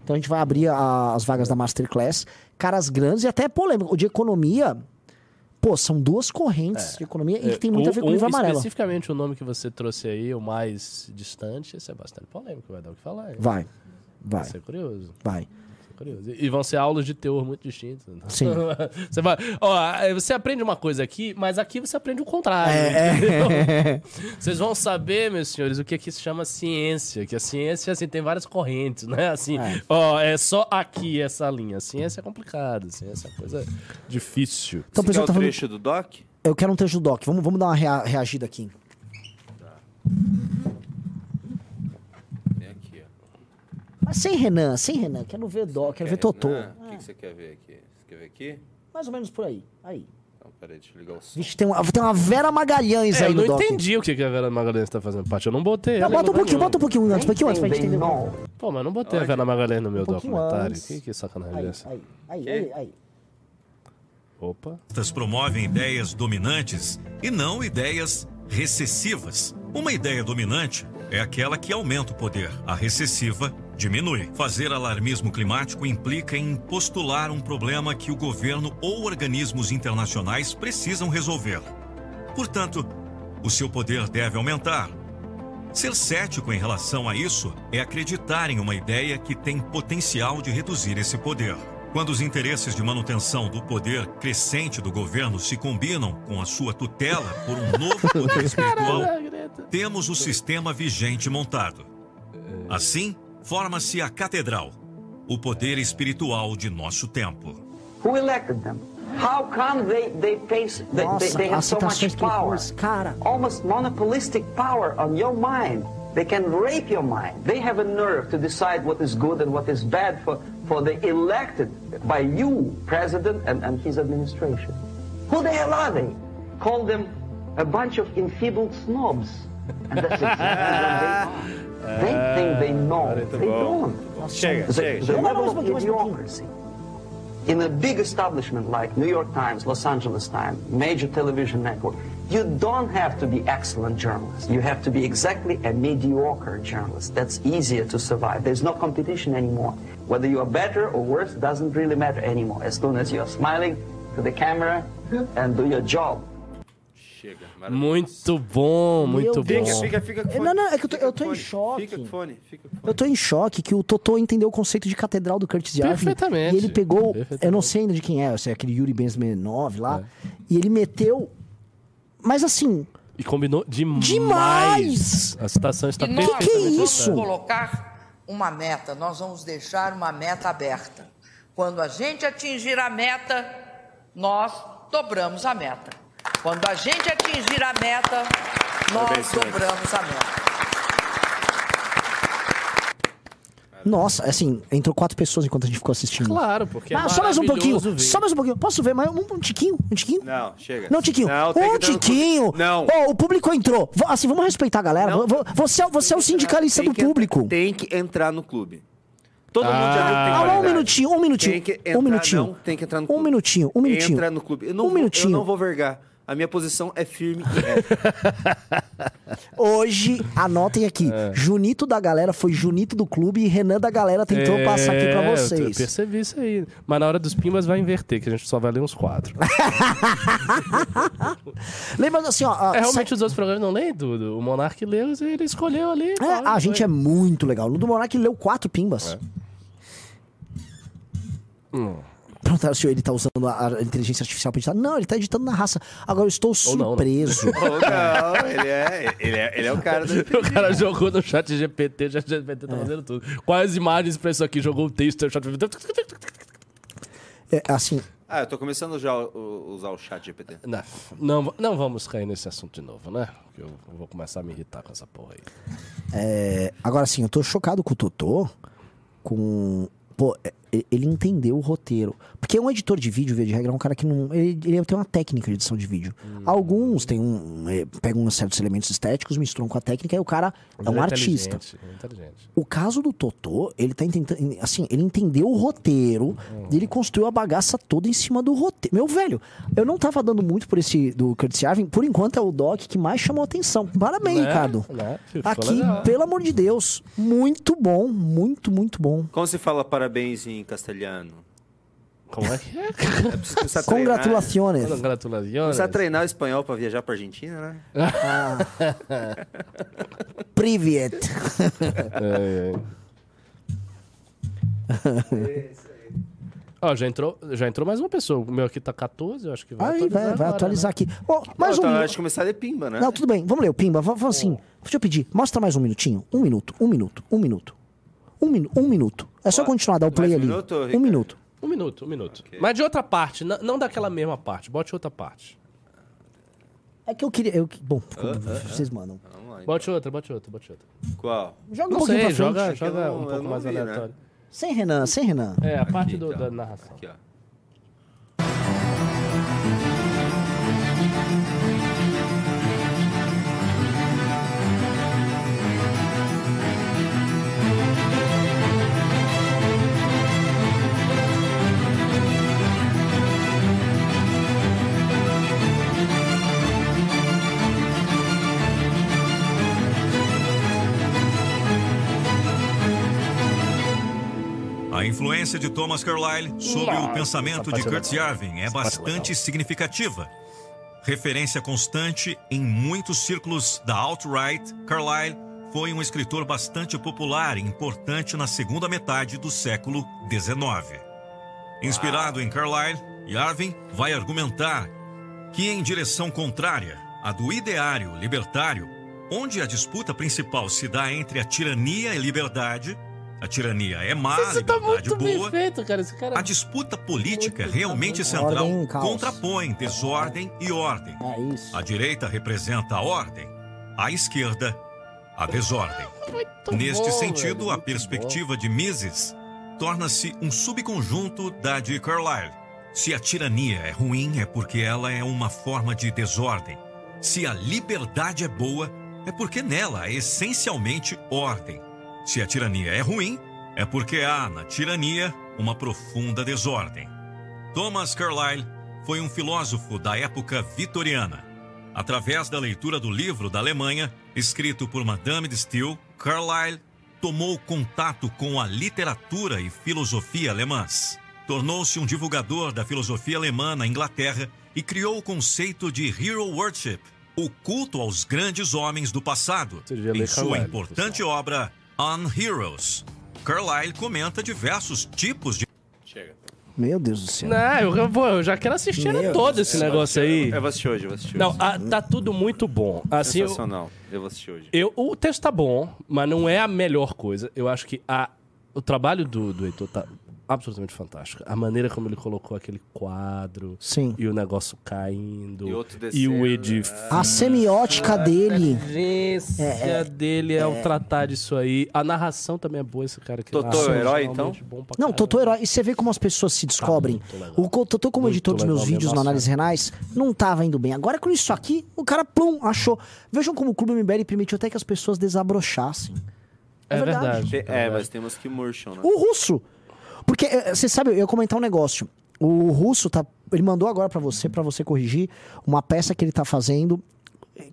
[SPEAKER 3] Então a gente vai abrir a- as vagas da Masterclass. Caras grandes e até polêmico. O de economia. Pô, são duas correntes de economia e que tem muito a ver com o
[SPEAKER 2] É,
[SPEAKER 3] livro amarelo.
[SPEAKER 2] Especificamente o nome que você trouxe aí, o mais distante, esse é bastante polêmico. Vai dar o que falar. hein?
[SPEAKER 3] Vai. Vai.
[SPEAKER 2] Vai ser curioso.
[SPEAKER 3] Vai.
[SPEAKER 2] Curioso. E vão ser aulas de teor muito distintas. né?
[SPEAKER 3] Sim.
[SPEAKER 2] Você vai, ó, você aprende uma coisa aqui, mas aqui você aprende o contrário.
[SPEAKER 3] É, é.
[SPEAKER 2] Vocês vão saber, meus senhores, o que aqui se chama ciência. Que a ciência, assim, tem várias correntes, né? Assim,
[SPEAKER 3] É.
[SPEAKER 2] ó, é só aqui essa linha. A ciência é complicada, a ciência é coisa difícil.
[SPEAKER 3] Então, o
[SPEAKER 1] Você quer
[SPEAKER 3] tá falando.
[SPEAKER 1] trecho do Doc?
[SPEAKER 3] Eu quero um trecho do Doc. Vamos, vamos dar uma rea- reagida aqui.
[SPEAKER 1] Tem aqui, ó.
[SPEAKER 3] Mas sem Renan, sem Renan. Quero ver Doc, quero ver Totô.
[SPEAKER 1] Ah, O que, que você quer ver aqui? Você quer ver aqui?
[SPEAKER 3] Mais ou menos por aí. Aí.
[SPEAKER 1] Então, peraí, deixa eu ligar o som.
[SPEAKER 3] Vixe, tem uma, tem uma Vera Magalhães
[SPEAKER 2] É,
[SPEAKER 3] aí
[SPEAKER 2] eu
[SPEAKER 3] no
[SPEAKER 2] não
[SPEAKER 3] Doc.
[SPEAKER 2] entendi o que que a Vera Magalhães tá fazendo parte. Eu não botei.
[SPEAKER 3] Não,
[SPEAKER 2] ela
[SPEAKER 3] bota um pouquinho, bota um pouquinho antes, um pouquinho antes pra gente entender. Um
[SPEAKER 2] Pô, mas eu não botei a Vera Magalhães no meu
[SPEAKER 3] pouquinho
[SPEAKER 2] documentário.
[SPEAKER 3] antes.
[SPEAKER 2] Que, que sacanagem é
[SPEAKER 3] Aí,
[SPEAKER 2] essa?
[SPEAKER 3] aí, aí, aí, aí.
[SPEAKER 2] Opa.
[SPEAKER 8] Estas promovem ideias dominantes e não ideias recessivas. Uma ideia dominante é aquela que aumenta o poder, a recessiva diminui. Fazer alarmismo climático implica em postular um problema que o governo ou organismos internacionais precisam resolver. Portanto, o seu poder deve aumentar. Ser cético em relação a isso é acreditar em uma ideia que tem potencial de reduzir esse poder. Quando os interesses de manutenção do poder crescente do governo se combinam com a sua tutela por um novo poder espiritual, temos o sistema vigente montado. Assim, forma-se a catedral, o poder espiritual de nosso tempo.
[SPEAKER 9] Who elected them? How come they, they face they,
[SPEAKER 3] Nossa,
[SPEAKER 9] they have so much power?
[SPEAKER 3] cara.
[SPEAKER 9] Almost monopolistic power on your mind. They can rape your mind. They have a nerve to decide what is good and what is bad for, for the elected by you, president, and, and his administration. Who the hell are they? Call them a bunch of enfeebled snobs. And that's exactly what they are. They think they eh, know. They don't.
[SPEAKER 1] Chega,
[SPEAKER 9] The,
[SPEAKER 1] chega,
[SPEAKER 9] the
[SPEAKER 1] chega.
[SPEAKER 9] level of
[SPEAKER 3] pouquinho, mais pouquinho.
[SPEAKER 9] idiocracy in a big establishment like New York Times, Los Angeles Times, major television network, you don't have to be excellent journalist. You have to be exactly a mediocre journalist. That's easier to survive. There's no competition anymore. Whether you are better or worse doesn't really matter anymore. As long as you're smiling to the camera and do your job.
[SPEAKER 1] Chega, maravilhoso.
[SPEAKER 2] Muito bom, muito
[SPEAKER 3] Deus.
[SPEAKER 2] bom.
[SPEAKER 1] Fica, fica com
[SPEAKER 3] É,
[SPEAKER 1] fone.
[SPEAKER 3] não, não, é que eu tô-
[SPEAKER 1] Fica
[SPEAKER 3] eu tô em choque.
[SPEAKER 1] Fica com fone, fica com fone.
[SPEAKER 3] Eu tô em choque que o Totô entendeu o conceito de catedral do Curtis Yarvin.
[SPEAKER 2] Perfeitamente.
[SPEAKER 3] E ele pegou,
[SPEAKER 2] Perfeitamente.
[SPEAKER 3] eu não sei ainda de quem é, se é aquele Yuri Benzmenov lá,
[SPEAKER 2] É.
[SPEAKER 3] e ele meteu, mas assim,
[SPEAKER 2] E combinou demais.
[SPEAKER 3] Demais!
[SPEAKER 2] A citação está
[SPEAKER 10] E nós
[SPEAKER 3] que
[SPEAKER 2] perfeitamente
[SPEAKER 10] vamos
[SPEAKER 3] isso?
[SPEAKER 10] colocar uma meta, nós vamos deixar uma meta aberta. Quando a gente atingir a meta, nós dobramos a meta. Quando a gente atingir a meta, nós dobramos a meta.
[SPEAKER 3] nossa, assim, entrou quatro pessoas enquanto a gente ficou assistindo.
[SPEAKER 2] Claro, porque é
[SPEAKER 3] Ah, só mais um pouquinho,
[SPEAKER 2] ver.
[SPEAKER 3] só mais um pouquinho. Posso ver mais um, um tiquinho? Um tiquinho?
[SPEAKER 1] Não, chega.
[SPEAKER 3] Não, Tiquinho.
[SPEAKER 1] Não,
[SPEAKER 3] um
[SPEAKER 1] entrar
[SPEAKER 3] tiquinho.
[SPEAKER 1] Não.
[SPEAKER 3] Ó, o público entrou. V- Assim, vamos respeitar a galera.
[SPEAKER 1] Não.
[SPEAKER 3] Vo- Você, é- você é o sindicalista
[SPEAKER 1] Tem
[SPEAKER 3] do público.
[SPEAKER 1] Tem que entrar no clube. Todo mundo
[SPEAKER 2] Ah.
[SPEAKER 1] já viu que tem
[SPEAKER 3] Ah, um minutinho, um minutinho.
[SPEAKER 1] Tem que
[SPEAKER 3] um
[SPEAKER 1] entrar,
[SPEAKER 3] minutinho.
[SPEAKER 1] Não, tem que entrar no
[SPEAKER 3] Um
[SPEAKER 1] clube.
[SPEAKER 3] minutinho, um minutinho.
[SPEAKER 1] Entra no clube. Eu não
[SPEAKER 3] Um
[SPEAKER 1] vou,
[SPEAKER 3] minutinho.
[SPEAKER 1] Eu não vou vergar. A minha posição é firme e reta.
[SPEAKER 3] Hoje, anotem aqui.
[SPEAKER 2] É.
[SPEAKER 3] Junito da galera foi Junito do clube e Renan da galera tentou
[SPEAKER 2] É,
[SPEAKER 3] passar aqui pra
[SPEAKER 2] Eu
[SPEAKER 3] vocês.
[SPEAKER 2] percebi isso aí. Mas na hora dos pimbas vai inverter, que a gente só vai ler uns quatro.
[SPEAKER 3] Lembrando assim, ó.
[SPEAKER 2] É, realmente os outros programas não leem tudo. O Monark leu, ele escolheu ali.
[SPEAKER 3] É,
[SPEAKER 2] claro,
[SPEAKER 3] a gente
[SPEAKER 2] foi.
[SPEAKER 3] é muito legal. No do Monark leu quatro pimbas.
[SPEAKER 2] Hum.
[SPEAKER 3] Perguntaram se ele tá usando a, inteligência artificial pra editar. Não, ele tá editando na raça. Agora eu estou
[SPEAKER 2] Ou não, né?
[SPEAKER 3] surpreso.
[SPEAKER 1] Ou não, ele é, ele é, ele é o cara do...
[SPEAKER 2] O cara jogou no chat GPT, o chat GPT tá fazendo tudo. Quais imagens pra isso aqui? Jogou o texto, o chat GPT.
[SPEAKER 3] É, assim,
[SPEAKER 1] Ah, eu tô começando já a usar o chat GPT.
[SPEAKER 2] Não, não, não vamos cair nesse assunto de novo, né? Porque eu vou começar a me irritar com essa porra aí.
[SPEAKER 3] é, agora assim, eu tô chocado com o Totô. Com. Pô, é, ele entendeu o roteiro. Porque um editor de vídeo, via de regra, é um cara que não. Ele, ele tem uma técnica de edição de vídeo.
[SPEAKER 2] Hum.
[SPEAKER 3] Alguns tem um. é, pegam uns certos elementos estéticos, misturam com a técnica e o cara é um
[SPEAKER 2] Ele
[SPEAKER 3] artista.
[SPEAKER 2] inteligente, é inteligente.
[SPEAKER 3] O caso do Totô, ele tá tentando. Assim, ele entendeu o roteiro e ele construiu a bagaça toda em cima do roteiro. Meu velho, eu não tava dando muito por esse do Curtis Yarvin, por enquanto é o Doc que mais chamou atenção. Parabéns,
[SPEAKER 2] Né?
[SPEAKER 3] Ricardo.
[SPEAKER 2] Né?
[SPEAKER 3] Aqui,
[SPEAKER 2] legal.
[SPEAKER 3] pelo amor de Deus, muito bom, muito, muito bom.
[SPEAKER 1] Como se fala parabéns em castelhano?
[SPEAKER 2] Como é que é?
[SPEAKER 1] É preciso começar a treinar.
[SPEAKER 3] Congratulações.
[SPEAKER 2] Congratulações.
[SPEAKER 1] Começar a treinar o espanhol pra viajar pra Argentina, né?
[SPEAKER 3] Privet.
[SPEAKER 2] É, é. Ó, já entrou, já entrou mais uma pessoa. O meu aqui tá 14, eu acho que vai
[SPEAKER 3] Aí vai, vai
[SPEAKER 2] agora,
[SPEAKER 3] atualizar
[SPEAKER 2] né?
[SPEAKER 3] aqui. Ó, mais
[SPEAKER 1] Não,
[SPEAKER 3] um
[SPEAKER 1] tá hora
[SPEAKER 3] minuto.
[SPEAKER 1] de começar a ler pimba, né?
[SPEAKER 3] Não, tudo bem. Vamos ler o Pimba. Vamos vamos assim. Deixa eu pedir. Mostra mais um minutinho. Um minuto, um minuto, um minuto. Um, minu um minuto. É só continuar, dar o play
[SPEAKER 1] mais um
[SPEAKER 3] ali.
[SPEAKER 1] minuto,
[SPEAKER 3] um
[SPEAKER 1] Ricardo?
[SPEAKER 3] minuto.
[SPEAKER 2] Um minuto, um minuto. Mas de outra parte, n- não daquela mesma parte. Bote outra parte.
[SPEAKER 3] É que eu queria. Eu, bom, vocês mandam.
[SPEAKER 1] Vamos lá. então.
[SPEAKER 2] Bote outra, bote outra, bote outra.
[SPEAKER 1] Qual?
[SPEAKER 3] Joga um
[SPEAKER 2] Não
[SPEAKER 3] pouquinho
[SPEAKER 2] sei,
[SPEAKER 3] pra frente.
[SPEAKER 2] joga,
[SPEAKER 1] que eu
[SPEAKER 2] joga
[SPEAKER 1] não-
[SPEAKER 2] um
[SPEAKER 1] eu
[SPEAKER 2] pouco
[SPEAKER 1] não
[SPEAKER 2] mais
[SPEAKER 1] vi, né?
[SPEAKER 2] aleatório.
[SPEAKER 3] Sem Renan, sem Renan.
[SPEAKER 2] É, a parte do,
[SPEAKER 1] então.
[SPEAKER 2] da narração.
[SPEAKER 1] Aqui, ó.
[SPEAKER 8] Influência de Thomas Carlyle sobre o pensamento de Kurt. Yarvin é
[SPEAKER 2] é
[SPEAKER 8] bastante significativa. Referência constante em muitos círculos da alt-right, Carlyle foi um escritor bastante popular e importante na segunda metade do século XIX. Inspirado em Carlyle, Yarvin vai argumentar que, em direção contrária à do ideário libertário, onde a disputa principal se dá entre a tirania e liberdade, a tirania é má, a
[SPEAKER 2] tá
[SPEAKER 8] liberdade
[SPEAKER 2] bem
[SPEAKER 8] boa,
[SPEAKER 2] feito, cara. Esse cara...
[SPEAKER 8] a disputa política
[SPEAKER 2] Muito
[SPEAKER 8] realmente
[SPEAKER 2] bom.
[SPEAKER 8] central
[SPEAKER 3] Ordem
[SPEAKER 8] contrapõe desordem e ordem.
[SPEAKER 3] É isso.
[SPEAKER 8] A direita representa a ordem, a esquerda, a desordem.
[SPEAKER 2] Muito
[SPEAKER 8] Neste
[SPEAKER 2] bom,
[SPEAKER 8] sentido,
[SPEAKER 2] velho,
[SPEAKER 8] a
[SPEAKER 2] muito
[SPEAKER 8] perspectiva de Mises torna-se um subconjunto da de Carlyle. Se a tirania é ruim, é porque ela é uma forma de desordem. Se a liberdade é boa, é porque nela há essencialmente ordem. Se a tirania é ruim, é porque há na tirania uma profunda desordem. Thomas Carlyle foi um filósofo da época vitoriana. Através da leitura do livro da Alemanha, escrito por Madame de Stael, Carlyle tomou contato com a literatura e filosofia alemãs. Tornou-se um divulgador da filosofia alemã na Inglaterra e criou o conceito de hero worship, o culto aos grandes homens do passado, em sua importante obra On Heroes. Carlyle comenta diversos tipos de
[SPEAKER 1] Chega.
[SPEAKER 3] Meu Deus do céu.
[SPEAKER 2] Não, eu, eu vou- eu já quero assistir
[SPEAKER 3] Meu
[SPEAKER 2] todo
[SPEAKER 3] Deus
[SPEAKER 2] esse negócio aí.
[SPEAKER 1] Eu vou assistir hoje, eu vou assistir
[SPEAKER 2] Não,
[SPEAKER 1] hoje.
[SPEAKER 2] ah, tá tudo muito bom. Assim, eu,
[SPEAKER 1] Sensacional. Eu vou assistir hoje.
[SPEAKER 2] eu- o texto tá bom, mas não é a melhor coisa. Eu acho que a, o trabalho do, do Heitor tá absolutamente fantástico. A maneira como ele colocou aquele quadro
[SPEAKER 3] Sim.
[SPEAKER 2] e o negócio caindo
[SPEAKER 1] E outro
[SPEAKER 2] e
[SPEAKER 1] descendo,
[SPEAKER 2] o edifício.
[SPEAKER 3] A semiótica dele.
[SPEAKER 2] A dele é, o tratar disso aí. A narração também é boa, esse cara aqui.
[SPEAKER 1] Totô é herói,
[SPEAKER 2] realmente
[SPEAKER 1] então?
[SPEAKER 3] Não. Totô é herói. E você vê como as pessoas se descobrem.
[SPEAKER 2] muito legal.
[SPEAKER 3] o Totô, como
[SPEAKER 2] Muito
[SPEAKER 3] editor dos meus
[SPEAKER 2] legal
[SPEAKER 3] vídeos no
[SPEAKER 2] nossa.
[SPEAKER 3] Análises Renais, não tava indo bem. Agora com isso aqui, o cara, plum, achou. Vejam como o Clube MBL permitiu até que as pessoas desabrochassem.
[SPEAKER 2] É
[SPEAKER 3] É verdade.
[SPEAKER 2] verdade. É
[SPEAKER 1] É, mas temos que murcham, né?
[SPEAKER 3] O russo. Porque, eh, você sabe, eu ia comentar um negócio. O russo tá. Ele mandou agora pra você, pra você corrigir, uma peça que ele tá fazendo.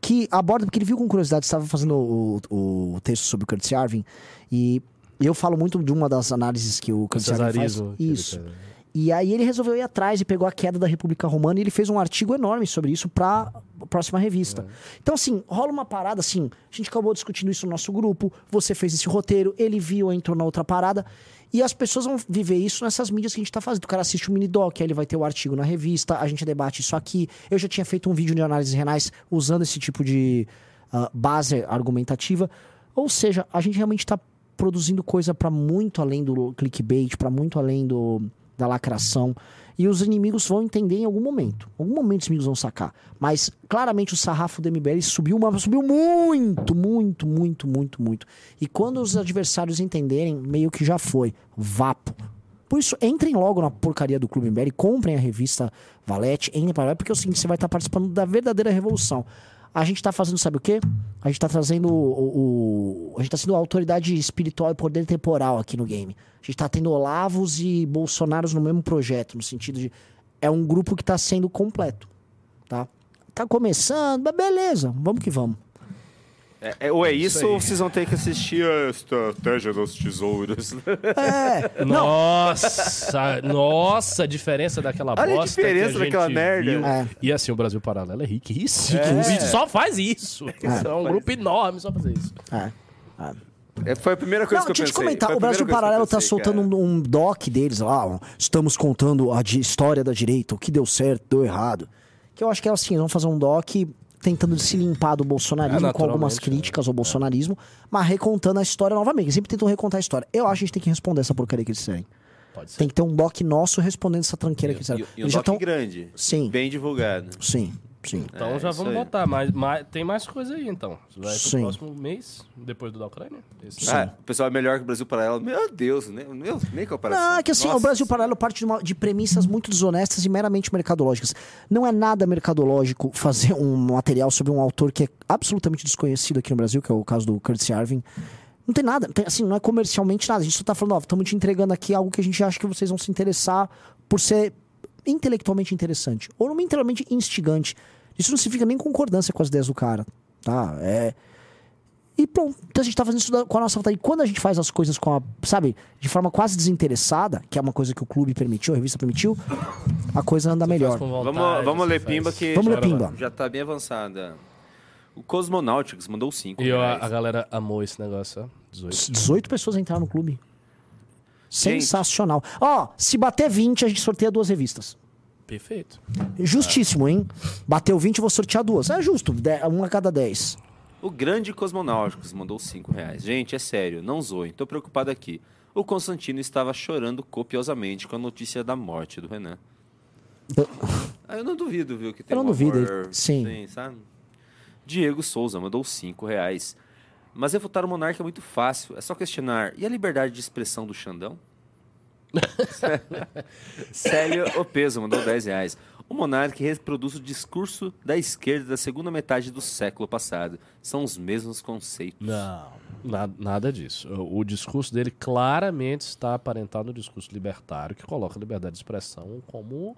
[SPEAKER 3] Que aborda, porque ele viu com curiosidade, estava fazendo o, o, o texto sobre o Curtis Yarvin. E eu falo muito de uma das análises que o Curtis Yarvin faz. Isso.
[SPEAKER 2] faz.
[SPEAKER 3] E aí ele resolveu ir atrás e pegou a queda da República Romana e ele fez um artigo enorme sobre isso pra próxima revista. Então, assim, rola uma parada assim. A gente acabou discutindo isso no nosso grupo. Você fez esse roteiro, ele viu, entrou na outra parada. E as pessoas vão viver isso nessas mídias que a gente tá fazendo. O cara assiste o mini doc, aí ele vai ter o artigo na revista, a gente debate isso aqui. Eu já tinha feito um vídeo de análises renais usando esse tipo de ah, base argumentativa. Ou seja, a gente realmente tá produzindo coisa pra muito além do clickbait, pra muito além do, da lacração. E os inimigos vão entender em algum momento. Em algum momento os inimigos vão sacar. Mas claramente o sarrafo do MBL subiu, uma, subiu muito, muito, muito, muito, muito. E quando os adversários entenderem, meio que já foi. Vapo. Por isso, entrem logo na porcaria do Clube MBL, comprem a revista Valete, entrem para lá, porque é o seguinte, você vai estar participando da verdadeira revolução. A gente tá fazendo, sabe o quê? A gente tá trazendo o. o- a gente tá sendo autoridade espiritual e poder temporal aqui no game. A gente tá tendo Olavos e Bolsonaros no mesmo projeto, no sentido de. É um grupo que tá sendo completo. Tá? Tá começando, mas beleza, vamos que vamos.
[SPEAKER 1] É, é, ou é isso, ou vocês vão ter que assistir a Estratégia dos Tesouros.
[SPEAKER 3] É,
[SPEAKER 2] Nossa, nossa, a diferença daquela
[SPEAKER 1] Olha a
[SPEAKER 2] bosta
[SPEAKER 1] diferença
[SPEAKER 2] que a gente
[SPEAKER 1] daquela merda.
[SPEAKER 2] viu.
[SPEAKER 3] É.
[SPEAKER 2] E assim, o Brasil Paralelo é riquíssimo. Vídeo só faz isso. É, um grupo enorme só fazer isso.
[SPEAKER 3] é, é.
[SPEAKER 1] É, foi a primeira coisa
[SPEAKER 3] Não,
[SPEAKER 1] que eu
[SPEAKER 3] deixa eu
[SPEAKER 1] pensei.
[SPEAKER 3] te comentar. O Brasil Paralelo tá
[SPEAKER 1] pensei,
[SPEAKER 3] soltando
[SPEAKER 1] cara.
[SPEAKER 3] um, um doc deles lá. um, estamos contando a história da direita, o que deu certo, deu errado. Que eu acho que é assim, eles vão fazer um doc tentando se limpar do bolsonarismo
[SPEAKER 2] É,
[SPEAKER 3] com algumas
[SPEAKER 2] naturalmente,
[SPEAKER 3] críticas ao bolsonarismo, mas recontando a história novamente. Eles sempre tentam recontar a história. Eu acho que a gente tem que responder essa porcaria que eles
[SPEAKER 2] ser.
[SPEAKER 3] Tem que ter um doc nosso respondendo essa tranqueira que eles.
[SPEAKER 1] E, e um
[SPEAKER 3] já
[SPEAKER 1] doc
[SPEAKER 3] estão.
[SPEAKER 1] grande.
[SPEAKER 3] Sim.
[SPEAKER 1] Bem divulgado.
[SPEAKER 3] Sim, sim.
[SPEAKER 2] Então
[SPEAKER 1] É,
[SPEAKER 2] já vamos
[SPEAKER 1] aí.
[SPEAKER 2] botar. Mas, mas tem mais coisa aí, então. Vai pro
[SPEAKER 3] Sim.
[SPEAKER 2] próximo mês, depois do da Ucrânia? Esse-
[SPEAKER 1] Ah, o pessoal é melhor que o Brasil Paralelo. Meu Deus, né? Meu, nem comparação.
[SPEAKER 3] Não, é que assim,
[SPEAKER 1] Nossa
[SPEAKER 3] o Brasil. Paralelo parte de, uma- de premissas muito desonestas e meramente mercadológicas. Não é nada mercadológico fazer um material sobre um autor que é absolutamente desconhecido aqui no Brasil, que é o caso do Curtis Yarvin. Não tem nada, tem- assim, não é comercialmente nada. A gente só tá falando, ó, estamos te entregando aqui algo que a gente acha que vocês vão se interessar por ser intelectualmente interessante. Ou não intelectualmente instigante. Isso não significa nem concordância com as ideias do cara, tá? É... E pronto, então a gente tá fazendo isso com a nossa vontade. E quando a gente faz as coisas com a, sabe, de forma quase desinteressada, que é uma coisa que o clube permitiu, a revista permitiu, a coisa anda melhor.
[SPEAKER 2] Vontade,
[SPEAKER 1] Vamos, vamos ler
[SPEAKER 2] faz.
[SPEAKER 1] Pimba que
[SPEAKER 3] Vamos
[SPEAKER 1] já,
[SPEAKER 3] ler Pimba.
[SPEAKER 1] já tá bem avançada. O Cosmonautics mandou 5
[SPEAKER 2] E
[SPEAKER 1] reais.
[SPEAKER 2] a galera amou esse negócio, ó. 18.
[SPEAKER 3] 18 pessoas entraram no clube. Sensacional. Ó, se bater 20, a gente sorteia duas revistas.
[SPEAKER 2] Perfeito.
[SPEAKER 3] Justíssimo, hein? Bateu 20, eu vou sortear duas. É justo, uma a cada 10.
[SPEAKER 1] O grande Cosmonáuticos mandou 5 reais. Gente, é sério, não zoem, tô preocupado aqui. O Constantino estava chorando copiosamente com a notícia da morte do Renan. Ah, eu não duvido, viu, que tem
[SPEAKER 3] Eu não
[SPEAKER 1] um
[SPEAKER 3] duvido,
[SPEAKER 1] amor,
[SPEAKER 3] ele- sim.
[SPEAKER 1] sabe? Diego Souza mandou 5 reais. Mas refutar o monarca é muito fácil. É só questionar. E a liberdade de expressão do Xandão? Célio Opeso mandou 10 reais. O monarca reproduz o discurso da esquerda da segunda metade do século passado. São os mesmos conceitos.
[SPEAKER 2] Não, na- nada disso. O, o discurso dele claramente está aparentado no discurso libertário, que coloca a liberdade de expressão como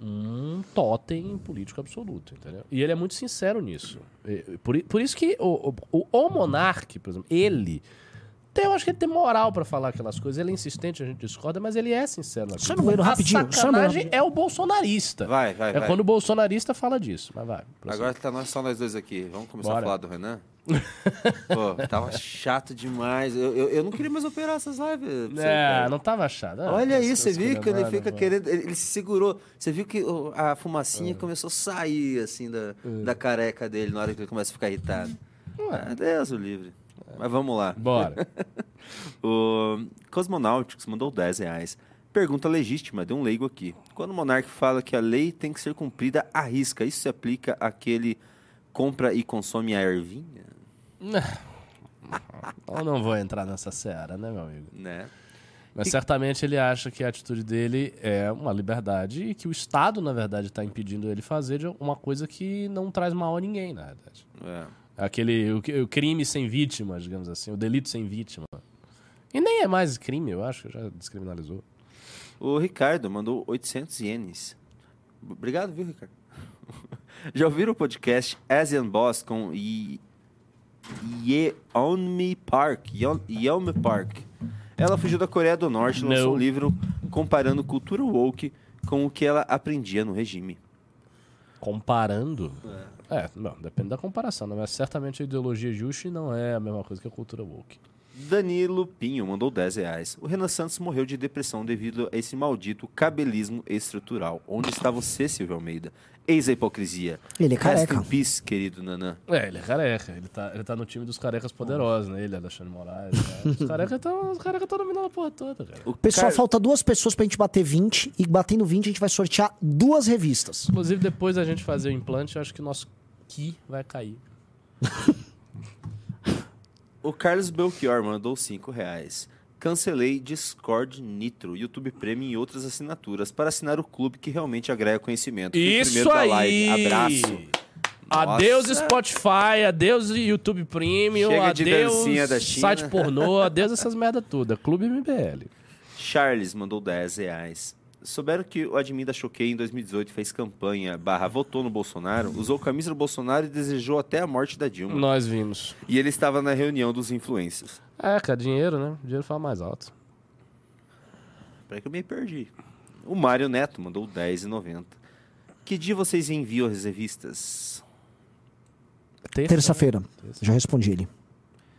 [SPEAKER 2] um totem político absoluto, entendeu? E ele é muito sincero nisso. Por, por isso que o, o, o monarca, por exemplo, ele... Tem, eu acho que ele tem moral pra falar aquelas coisas. Ele é insistente, a gente discorda, mas ele é sincero. nas
[SPEAKER 3] Só no banheiro,
[SPEAKER 2] A
[SPEAKER 3] rapidinho, banheiro,
[SPEAKER 2] sacanagem é o bolsonarista.
[SPEAKER 1] Vai, vai,
[SPEAKER 2] É
[SPEAKER 1] vai.
[SPEAKER 2] quando o bolsonarista fala disso. Mas vai. prossiga.
[SPEAKER 1] Agora tá nós, só nós dois aqui. Vamos começar
[SPEAKER 2] Bora.
[SPEAKER 1] a falar do Renan? Pô, tava chato demais. Eu, eu, eu não queria mais operar essas lives. você,
[SPEAKER 2] É,
[SPEAKER 1] cara.
[SPEAKER 2] não tava achado. Ah,
[SPEAKER 1] Olha isso, você viu que ele fica
[SPEAKER 2] pô.
[SPEAKER 1] querendo. Ele, ele se segurou. Você viu que a fumacinha
[SPEAKER 2] É.
[SPEAKER 1] começou a sair, assim, da, da careca dele na hora que ele começa a ficar irritado. Ah, Deus o livre. Mas vamos lá.
[SPEAKER 2] Bora.
[SPEAKER 1] O Cosmonautics mandou 10 reais. Pergunta legítima de um leigo aqui. Quando o monarca fala que a lei tem que ser cumprida à risca, isso se aplica àquele compra e consome a ervinha?
[SPEAKER 2] Eu não vou entrar nessa seara, né, meu amigo?
[SPEAKER 1] Né?
[SPEAKER 2] Mas certamente ele acha que a atitude dele é uma liberdade e que o Estado, na verdade, está impedindo ele fazer de uma coisa que não traz mal a ninguém, na verdade.
[SPEAKER 1] É.
[SPEAKER 2] Aquele o, o crime sem vítima, digamos assim, o delito sem vítima. E nem é mais crime, eu acho, já descriminalizou.
[SPEAKER 1] O Ricardo mandou 800 ienes. Obrigado, viu, Ricardo? Já ouviram o podcast Asian Boss com Ye- Yeonmi Park? Yeon- Yeonmi Park. Ela fugiu da Coreia do Norte e lançou
[SPEAKER 2] Não.
[SPEAKER 1] um livro comparando cultura woke com o que ela aprendia no regime.
[SPEAKER 2] Comparando. É, não, depende da comparação, né? mas certamente a ideologia Juche não é a mesma coisa que a cultura woke.
[SPEAKER 1] Danilo Pinho mandou 10 reais. O Renan Santos morreu de depressão devido a esse maldito cabelismo estrutural. Onde está você, Silvio Almeida? Eis a hipocrisia.
[SPEAKER 3] Ele é
[SPEAKER 1] Rest
[SPEAKER 3] careca.
[SPEAKER 1] in peace, querido Nanã.
[SPEAKER 2] É, ele é careca. Ele tá, ele tá no time dos carecas poderosos, né? Ele é Alexandre Moraes. Né? Os carecas estão os carecas tão dominando a porra toda, cara.
[SPEAKER 1] O
[SPEAKER 3] Pessoal,
[SPEAKER 1] Car-
[SPEAKER 3] falta duas pessoas pra gente bater 20 e batendo 20 a gente vai sortear duas revistas.
[SPEAKER 2] Inclusive, depois da gente fazer o implante, eu acho que o nosso Ki vai cair.
[SPEAKER 1] O Carlos Belchior mandou 5 reais. Cancelei Discord Nitro, YouTube Premium e outras assinaturas para assinar o clube que realmente agrega conhecimento.
[SPEAKER 2] Isso
[SPEAKER 1] primeiro da
[SPEAKER 2] aí!
[SPEAKER 1] live. Abraço.
[SPEAKER 2] Adeus
[SPEAKER 1] Nossa.
[SPEAKER 2] Spotify, adeus YouTube Premium,
[SPEAKER 1] Chega de
[SPEAKER 2] adeus
[SPEAKER 1] dancinha da China.
[SPEAKER 2] site pornô, adeus essas merda toda. Clube MBL.
[SPEAKER 1] Charles mandou 10 reais. Souberam que o admin da Choquei em 2018 fez campanha barra votou no Bolsonaro, usou camisa do Bolsonaro e desejou até a morte da Dilma.
[SPEAKER 2] Nós vimos.
[SPEAKER 1] E ele estava na reunião dos influencers.
[SPEAKER 2] É, cara, dinheiro, né? Dinheiro fala mais alto.
[SPEAKER 1] Peraí que eu me perdi. O Mário Neto mandou 10,90. Que dia vocês enviam as revistas?
[SPEAKER 2] Terça,
[SPEAKER 3] Terça-feira. Já respondi ele.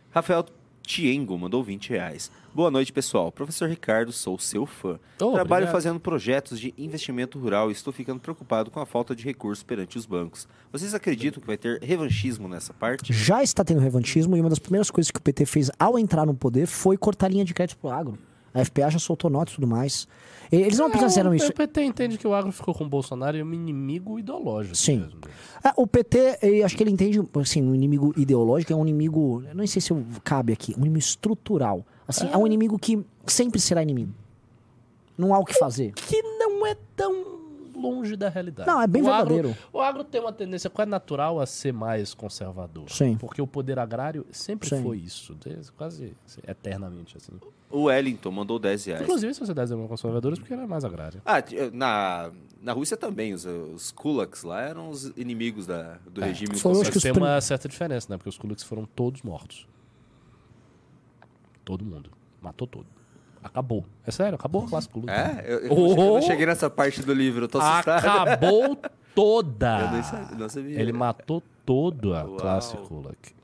[SPEAKER 1] Rafael Tiengo mandou 20 reais. Boa noite, pessoal. Professor Ricardo, sou seu fã.
[SPEAKER 2] Oh,
[SPEAKER 1] Trabalho
[SPEAKER 2] obrigado.
[SPEAKER 1] fazendo projetos de investimento rural e estou ficando preocupado com a falta de recursos perante os bancos. Vocês acreditam que vai ter revanchismo nessa parte?
[SPEAKER 3] Já está tendo revanchismo e uma das primeiras coisas que o PT fez ao entrar no poder foi cortar linha de crédito pro agro. A FPA já soltou nota e tudo mais. Eles não apenas fizeram isso.
[SPEAKER 2] O PT entende que o agro ficou com o Bolsonaro e é um inimigo ideológico.
[SPEAKER 3] Sim. Ah, o PT, acho que ele entende, assim, um inimigo ideológico é um inimigo, não sei se eu- cabe aqui, um inimigo estrutural. Assim, é um inimigo que sempre será inimigo. Não há o que fazer.
[SPEAKER 2] Que não é tão longe da realidade.
[SPEAKER 3] Não, é bem
[SPEAKER 2] o agro-
[SPEAKER 3] verdadeiro.
[SPEAKER 2] o agro tem uma tendência quase natural a ser mais conservador.
[SPEAKER 3] Sim.
[SPEAKER 2] Porque o poder agrário sempre
[SPEAKER 3] Sim.
[SPEAKER 2] foi isso, desde, quase eternamente. assim.
[SPEAKER 1] O Wellington mandou 10 reais.
[SPEAKER 2] Inclusive, as sociedades eram conservadoras porque era mais agrária.
[SPEAKER 1] Ah, t- na, na Rússia também, os, os kulaks lá eram os inimigos da, do regime
[SPEAKER 3] que
[SPEAKER 2] que
[SPEAKER 3] os
[SPEAKER 2] tem uma certa diferença, né? Porque os Kulaks foram todos mortos. Todo mundo. Matou todo. Acabou. É sério, acabou a classe Kulak.
[SPEAKER 1] É? Eu, eu,
[SPEAKER 2] Oh!
[SPEAKER 1] eu não cheguei nessa parte do livro, eu tô assustado.
[SPEAKER 2] Acabou toda.
[SPEAKER 1] Eu nem sabia, não sabia.
[SPEAKER 2] Ele matou toda a
[SPEAKER 1] Uau.
[SPEAKER 2] classe Kulak.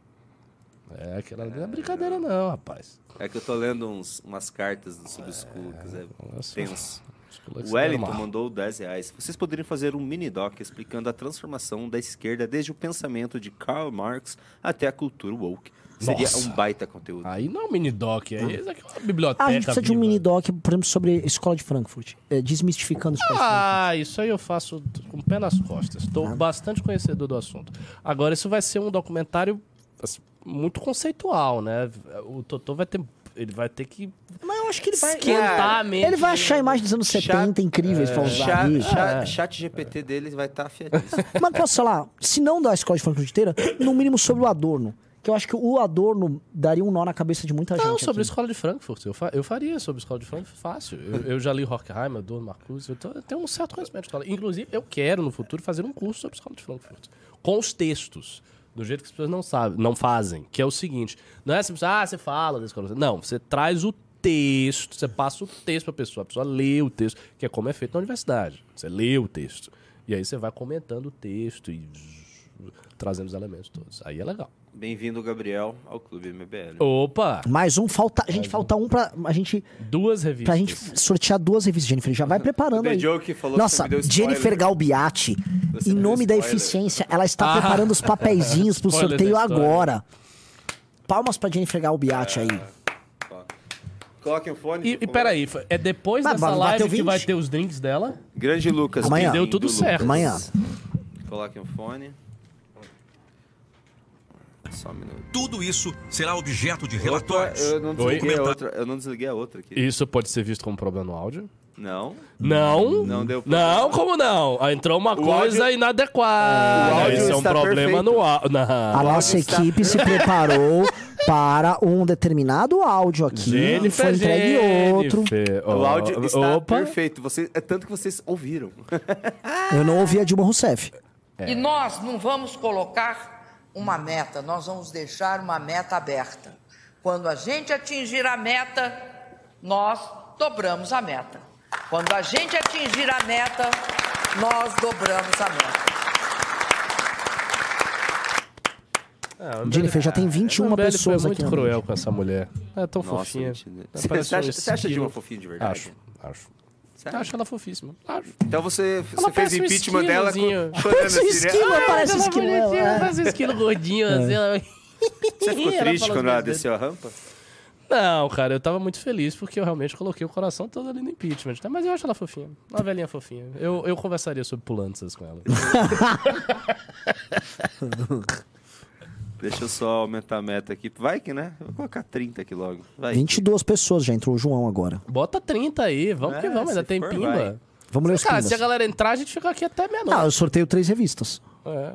[SPEAKER 2] É, aquela não é brincadeira não, rapaz.
[SPEAKER 1] É que eu tô lendo uns, umas cartas sobre os kulaks, é
[SPEAKER 2] Nossa,
[SPEAKER 1] tenso. O Wellington mandou 10 reais. Vocês poderiam fazer um mini-doc explicando a transformação da esquerda desde o pensamento de Karl Marx até a cultura woke. Seria
[SPEAKER 2] Nossa.
[SPEAKER 1] um baita conteúdo.
[SPEAKER 2] Aí não é um mini-doc, aí isso aqui é uma biblioteca
[SPEAKER 3] Ah, a gente precisa de um
[SPEAKER 2] viva.
[SPEAKER 3] mini doc, por exemplo, sobre a escola de Frankfurt. É, desmistificando a escola de Frankfurt.
[SPEAKER 2] Ah, isso aí eu faço com o pé nas costas. Estou bastante conhecedor do assunto. Agora, isso vai ser um documentário assim, muito conceitual, né? O Totô vai ter. Ele vai ter que
[SPEAKER 3] Mas eu acho que ele vai.
[SPEAKER 2] esquentar a mente.
[SPEAKER 3] Ele vai achar imagens dos anos 70 incríveis pra usar
[SPEAKER 1] Chat,
[SPEAKER 3] ali.
[SPEAKER 1] chat, chat GPT deles vai estar tá afiadíssimo.
[SPEAKER 3] Mas posso falar, se não da escola de Frankfurt inteira, no mínimo sobre o Adorno. Que eu acho que o Adorno daria um nó na cabeça de muita
[SPEAKER 2] Não,
[SPEAKER 3] gente.
[SPEAKER 2] sobre a
[SPEAKER 3] aqui.
[SPEAKER 2] escola de Frankfurt. Eu, fa- eu faria sobre a escola de Frankfurt fácil. Eu, eu já li Horkheimer, Adorno, Marcuse. Eu, tô- eu tenho um certo conhecimento de escola. Inclusive, eu quero no futuro fazer um curso sobre a escola de Frankfurt. Com os textos. Do jeito que as pessoas não sabem, não fazem. Que é o seguinte: não é simples, ah, você fala da escola. Não, você traz o texto, você passa o texto pra pessoa. A pessoa lê o texto, que é como é feito na universidade. Você lê o texto. E aí você vai comentando o texto e trazendo os elementos todos. Aí é legal.
[SPEAKER 1] Bem-vindo, Gabriel, ao Clube MBL.
[SPEAKER 2] Opa!
[SPEAKER 3] Mais um, falta. A gente falta um pra. A gente,
[SPEAKER 2] Duas revistas.
[SPEAKER 3] pra gente sortear duas revistas, Jennifer. Já vai preparando
[SPEAKER 1] The
[SPEAKER 3] aí.
[SPEAKER 1] Joke falou que
[SPEAKER 3] Nossa,
[SPEAKER 1] spoiler.
[SPEAKER 3] Jennifer Galbiati, em nome da eficiência, ela está
[SPEAKER 2] Ah.
[SPEAKER 3] preparando os papeizinhos pro
[SPEAKER 2] Spoiler
[SPEAKER 3] sorteio agora. Palmas pra Jennifer Galbiati aí.
[SPEAKER 1] Coloquem o fone.
[SPEAKER 2] E, e peraí, é depois
[SPEAKER 3] Mas
[SPEAKER 2] dessa
[SPEAKER 3] bateu
[SPEAKER 2] live que
[SPEAKER 3] 20?
[SPEAKER 2] vai ter os drinks dela?
[SPEAKER 1] Grande Lucas.
[SPEAKER 3] Amanhã.
[SPEAKER 2] Deu tudo certo.
[SPEAKER 3] Amanhã.
[SPEAKER 1] Coloquem o fone. Só um minuto.
[SPEAKER 8] Tudo isso será objeto de
[SPEAKER 1] Opa,
[SPEAKER 8] relatórios.
[SPEAKER 1] eu não desliguei a outra. Eu não desliguei a outra aqui.
[SPEAKER 2] Isso pode ser visto como problema no áudio?
[SPEAKER 1] Não.
[SPEAKER 2] Não.
[SPEAKER 1] Não deu problema.
[SPEAKER 2] Não, como não? Ah, Entrou uma coisa
[SPEAKER 1] áudio-
[SPEAKER 2] inadequada.
[SPEAKER 1] O áudio
[SPEAKER 2] Isso é um problema
[SPEAKER 1] perfeito.
[SPEAKER 2] no áudio.
[SPEAKER 3] A nossa
[SPEAKER 1] está-
[SPEAKER 3] equipe se preparou para um determinado áudio aqui. e
[SPEAKER 2] Jennifer,
[SPEAKER 3] foi entregue outro.
[SPEAKER 2] Jennifer.
[SPEAKER 1] O
[SPEAKER 2] Ó,
[SPEAKER 1] áudio está
[SPEAKER 2] Opa.
[SPEAKER 1] perfeito. Você, é tanto que vocês ouviram.
[SPEAKER 3] Eu não ouvi a Dilma Rousseff.
[SPEAKER 10] E nós não vamos colocar uma meta, nós vamos deixar uma meta aberta. Quando a gente atingir a meta, nós dobramos a meta. Quando a gente atingir a meta, nós dobramos a meta.
[SPEAKER 2] Ah,
[SPEAKER 3] Jennifer, já tem
[SPEAKER 2] a
[SPEAKER 3] 21
[SPEAKER 2] Zambelli
[SPEAKER 3] pessoas aqui.
[SPEAKER 2] muito
[SPEAKER 3] na
[SPEAKER 2] cruel
[SPEAKER 3] rede.
[SPEAKER 2] com essa mulher. É tão
[SPEAKER 1] Nossa,
[SPEAKER 2] fofinha.
[SPEAKER 1] né? Você acha-
[SPEAKER 2] um
[SPEAKER 1] você acha a
[SPEAKER 2] esquilo.
[SPEAKER 1] Dilma fofinha de verdade?
[SPEAKER 2] Acho, acho.
[SPEAKER 1] Sério?
[SPEAKER 2] Acho ela fofíssima. Acho.
[SPEAKER 1] Então você, você
[SPEAKER 2] Ela
[SPEAKER 1] fez
[SPEAKER 2] parece um
[SPEAKER 1] impeachment dela com, chorando
[SPEAKER 3] Parece um
[SPEAKER 1] assim, né?
[SPEAKER 3] esquilo, parece um
[SPEAKER 2] ela
[SPEAKER 3] esquilo. é.
[SPEAKER 2] Parece um esquilo gordinho, assim. Ela...
[SPEAKER 1] Você ficou
[SPEAKER 2] Ela
[SPEAKER 1] triste
[SPEAKER 2] falou
[SPEAKER 1] quando ela desceu a rampa?
[SPEAKER 2] Não, cara, eu tava muito feliz porque eu realmente coloquei o coração todo ali no impeachment. né? Mas eu acho ela fofinha. Uma velhinha fofinha. Eu, eu conversaria sobre pulanças com ela.
[SPEAKER 1] Deixa eu só aumentar a meta aqui. Vai que, né? Eu vou colocar 30 aqui logo. Vai.
[SPEAKER 3] 22 pessoas, já entrou o João agora.
[SPEAKER 2] Bota 30 aí, vamos que
[SPEAKER 1] É,
[SPEAKER 2] vamos, ainda tem
[SPEAKER 1] for,
[SPEAKER 2] pimba.
[SPEAKER 1] vai.
[SPEAKER 3] Vamos ler os
[SPEAKER 2] Cara,
[SPEAKER 3] pimbas.
[SPEAKER 2] se a galera entrar, a gente fica aqui até
[SPEAKER 3] Ah,
[SPEAKER 2] meia-noite.
[SPEAKER 3] eu sorteio três revistas.
[SPEAKER 2] É.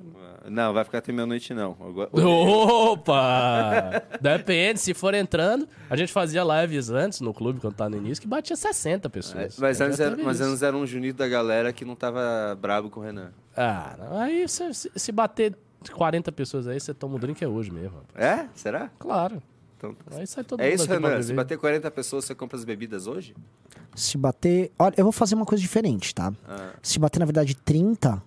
[SPEAKER 1] Não, vai ficar até meia-noite, não.
[SPEAKER 2] Opa! Depende, se for entrando. A gente fazia lives antes no clube, quando tava no início, que batia 60
[SPEAKER 1] É,
[SPEAKER 2] pessoas.
[SPEAKER 1] Mas
[SPEAKER 2] Eu
[SPEAKER 1] antes, era, mas antes era um Junito da galera que não tava brabo com o Renan.
[SPEAKER 2] Ah, não, aí se- se bater 40 pessoas aí, você toma um drink é hoje mesmo. rapaz.
[SPEAKER 1] É? Será?
[SPEAKER 2] Claro.
[SPEAKER 1] Então,
[SPEAKER 2] Aí sai todo
[SPEAKER 1] é
[SPEAKER 2] mundo
[SPEAKER 1] isso, Renan. Se bater 40 pessoas, você compra as bebidas hoje?
[SPEAKER 3] Se bater. Olha, eu vou fazer uma coisa diferente, tá?
[SPEAKER 1] Ah.
[SPEAKER 3] Se bater, na verdade, 30,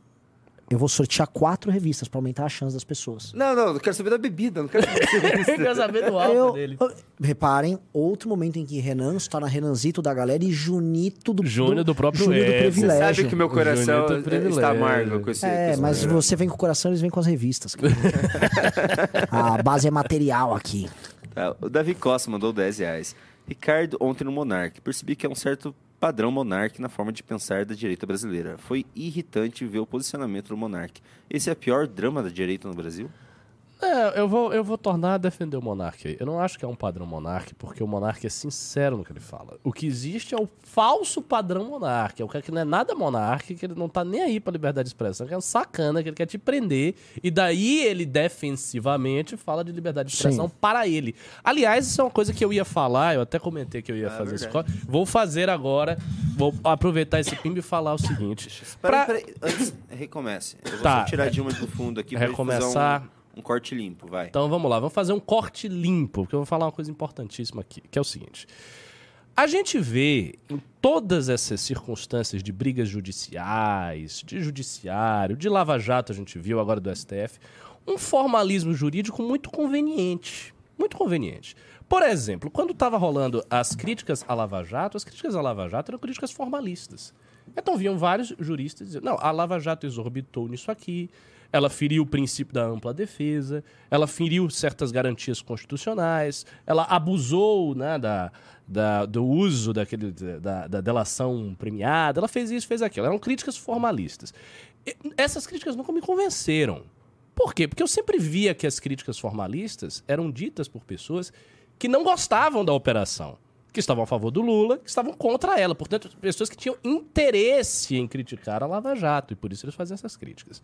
[SPEAKER 3] Eu vou sortear quatro revistas pra aumentar a chance das pessoas.
[SPEAKER 1] Não, não, eu quero saber da bebida, não quero saber da
[SPEAKER 2] Eu
[SPEAKER 1] revista.
[SPEAKER 2] quero saber do álbum
[SPEAKER 3] Eu-
[SPEAKER 2] dele.
[SPEAKER 3] eu- reparem, outro momento em que Renan está na Renanzito da galera e Junito do,
[SPEAKER 2] Júnior do próprio
[SPEAKER 3] Júnior do
[SPEAKER 2] Ed. Você
[SPEAKER 3] privilégio.
[SPEAKER 1] Sabe que o meu coração
[SPEAKER 2] é
[SPEAKER 1] é-
[SPEAKER 2] privilégio.
[SPEAKER 1] está amargo com esse com
[SPEAKER 3] É,
[SPEAKER 1] esse
[SPEAKER 3] mas você vem com o coração, eles vêm com as revistas. a base é material aqui.
[SPEAKER 1] Tá, o Davi Costa mandou 10 reais. Ricardo, ontem no Monark, percebi que é um certo padrão Monark na forma de pensar da direita brasileira. Foi irritante ver o posicionamento do Monark. Esse é o pior drama da direita no Brasil?
[SPEAKER 2] É, eu vou, eu vou tornar a defender o Monark aí. Eu não acho que é um padrão Monark, porque o Monark é sincero no que ele fala. O que existe é o falso padrão Monark. É o cara que não é nada Monark, que ele não tá nem aí pra liberdade de expressão, que é um sacana, que ele quer te prender. E daí ele defensivamente fala de liberdade de expressão
[SPEAKER 3] Sim.
[SPEAKER 2] para ele. Aliás, isso é uma coisa que eu ia falar, eu até comentei que eu ia fazer isso. Vou fazer agora, vou aproveitar esse pimba e falar o seguinte.
[SPEAKER 1] Peraí,
[SPEAKER 2] Pra-
[SPEAKER 1] peraí, antes, recomece. Eu vou
[SPEAKER 2] Tá.
[SPEAKER 1] só tirar de uma do fundo aqui pra gente fazer
[SPEAKER 2] Recomeçar.
[SPEAKER 1] Um, corte limpo, vai.
[SPEAKER 2] Então vamos lá, vamos fazer um corte limpo, porque eu vou falar uma coisa importantíssima aqui, que é o seguinte. A gente vê em todas essas circunstâncias de brigas judiciais, de judiciário, de lava-jato, a gente viu agora do STF, um formalismo jurídico muito conveniente. Muito conveniente. Por exemplo, quando estava rolando as críticas à Lava Jato, as críticas à Lava Jato eram críticas formalistas. Então vinham vários juristas dizendo: não, a Lava Jato exorbitou nisso aqui, ela feriu o princípio da ampla defesa, ela feriu certas garantias constitucionais, ela abusou né, da, da- do uso daquele, da, da delação premiada, ela fez isso, fez aquilo. Eram críticas formalistas. E essas críticas nunca me convenceram. Por quê? Porque eu sempre via que as críticas formalistas eram ditas por pessoas que não gostavam da operação, que estavam a favor do Lula, que estavam contra ela. Portanto, pessoas que tinham interesse em criticar a Lava Jato, e por isso eles faziam essas críticas.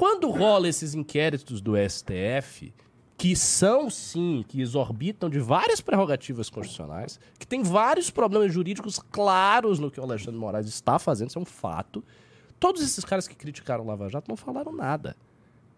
[SPEAKER 2] Quando rola esses inquéritos do STF, que são, sim, que exorbitam de várias prerrogativas constitucionais, que tem vários problemas jurídicos claros no que o Alexandre Moraes está fazendo, isso é um fato. Todos esses caras que criticaram o Lava Jato não falaram nada.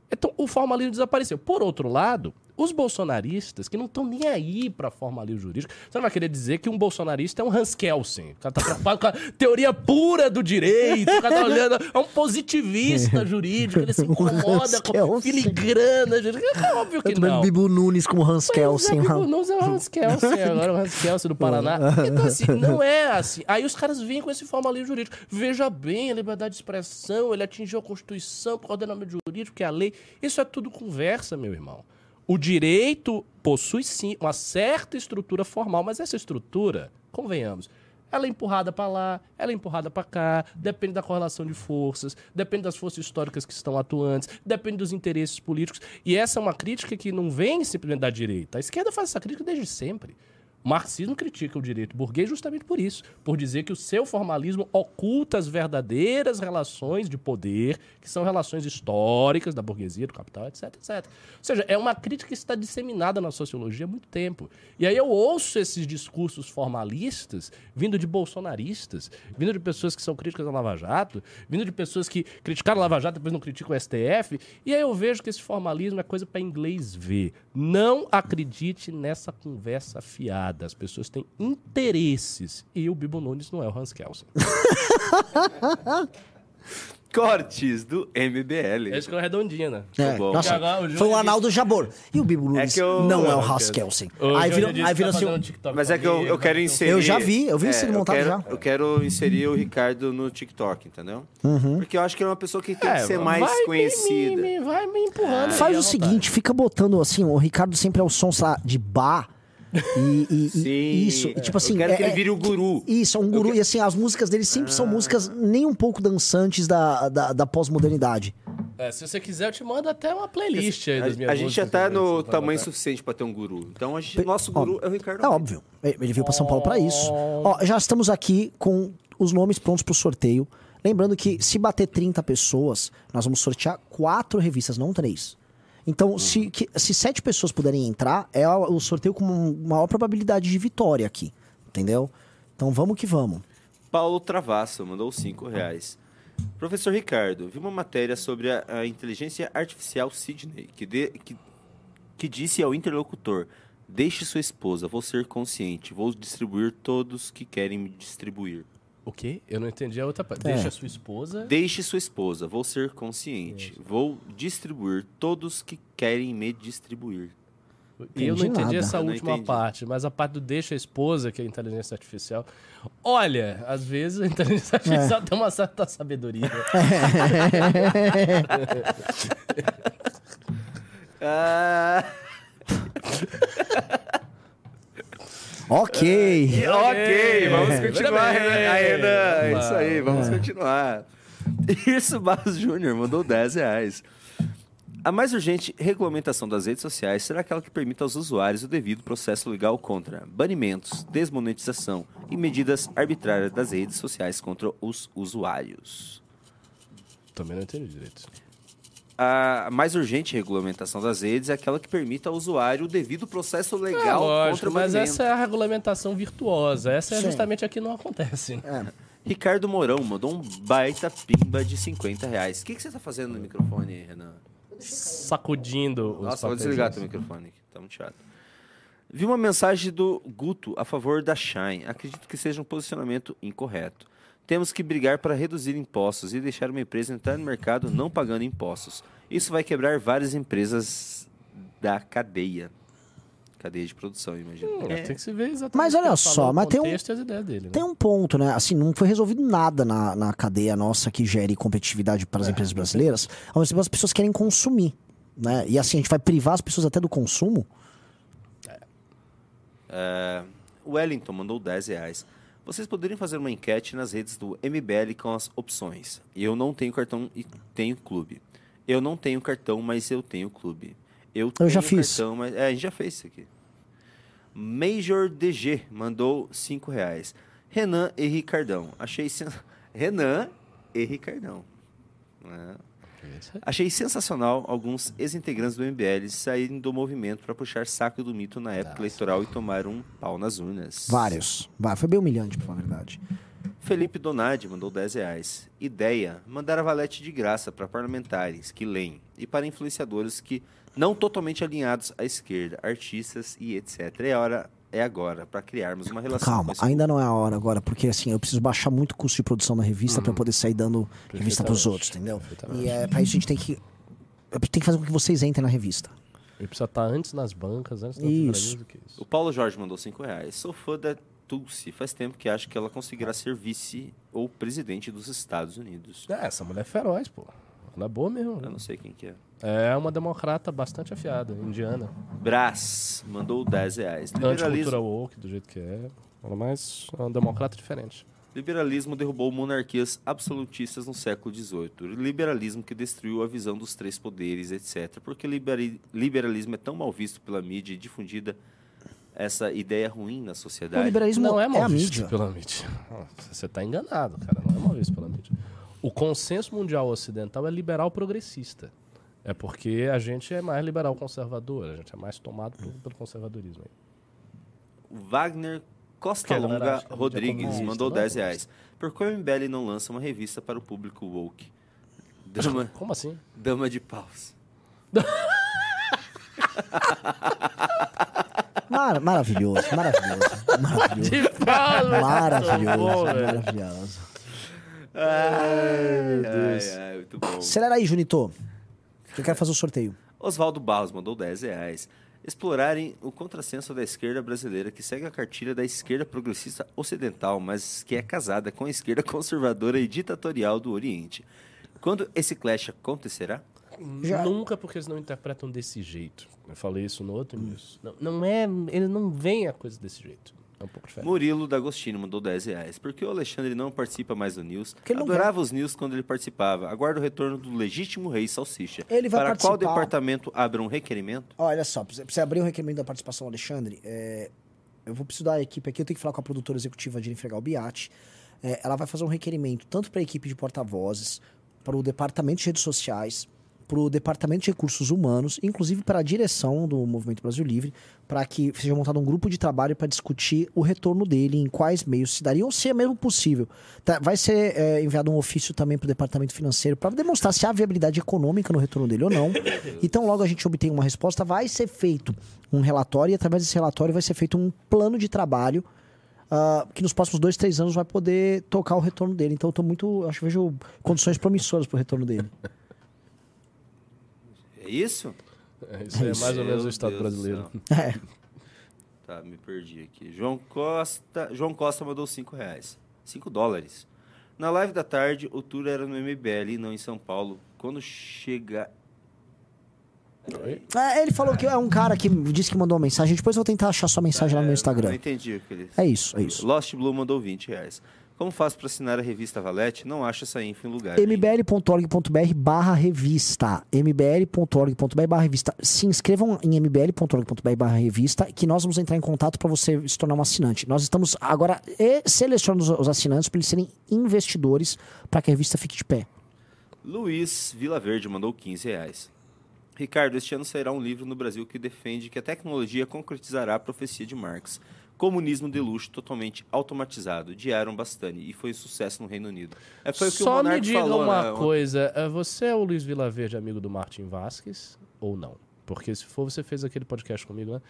[SPEAKER 2] Então, o formalismo desapareceu. Por outro lado, os bolsonaristas, que não estão nem aí para formalismo jurídico, você não vai querer dizer que um bolsonarista é um Hans Kelsen. O cara tá preocupado com a teoria pura do direito, o cara tá olhando, é um positivista jurídico, ele se incomoda com
[SPEAKER 3] Kelsen.
[SPEAKER 2] filigrana jurídica. É óbvio que
[SPEAKER 3] tô vendo
[SPEAKER 2] não.
[SPEAKER 3] Bibo Nunes como Hans Kelsen
[SPEAKER 2] Mas é. Bibo Nunes é o Hans Kelsen, agora o Hans Kelsen do Paraná. Então, assim, não é assim. Aí os caras vêm com esse formalismo jurídico. Veja bem, a liberdade de expressão, ele atingiu a Constituição, o ordenamento jurídico, que é a lei. Isso é tudo conversa, meu irmão. O direito possui sim uma certa estrutura formal, mas essa estrutura, convenhamos, ela é empurrada para lá, ela é empurrada para cá, depende da correlação de forças, depende das forças históricas que estão atuantes, depende dos interesses políticos. E essa é uma crítica que não vem simplesmente da direita. A esquerda faz essa crítica desde sempre. O marxismo critica o direito burguês justamente por isso, por dizer que o seu formalismo oculta as verdadeiras relações de poder, que são relações históricas da burguesia, do capital, etc, etc. Ou seja, é uma crítica que está disseminada na sociologia há muito tempo. E aí eu ouço esses discursos formalistas vindo de bolsonaristas, vindo de pessoas que são críticas à Lava Jato, vindo de pessoas que criticaram a Lava Jato depois não criticam o STF, e aí eu vejo que esse formalismo é coisa para inglês ver. Não acredite nessa conversa fiada. As pessoas têm interesses. E o Bibo Nunes não é o Hans Kelsen.
[SPEAKER 1] Cortes do MBL.
[SPEAKER 2] Esse que é redondinho, né?
[SPEAKER 3] É,
[SPEAKER 1] bom.
[SPEAKER 3] nossa,
[SPEAKER 2] o
[SPEAKER 3] foi o
[SPEAKER 2] disse-
[SPEAKER 3] Arnaldo Jabor. E o Bibo Nunes
[SPEAKER 1] que eu-
[SPEAKER 3] não é o
[SPEAKER 1] eu-
[SPEAKER 3] Hans Kelsen.
[SPEAKER 2] O
[SPEAKER 3] Aí vira,
[SPEAKER 2] disse
[SPEAKER 3] aí vira
[SPEAKER 2] tá
[SPEAKER 3] assim...
[SPEAKER 2] um
[SPEAKER 1] Mas é que eu, eu quero
[SPEAKER 2] tá
[SPEAKER 1] inserir.
[SPEAKER 3] Eu já vi, eu vi isso
[SPEAKER 1] eu
[SPEAKER 3] montado
[SPEAKER 1] quero-
[SPEAKER 3] já.
[SPEAKER 1] Eu quero inserir o Ricardo no TikTok, entendeu?
[SPEAKER 3] Uhum.
[SPEAKER 1] Porque eu acho que ele é uma pessoa que tem
[SPEAKER 2] É,
[SPEAKER 1] que ser mais
[SPEAKER 2] vai me-
[SPEAKER 1] conhecida.
[SPEAKER 2] Me, vai me empurrando.
[SPEAKER 3] Faz o
[SPEAKER 2] vontade.
[SPEAKER 3] seguinte, fica botando assim, o Ricardo sempre é o som, sei lá, de bar. E, e- e-
[SPEAKER 1] Sim,
[SPEAKER 3] isso, e, tipo
[SPEAKER 1] eu
[SPEAKER 3] assim.
[SPEAKER 1] quero que
[SPEAKER 3] é-
[SPEAKER 1] ele vire o guru.
[SPEAKER 3] Isso, é um guru. E assim, as músicas dele sempre
[SPEAKER 1] Ah.
[SPEAKER 3] são músicas nem um pouco dançantes da, da, da pós-modernidade.
[SPEAKER 2] É, se você quiser, eu te mando até uma playlist aí das minhas
[SPEAKER 1] A, a gente já
[SPEAKER 2] músicas
[SPEAKER 1] tá no tamanho
[SPEAKER 2] botar.
[SPEAKER 1] suficiente pra ter um guru. Então, a gente, nosso guru é o Ricardo.
[SPEAKER 3] É óbvio. Ele veio pra São Paulo pra isso. Ó, já estamos aqui com os nomes prontos pro sorteio. Lembrando que se bater 30 pessoas, nós vamos sortear quatro revistas, não três. Então, se, que- se sete pessoas puderem entrar, é o sorteio com maior probabilidade de vitória aqui. Entendeu? Então vamos que vamos.
[SPEAKER 1] Paulo Travasso mandou 5 reais. Professor Ricardo, vi uma matéria sobre a, a inteligência artificial Sidney, que, de- que, que disse ao interlocutor: Deixe sua esposa, vou ser consciente, vou distribuir todos que querem me distribuir.
[SPEAKER 2] O quê? Eu não entendi a outra parte.
[SPEAKER 3] É.
[SPEAKER 2] Deixa a sua esposa.
[SPEAKER 1] Deixe sua esposa, vou ser consciente. Vou distribuir todos que querem me distribuir.
[SPEAKER 2] E eu não
[SPEAKER 3] Entendi
[SPEAKER 2] entendi
[SPEAKER 3] nada.
[SPEAKER 2] essa última
[SPEAKER 1] entendi.
[SPEAKER 2] parte, mas a parte do deixa a esposa, que é a inteligência artificial. Olha, às vezes a inteligência artificial tem uma certa sabedoria.
[SPEAKER 1] Ah,
[SPEAKER 3] Ok.
[SPEAKER 1] ok, vamos
[SPEAKER 2] É,
[SPEAKER 1] continuar,
[SPEAKER 2] muito bem.
[SPEAKER 1] Renan. Renan, é isso aí, vamos
[SPEAKER 3] É.
[SPEAKER 1] continuar. Isso, Barros Júnior mandou 10 reais. A mais urgente regulamentação das redes sociais será aquela que permita aos usuários o devido processo legal contra banimentos, desmonetização e medidas arbitrárias das redes sociais contra os usuários.
[SPEAKER 2] Também não entendi direito.
[SPEAKER 1] A mais urgente regulamentação das redes é aquela que permita ao usuário o devido processo
[SPEAKER 2] É,
[SPEAKER 1] legal
[SPEAKER 2] lógico,
[SPEAKER 1] contra o
[SPEAKER 2] mas essa é a regulamentação virtuosa. Essa é
[SPEAKER 3] Sim.
[SPEAKER 2] justamente a que não acontece. né?
[SPEAKER 1] Ricardo Mourão mandou um baita pimba de 50 reais. O que, que você tá fazendo no microfone, Renan?
[SPEAKER 2] Sacudindo os
[SPEAKER 1] Nossa, vou desligar teu microfone aqui, tá muito chato. Vi uma mensagem do Guto a favor da Shine. Acredito que seja um posicionamento incorreto. Temos que brigar para reduzir impostos e deixar uma empresa entrar no mercado não pagando impostos. Isso vai quebrar várias empresas da cadeia. Cadeia de produção, imagino.
[SPEAKER 2] É, Tem que se ver exatamente
[SPEAKER 3] Mas olha só, mas tem um-
[SPEAKER 2] contexto e as ideias dele. né?
[SPEAKER 3] Tem um ponto, né? Assim, não foi resolvido nada na, na cadeia nossa que gere competitividade para as empresas brasileiras. Ao mesmo tempo, as pessoas querem consumir, né? E assim, a gente vai privar as pessoas até do consumo.
[SPEAKER 1] É, o Wellington mandou 10 reais. Vocês poderiam fazer uma enquete nas redes do MBL com as opções. Eu não tenho cartão e tenho clube. Eu não tenho cartão, mas eu tenho clube. Eu, tenho
[SPEAKER 3] já fiz.
[SPEAKER 1] cartão, mas. É, a gente já fez isso aqui. Major DG mandou 5 reais. Renan e Ricardão. Achei. Sen... Renan e Ricardão. É. Achei sensacional alguns ex-integrantes do MBL saírem do movimento para puxar saco do mito na época eleitoral e tomar um pau nas urnas.
[SPEAKER 3] Vários. Vai, foi bem humilhante, pra falar a verdade.
[SPEAKER 1] Felipe Donadi mandou 10 reais. Ideia: mandar a valete de graça para parlamentares que leem e para influenciadores que não totalmente alinhados à esquerda, artistas e etc. É hora, é agora para criarmos uma relação.
[SPEAKER 3] Calma,
[SPEAKER 1] com esse
[SPEAKER 3] ainda não é a hora agora, porque assim, eu preciso baixar muito o custo de produção da revista pra poder sair dando revista pros outros, entendeu? E é, pra isso a gente tem que. Tem que fazer com que vocês entrem na revista.
[SPEAKER 2] Ele precisa estar antes nas bancas, antes das
[SPEAKER 3] Isso.
[SPEAKER 2] do que isso.
[SPEAKER 1] O Paulo Jorge mandou 5 reais. Sou fã da Tulsi. Faz tempo que acho que ela conseguirá ser vice ou presidente dos Estados Unidos.
[SPEAKER 2] É, essa mulher é feroz, pô. Ela é boa mesmo.
[SPEAKER 1] Eu não sei quem que é.
[SPEAKER 2] É uma democrata bastante afiada, indiana.
[SPEAKER 1] Brás mandou 10 reais. Liberalismo,
[SPEAKER 2] woke, do jeito que é. Ela é mais é uma democrata diferente.
[SPEAKER 1] liberalismo derrubou monarquias absolutistas no século XVIII. O liberalismo que destruiu a visão dos três poderes, etc. Porque liberi- liberalismo é tão mal visto pela mídia e difundida essa ideia ruim na
[SPEAKER 3] O
[SPEAKER 1] sociedade.
[SPEAKER 3] liberalismo
[SPEAKER 2] Não é mal
[SPEAKER 3] a
[SPEAKER 2] visto
[SPEAKER 3] mídia.
[SPEAKER 2] pela mídia. Você está enganado, cara. Não é mal visto pela mídia. O consenso mundial ocidental é liberal progressista. É porque a gente é mais liberal conservador, a gente é mais tomado pelo, pelo conservadorismo. aí.
[SPEAKER 1] Wagner Costa
[SPEAKER 2] galera
[SPEAKER 1] Longa
[SPEAKER 2] é
[SPEAKER 1] Rodrigues
[SPEAKER 2] comunista,
[SPEAKER 1] mandou
[SPEAKER 2] não é
[SPEAKER 1] 10 reais. Por que o MBL não lança uma revista para o público woke? Dama,
[SPEAKER 2] Como assim?
[SPEAKER 1] dama de paus.
[SPEAKER 3] Mar- maravilhoso, maravilhoso. Maravilhoso. Maravilhoso, maravilhoso.
[SPEAKER 1] Ai, ai, ai, muito bom.
[SPEAKER 3] Acelera aí, Junito. Que Eu quero fazer o sorteio.
[SPEAKER 1] Oswaldo Barros mandou 10 reais. Explorarem o contrassenso da esquerda brasileira que segue a cartilha da esquerda progressista ocidental, mas que é casada com a esquerda conservadora e ditatorial do Oriente. Quando esse clash acontecerá?
[SPEAKER 3] Já-
[SPEAKER 2] Nunca porque eles não interpretam desse jeito. Eu falei isso no outro news. Não, não é. Eles não veem a coisa desse jeito. É um pouco diferente.
[SPEAKER 1] Murilo D'Agostino mandou 10 reais. Por que o Alexandre não participa mais do News?
[SPEAKER 3] Porque ele não
[SPEAKER 1] Adorava os News quando ele participava. Aguardo o retorno do legítimo rei Salsicha.
[SPEAKER 3] Ele vai
[SPEAKER 1] Para qual
[SPEAKER 3] participar.
[SPEAKER 1] departamento abra um requerimento?
[SPEAKER 3] Olha só, pra você- abrir o requerimento da participação do Alexandre, é, eu vou precisar da equipe aqui, eu tenho que falar com a produtora executiva Jennifer Galbiati. É, ela vai fazer um requerimento tanto para a equipe de porta-vozes, para o departamento de redes sociais, para o departamento de recursos humanos, inclusive para a direção do Movimento Brasil Livre, para que seja montado um grupo de trabalho para discutir o retorno dele, em quais meios se daria, ou se é mesmo possível. Tá, vai ser é, enviado um ofício também para o departamento financeiro para demonstrar se há viabilidade econômica no retorno dele ou não. Então, logo a gente obtém uma resposta, vai ser feito um relatório, e através desse relatório vai ser feito um plano de trabalho ah, que nos próximos dois, três anos vai poder tocar o retorno dele. Então eu tô muito. Acho que vejo condições promissoras pro retorno dele.
[SPEAKER 1] É isso?
[SPEAKER 2] É, Isso é mais ou menos o Estado
[SPEAKER 1] Deus
[SPEAKER 2] brasileiro.
[SPEAKER 3] É.
[SPEAKER 1] Tá, me perdi aqui. João Costa, João Costa mandou 5 reais. 5 dólares. Na live da tarde, o tour era no MBL e não em São Paulo. Quando chega.
[SPEAKER 3] É, ele falou que é um cara que disse que mandou uma mensagem. Depois eu vou tentar achar sua mensagem lá no meu
[SPEAKER 1] Não
[SPEAKER 3] Instagram.
[SPEAKER 1] entendi o que ele.
[SPEAKER 3] É isso, é isso.
[SPEAKER 1] Lost Blue mandou 20 reais. Como faço para assinar a revista Valete? Não acho essa info em lugar.
[SPEAKER 3] mbl.org.br barra revista. mbl.org.br barra revista. Se inscrevam em mbl.org.br barra revista que nós vamos entrar em contato para você se tornar um assinante. Nós estamos agora selecionando os- os assinantes para eles serem investidores para que a revista fique de pé.
[SPEAKER 1] Luiz Vilaverde mandou 15 reais. Ricardo, este ano sairá um livro no Brasil que defende que a tecnologia concretizará a profecia de Marx. Comunismo de luxo totalmente automatizado, de Aaron Bastani, e foi um sucesso no Reino Unido. É, foi o que o
[SPEAKER 2] Só me diga
[SPEAKER 1] falou,
[SPEAKER 2] uma
[SPEAKER 1] né?
[SPEAKER 2] coisa. eh, Você é o Luiz Vilaverde, amigo do Martin Vasquez, ou não? Porque se for, você fez aquele podcast comigo, né?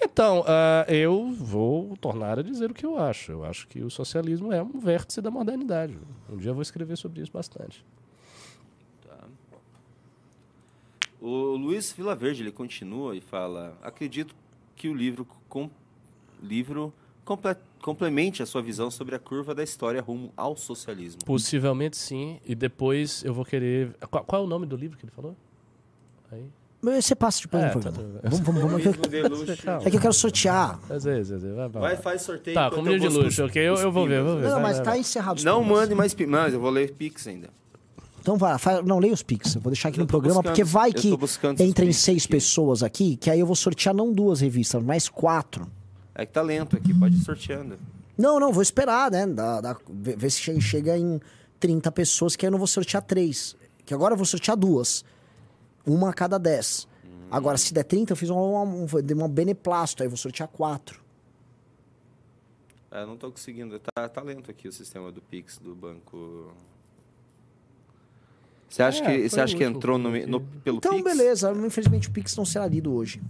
[SPEAKER 2] Então, ah, eu vou tornar a dizer o que eu acho. Eu acho que o socialismo é um vértice da modernidade. Um dia eu vou escrever sobre isso bastante.
[SPEAKER 1] O Luiz Vilaverde ele continua e fala: acredito que o livro, com, livro comple- complemente a sua visão sobre a curva da história rumo ao socialismo.
[SPEAKER 2] Possivelmente sim. E depois eu vou querer. Qual, qual é o nome do livro que ele falou? Aí.
[SPEAKER 3] Você passa depois
[SPEAKER 2] É,
[SPEAKER 3] no
[SPEAKER 2] tá
[SPEAKER 3] programa.
[SPEAKER 2] bem.
[SPEAKER 3] Vamos, vamos, vamos.
[SPEAKER 1] De luxo.
[SPEAKER 3] É que eu quero sortear.
[SPEAKER 2] Às vezes, às vezes. Vai, vai,
[SPEAKER 1] Vai, faz sorteio.
[SPEAKER 2] Tá,
[SPEAKER 1] eu
[SPEAKER 2] de luxo, ok? Eu, eu vou ver, vou ver.
[SPEAKER 3] Não,
[SPEAKER 2] vai,
[SPEAKER 3] mas
[SPEAKER 2] vai,
[SPEAKER 3] tá
[SPEAKER 2] vai.
[SPEAKER 3] encerrado
[SPEAKER 1] Não mande mais pi- Mas eu vou ler Pix ainda.
[SPEAKER 3] Então vai, faz- não leia os Pix. Eu vou deixar aqui
[SPEAKER 1] Eu
[SPEAKER 3] no programa,
[SPEAKER 1] buscando-
[SPEAKER 3] porque vai que entrem
[SPEAKER 1] Pix
[SPEAKER 3] seis
[SPEAKER 1] aqui.
[SPEAKER 3] pessoas aqui, que aí eu vou sortear não duas revistas, mas quatro.
[SPEAKER 1] É que tá lento aqui, pode ir sorteando.
[SPEAKER 3] Não, não, vou esperar, né? Dá, dá- ver, se che- chega em 30 pessoas, que aí eu não vou sortear três. Que agora eu vou sortear duas. Uma a cada 10. Agora, se der 30, eu fiz uma, uma, dei uma beneplácito, aí eu vou sortear quatro.
[SPEAKER 1] É, eu não tô conseguindo. Tá, tá lento aqui o sistema do Pix do banco. Você acha
[SPEAKER 2] É,
[SPEAKER 1] que, você acha que entrou no, no- pelo
[SPEAKER 3] Então,
[SPEAKER 1] Pix?
[SPEAKER 3] beleza. Infelizmente o Pix não será lido hoje.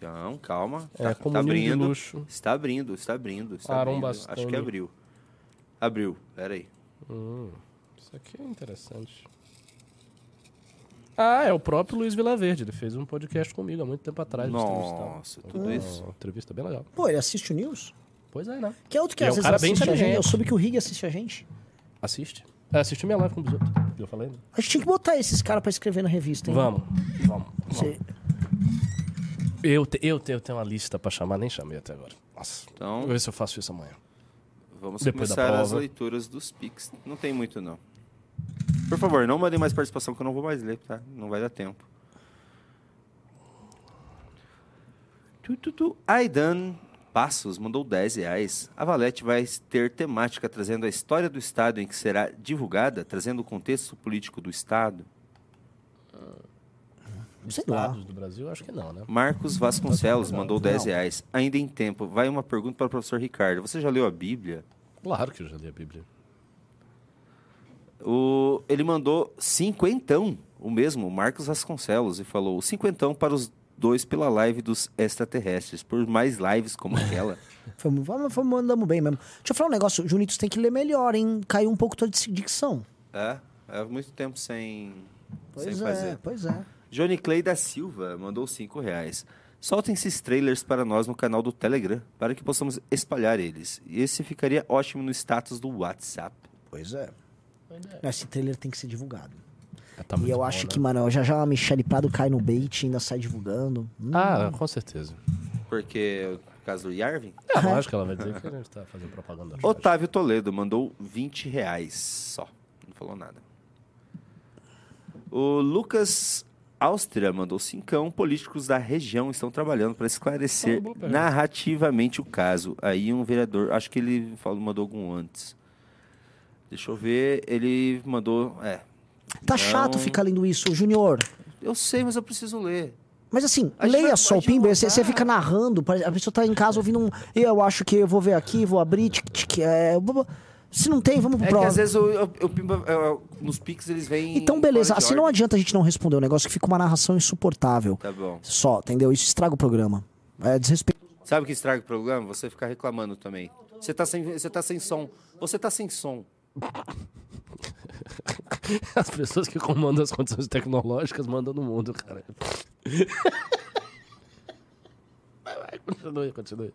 [SPEAKER 1] Então, calma.
[SPEAKER 2] É,
[SPEAKER 1] Tá, tá abrindo.
[SPEAKER 2] luxo.
[SPEAKER 1] Está abrindo, está abrindo. Está abrindo.
[SPEAKER 2] Bastoni.
[SPEAKER 1] Acho que abriu. Abriu, peraí.
[SPEAKER 2] Hum, isso aqui é interessante. Ah, é o próprio Luiz Vilaverde. Ele fez um podcast comigo há muito tempo atrás.
[SPEAKER 1] Nossa, tudo
[SPEAKER 2] Uma
[SPEAKER 1] isso.
[SPEAKER 2] entrevista bem legal.
[SPEAKER 3] Pô, ele assiste o News?
[SPEAKER 2] Pois é, né?
[SPEAKER 3] Que é outro que
[SPEAKER 2] E é
[SPEAKER 3] às
[SPEAKER 2] um
[SPEAKER 3] vezes
[SPEAKER 2] cara bem
[SPEAKER 3] assiste a gente. Eu soube que o Rig assiste a gente.
[SPEAKER 2] Assiste. É, assistiu minha live com o Bisoto, que eu falei, né?
[SPEAKER 3] A gente tinha que botar esses caras pra escrever na revista, hein?
[SPEAKER 2] Vamos, vamos.
[SPEAKER 3] Você-
[SPEAKER 2] Eu, te- eu, te- eu tenho uma lista pra chamar, nem chamei até agora. Nossa,
[SPEAKER 1] Então-
[SPEAKER 2] vou ver se eu faço isso amanhã.
[SPEAKER 1] Vamos
[SPEAKER 2] Depois
[SPEAKER 1] começar as leituras dos Pix. Não tem muito, não. Por favor, não mandem mais participação que eu não vou mais ler, tá? Não vai dar tempo. Tu, tu, tu. Aidan Passos mandou 10 reais. A Valete vai ter temática trazendo a história do Estado em que será divulgada, trazendo o contexto político do Estado.
[SPEAKER 3] Sei lá.
[SPEAKER 2] Estados do Brasil, acho que não, né?
[SPEAKER 1] Marcos Vasconcelos mandou
[SPEAKER 3] Não.
[SPEAKER 1] 10 reais. Ainda em tempo. Vai uma pergunta para o professor Ricardo. Você já leu a Bíblia?
[SPEAKER 2] Claro que eu já li a Bíblia.
[SPEAKER 1] O, ele mandou cinquentão, o mesmo, o Marcos Vasconcelos, e falou cinquentão para os dois pela live dos extraterrestres, por mais lives como aquela.
[SPEAKER 3] Fomos, vamos, fomos, mandamos bem mesmo. Deixa eu falar um negócio, Junitos tem que ler melhor, hein? Caiu um pouco tua dis- dicção.
[SPEAKER 1] é, é muito tempo sem, sem
[SPEAKER 3] Pois é,
[SPEAKER 1] fazer.
[SPEAKER 3] pois é.
[SPEAKER 1] Johnny Clay da Silva mandou cinco reais. Soltem esses trailers para nós no canal do Telegram, para que possamos espalhar eles. E esse ficaria ótimo no status do WhatsApp.
[SPEAKER 3] Pois é. Esse trailer tem que ser divulgado.
[SPEAKER 2] É, tá
[SPEAKER 3] e eu
[SPEAKER 2] bom,
[SPEAKER 3] acho
[SPEAKER 2] né?
[SPEAKER 3] que, mano, já já a Michelle Prado cai no bait e ainda sai divulgando. Hum.
[SPEAKER 2] Ah, com certeza.
[SPEAKER 1] Porque, por causa do Yarvin?
[SPEAKER 2] É lógico que ela vai dizer que a gente tá fazendo propaganda.
[SPEAKER 1] Otávio Toledo mandou 20 reais só. Não falou nada. O Lucas Áustria mandou cincão. Políticos da região estão trabalhando para esclarecer narrativamente o caso. Aí um vereador, acho que ele falou, mandou algum antes. Deixa eu ver, ele mandou, é.
[SPEAKER 3] Tá
[SPEAKER 1] Não.
[SPEAKER 3] chato ficar lendo isso, Junior.
[SPEAKER 1] Eu sei, mas eu preciso ler.
[SPEAKER 3] Mas assim, leia
[SPEAKER 1] vai-
[SPEAKER 3] só o Pimba, você, fica narrando, a pessoa tá em casa ouvindo um. Eu acho que eu vou ver aqui, vou abrir. Tic, tic, é, se não tem, vamos pro
[SPEAKER 1] É que
[SPEAKER 3] próximo.
[SPEAKER 1] às vezes o, o Pimba, é, nos Pix eles vêm.
[SPEAKER 3] Então, beleza. Assim não adianta a gente não responder o negócio que fica uma narração insuportável.
[SPEAKER 1] Tá bom.
[SPEAKER 3] Só, entendeu? Isso estraga o programa. É desrespeito.
[SPEAKER 1] Sabe o que estraga o programa? Você ficar reclamando também. Você tá sem, você tá sem som. Você tá sem som.
[SPEAKER 2] As pessoas que comandam as condições tecnológicas mandam no mundo, cara. Vai, vai, continue, continue.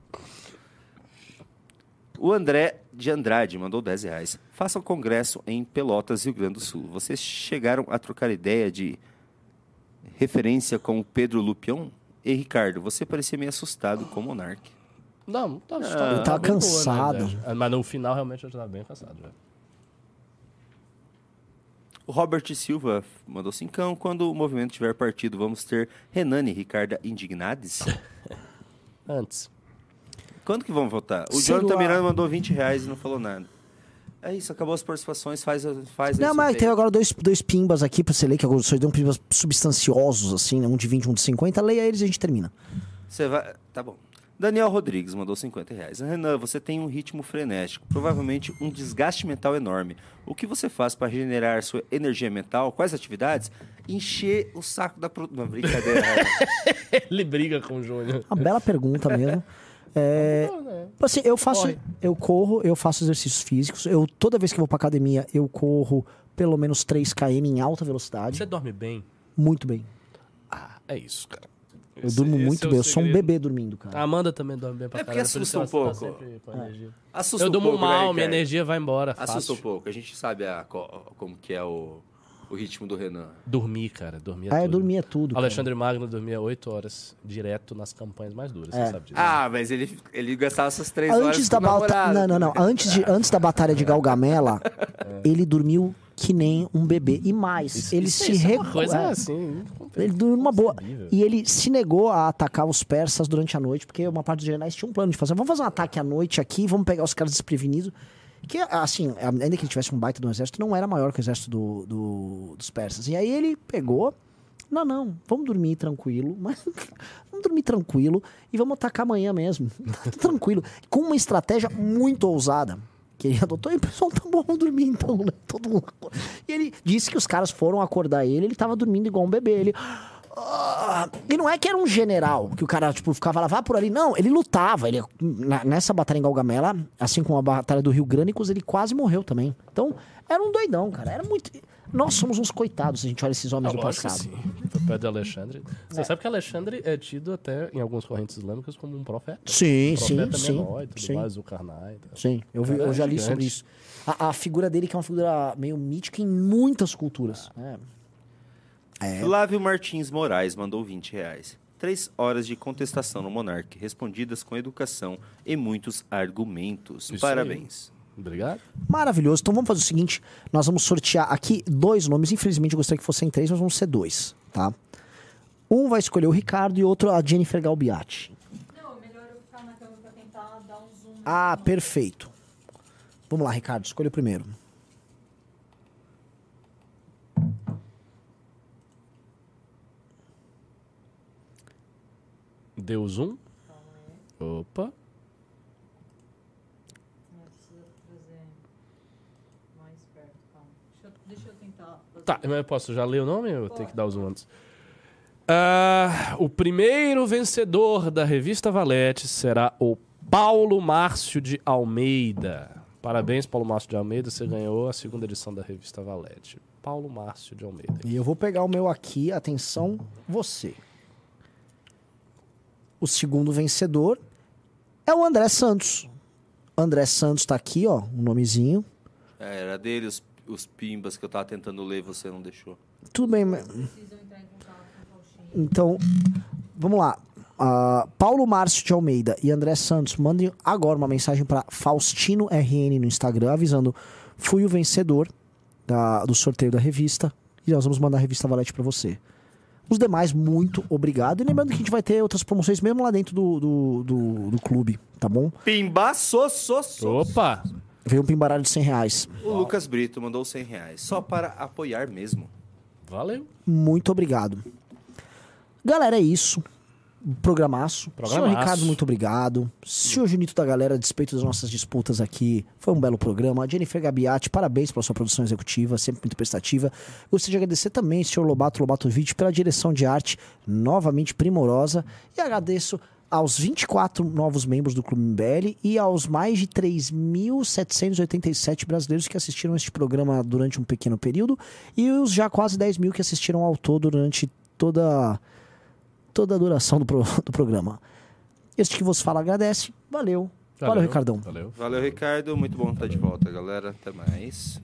[SPEAKER 1] O André de Andrade mandou 10 reais. Faça um congresso em Pelotas, Rio Grande do Sul. Vocês chegaram a trocar ideia de referência com o Pedro Lupion? E Ricardo, você parecia meio assustado com o Monark.
[SPEAKER 2] Não, não tava
[SPEAKER 1] Ah,
[SPEAKER 2] assustado.
[SPEAKER 3] Ele tava
[SPEAKER 2] bem boa,
[SPEAKER 3] cansado.
[SPEAKER 2] verdade. Ah, Mas no final, realmente, eu já tava bem cansado. Já.
[SPEAKER 1] O Robert Silva mandou cincão. Quando o movimento tiver partido, vamos ter Renan e Ricardo indignades?
[SPEAKER 2] Antes.
[SPEAKER 1] Quando que vamos votar? O
[SPEAKER 3] Sei
[SPEAKER 1] Jonathan
[SPEAKER 3] lá.
[SPEAKER 1] Miranda mandou 20 reais e não falou nada. É isso, acabou as participações, faz, faz
[SPEAKER 3] Não, mas tem agora dois, dois pimbas aqui pra você ler, que agora só deu um pimbas substanciosos, assim, né? Um de 20 um de 50. Leia eles e a gente termina.
[SPEAKER 1] Você vai. Tá bom. Daniel Rodrigues mandou 50 reais. Renan, você tem um ritmo frenético, provavelmente um desgaste mental enorme. O que você faz para regenerar sua energia mental? Quais atividades? Encher o saco da. Pro... Não, brincadeira.
[SPEAKER 2] Ele briga com o Júnior.
[SPEAKER 3] Uma bela pergunta mesmo. É, assim, eu faço,
[SPEAKER 2] Corre.
[SPEAKER 3] eu corro, eu faço exercícios físicos. Eu toda vez que eu vou pra academia, eu corro pelo menos 3 km em alta velocidade,
[SPEAKER 2] Você dorme bem?
[SPEAKER 3] muito bem.
[SPEAKER 2] Ah, é isso, cara.
[SPEAKER 3] Eu
[SPEAKER 2] Esse-
[SPEAKER 3] durmo
[SPEAKER 2] esse
[SPEAKER 3] muito
[SPEAKER 2] é
[SPEAKER 3] bem, eu sou um bebê dormindo, cara.
[SPEAKER 2] A Amanda também dorme bem pra
[SPEAKER 1] É porque
[SPEAKER 2] caralho, por isso
[SPEAKER 1] assusta um
[SPEAKER 2] tá
[SPEAKER 1] pouco.
[SPEAKER 2] sempre com energia.
[SPEAKER 1] Assusta
[SPEAKER 2] Eu
[SPEAKER 1] um
[SPEAKER 2] durmo
[SPEAKER 1] né,
[SPEAKER 2] mal, minha energia vai embora.
[SPEAKER 1] Assusta
[SPEAKER 2] fácil.
[SPEAKER 1] um pouco. A gente sabe a, co- como que é o, o ritmo do Renan.
[SPEAKER 2] Dormir, cara. Dormir é
[SPEAKER 3] Ah, eu
[SPEAKER 2] tudo.
[SPEAKER 3] dormia tudo. cara.
[SPEAKER 2] Alexandre Magno dormia 8 horas direto nas campanhas mais duras,
[SPEAKER 3] É.
[SPEAKER 2] você sabe disso.
[SPEAKER 1] Ah, mas ele, ele gastava essas três horas
[SPEAKER 3] Antes
[SPEAKER 1] com
[SPEAKER 3] da
[SPEAKER 1] namorado.
[SPEAKER 3] Não, não, não. Antes, de, antes da batalha de Galgamela, ele dormiu que nem um bebê. E mais,
[SPEAKER 2] Isso-
[SPEAKER 3] ele
[SPEAKER 2] isso-
[SPEAKER 3] se
[SPEAKER 2] é uma
[SPEAKER 3] recu-
[SPEAKER 2] coisa
[SPEAKER 3] é.
[SPEAKER 2] assim.
[SPEAKER 3] Ele dormiu numa boa. E ele se negou a atacar os persas durante a noite, porque uma parte dos generais tinha um plano de fazer. Vamos fazer um ataque à noite aqui, vamos pegar os caras desprevenidos. Que, assim, ainda que ele tivesse um baita de um exército, não era maior que o exército do, do- dos persas. E aí ele pegou. Não, não, vamos dormir tranquilo, mas vamos dormir tranquilo e vamos atacar amanhã mesmo. tranquilo. Com uma estratégia muito ousada. Que ele adotou e o pessoal, tá bom, vamos dormir então, né? Todo mundo. E ele disse que os caras foram acordar ele, ele tava dormindo igual um bebê. Ele. "Ah", E não é que era um general, que o cara, tipo, ficava lá, vá por ali. Não, ele lutava. Ele, na- nessa batalha em Galgamela, assim como a batalha do Rio Grânicos, ele quase morreu também. Então, era um doidão, cara. Era muito. Nós somos uns coitados se a gente olha esses homens
[SPEAKER 2] Ah,
[SPEAKER 3] do passado.
[SPEAKER 2] sim. Foi perto de Alexandre. Você sabe que Alexandre é tido até em algumas correntes islâmicas como um profeta.
[SPEAKER 3] Sim,
[SPEAKER 2] um
[SPEAKER 3] sim,
[SPEAKER 2] profeta
[SPEAKER 3] sim.
[SPEAKER 2] menor e tudo
[SPEAKER 3] sim.
[SPEAKER 2] mais, o Karnai. tal.
[SPEAKER 3] Sim, eu, vi- eu já li sobre isso. A, a figura dele, que é uma figura meio mítica em muitas culturas. É. É.
[SPEAKER 1] Flávio Martins Moraes mandou 20 reais. Três horas de contestação no Monark, respondidas com educação e muitos argumentos.
[SPEAKER 2] Isso
[SPEAKER 1] Parabéns.
[SPEAKER 2] Obrigado.
[SPEAKER 3] Maravilhoso. Então vamos fazer o seguinte: nós vamos sortear aqui dois nomes. Infelizmente eu gostaria que fossem três, mas vão ser dois, tá? Um vai escolher o Ricardo e outro a Jennifer Galbiati.
[SPEAKER 7] Não, é melhor eu ficar na cama pra tentar dar um zoom.
[SPEAKER 3] Ah, perfeito. Vamos lá, Ricardo, escolha o primeiro.
[SPEAKER 7] Eu tentar. fazer.
[SPEAKER 2] Tá, mas eu posso já ler o nome ou eu tenho que dar o zoom antes? Ah, o primeiro vencedor da revista Valete será o Paulo Márcio de Almeida. Parabéns, Paulo Márcio de Almeida. Você ganhou a segunda edição da revista Valete. Paulo Márcio de Almeida.
[SPEAKER 3] E eu vou pegar o meu aqui, atenção, você. O segundo vencedor é o André Santos. André Santos tá aqui, ó, um nomezinho.
[SPEAKER 1] É, era dele os, os pimbas que eu tava tentando ler e você não deixou.
[SPEAKER 3] Tudo bem, mas...
[SPEAKER 7] O.
[SPEAKER 3] Então, vamos lá. Ah, Paulo Márcio de Almeida e André Santos, mandem agora uma mensagem para Faustino RN no Instagram, avisando: fui o vencedor da- do sorteio da revista e nós vamos mandar a revista Valete para você. Os demais, muito obrigado. E lembrando que a gente vai ter outras promoções mesmo lá dentro do, do, do, do clube, tá bom?
[SPEAKER 1] Pimba, so, so, so.
[SPEAKER 2] Opa!
[SPEAKER 3] Veio um pimbaralho de 100 reais.
[SPEAKER 1] O Lucas Brito mandou 100 reais. Só para apoiar mesmo.
[SPEAKER 2] Valeu.
[SPEAKER 3] Muito obrigado. Galera, é isso. Programaço.
[SPEAKER 2] Programaço.
[SPEAKER 3] Senhor Ricardo, muito obrigado. Senhor Junito da galera, a despeito das nossas disputas aqui, foi um belo programa. Jennifer Gabiati, parabéns pela sua produção executiva, sempre muito prestativa. Gostaria de agradecer também ao senhor Lobato Lobato Vídeo pela direção de arte, novamente primorosa. E agradeço aos 24 novos membros do Clube MBL e aos mais de 3.787 brasileiros que assistiram este programa durante um pequeno período e os já quase 10 mil que assistiram ao todo durante toda, toda a duração do, pro- do programa. Este que vos fala agradece. Valeu. Valeu, Ricardão.
[SPEAKER 2] Valeu.
[SPEAKER 1] Valeu, Ricardo. Muito bom estar de volta, galera. Até mais.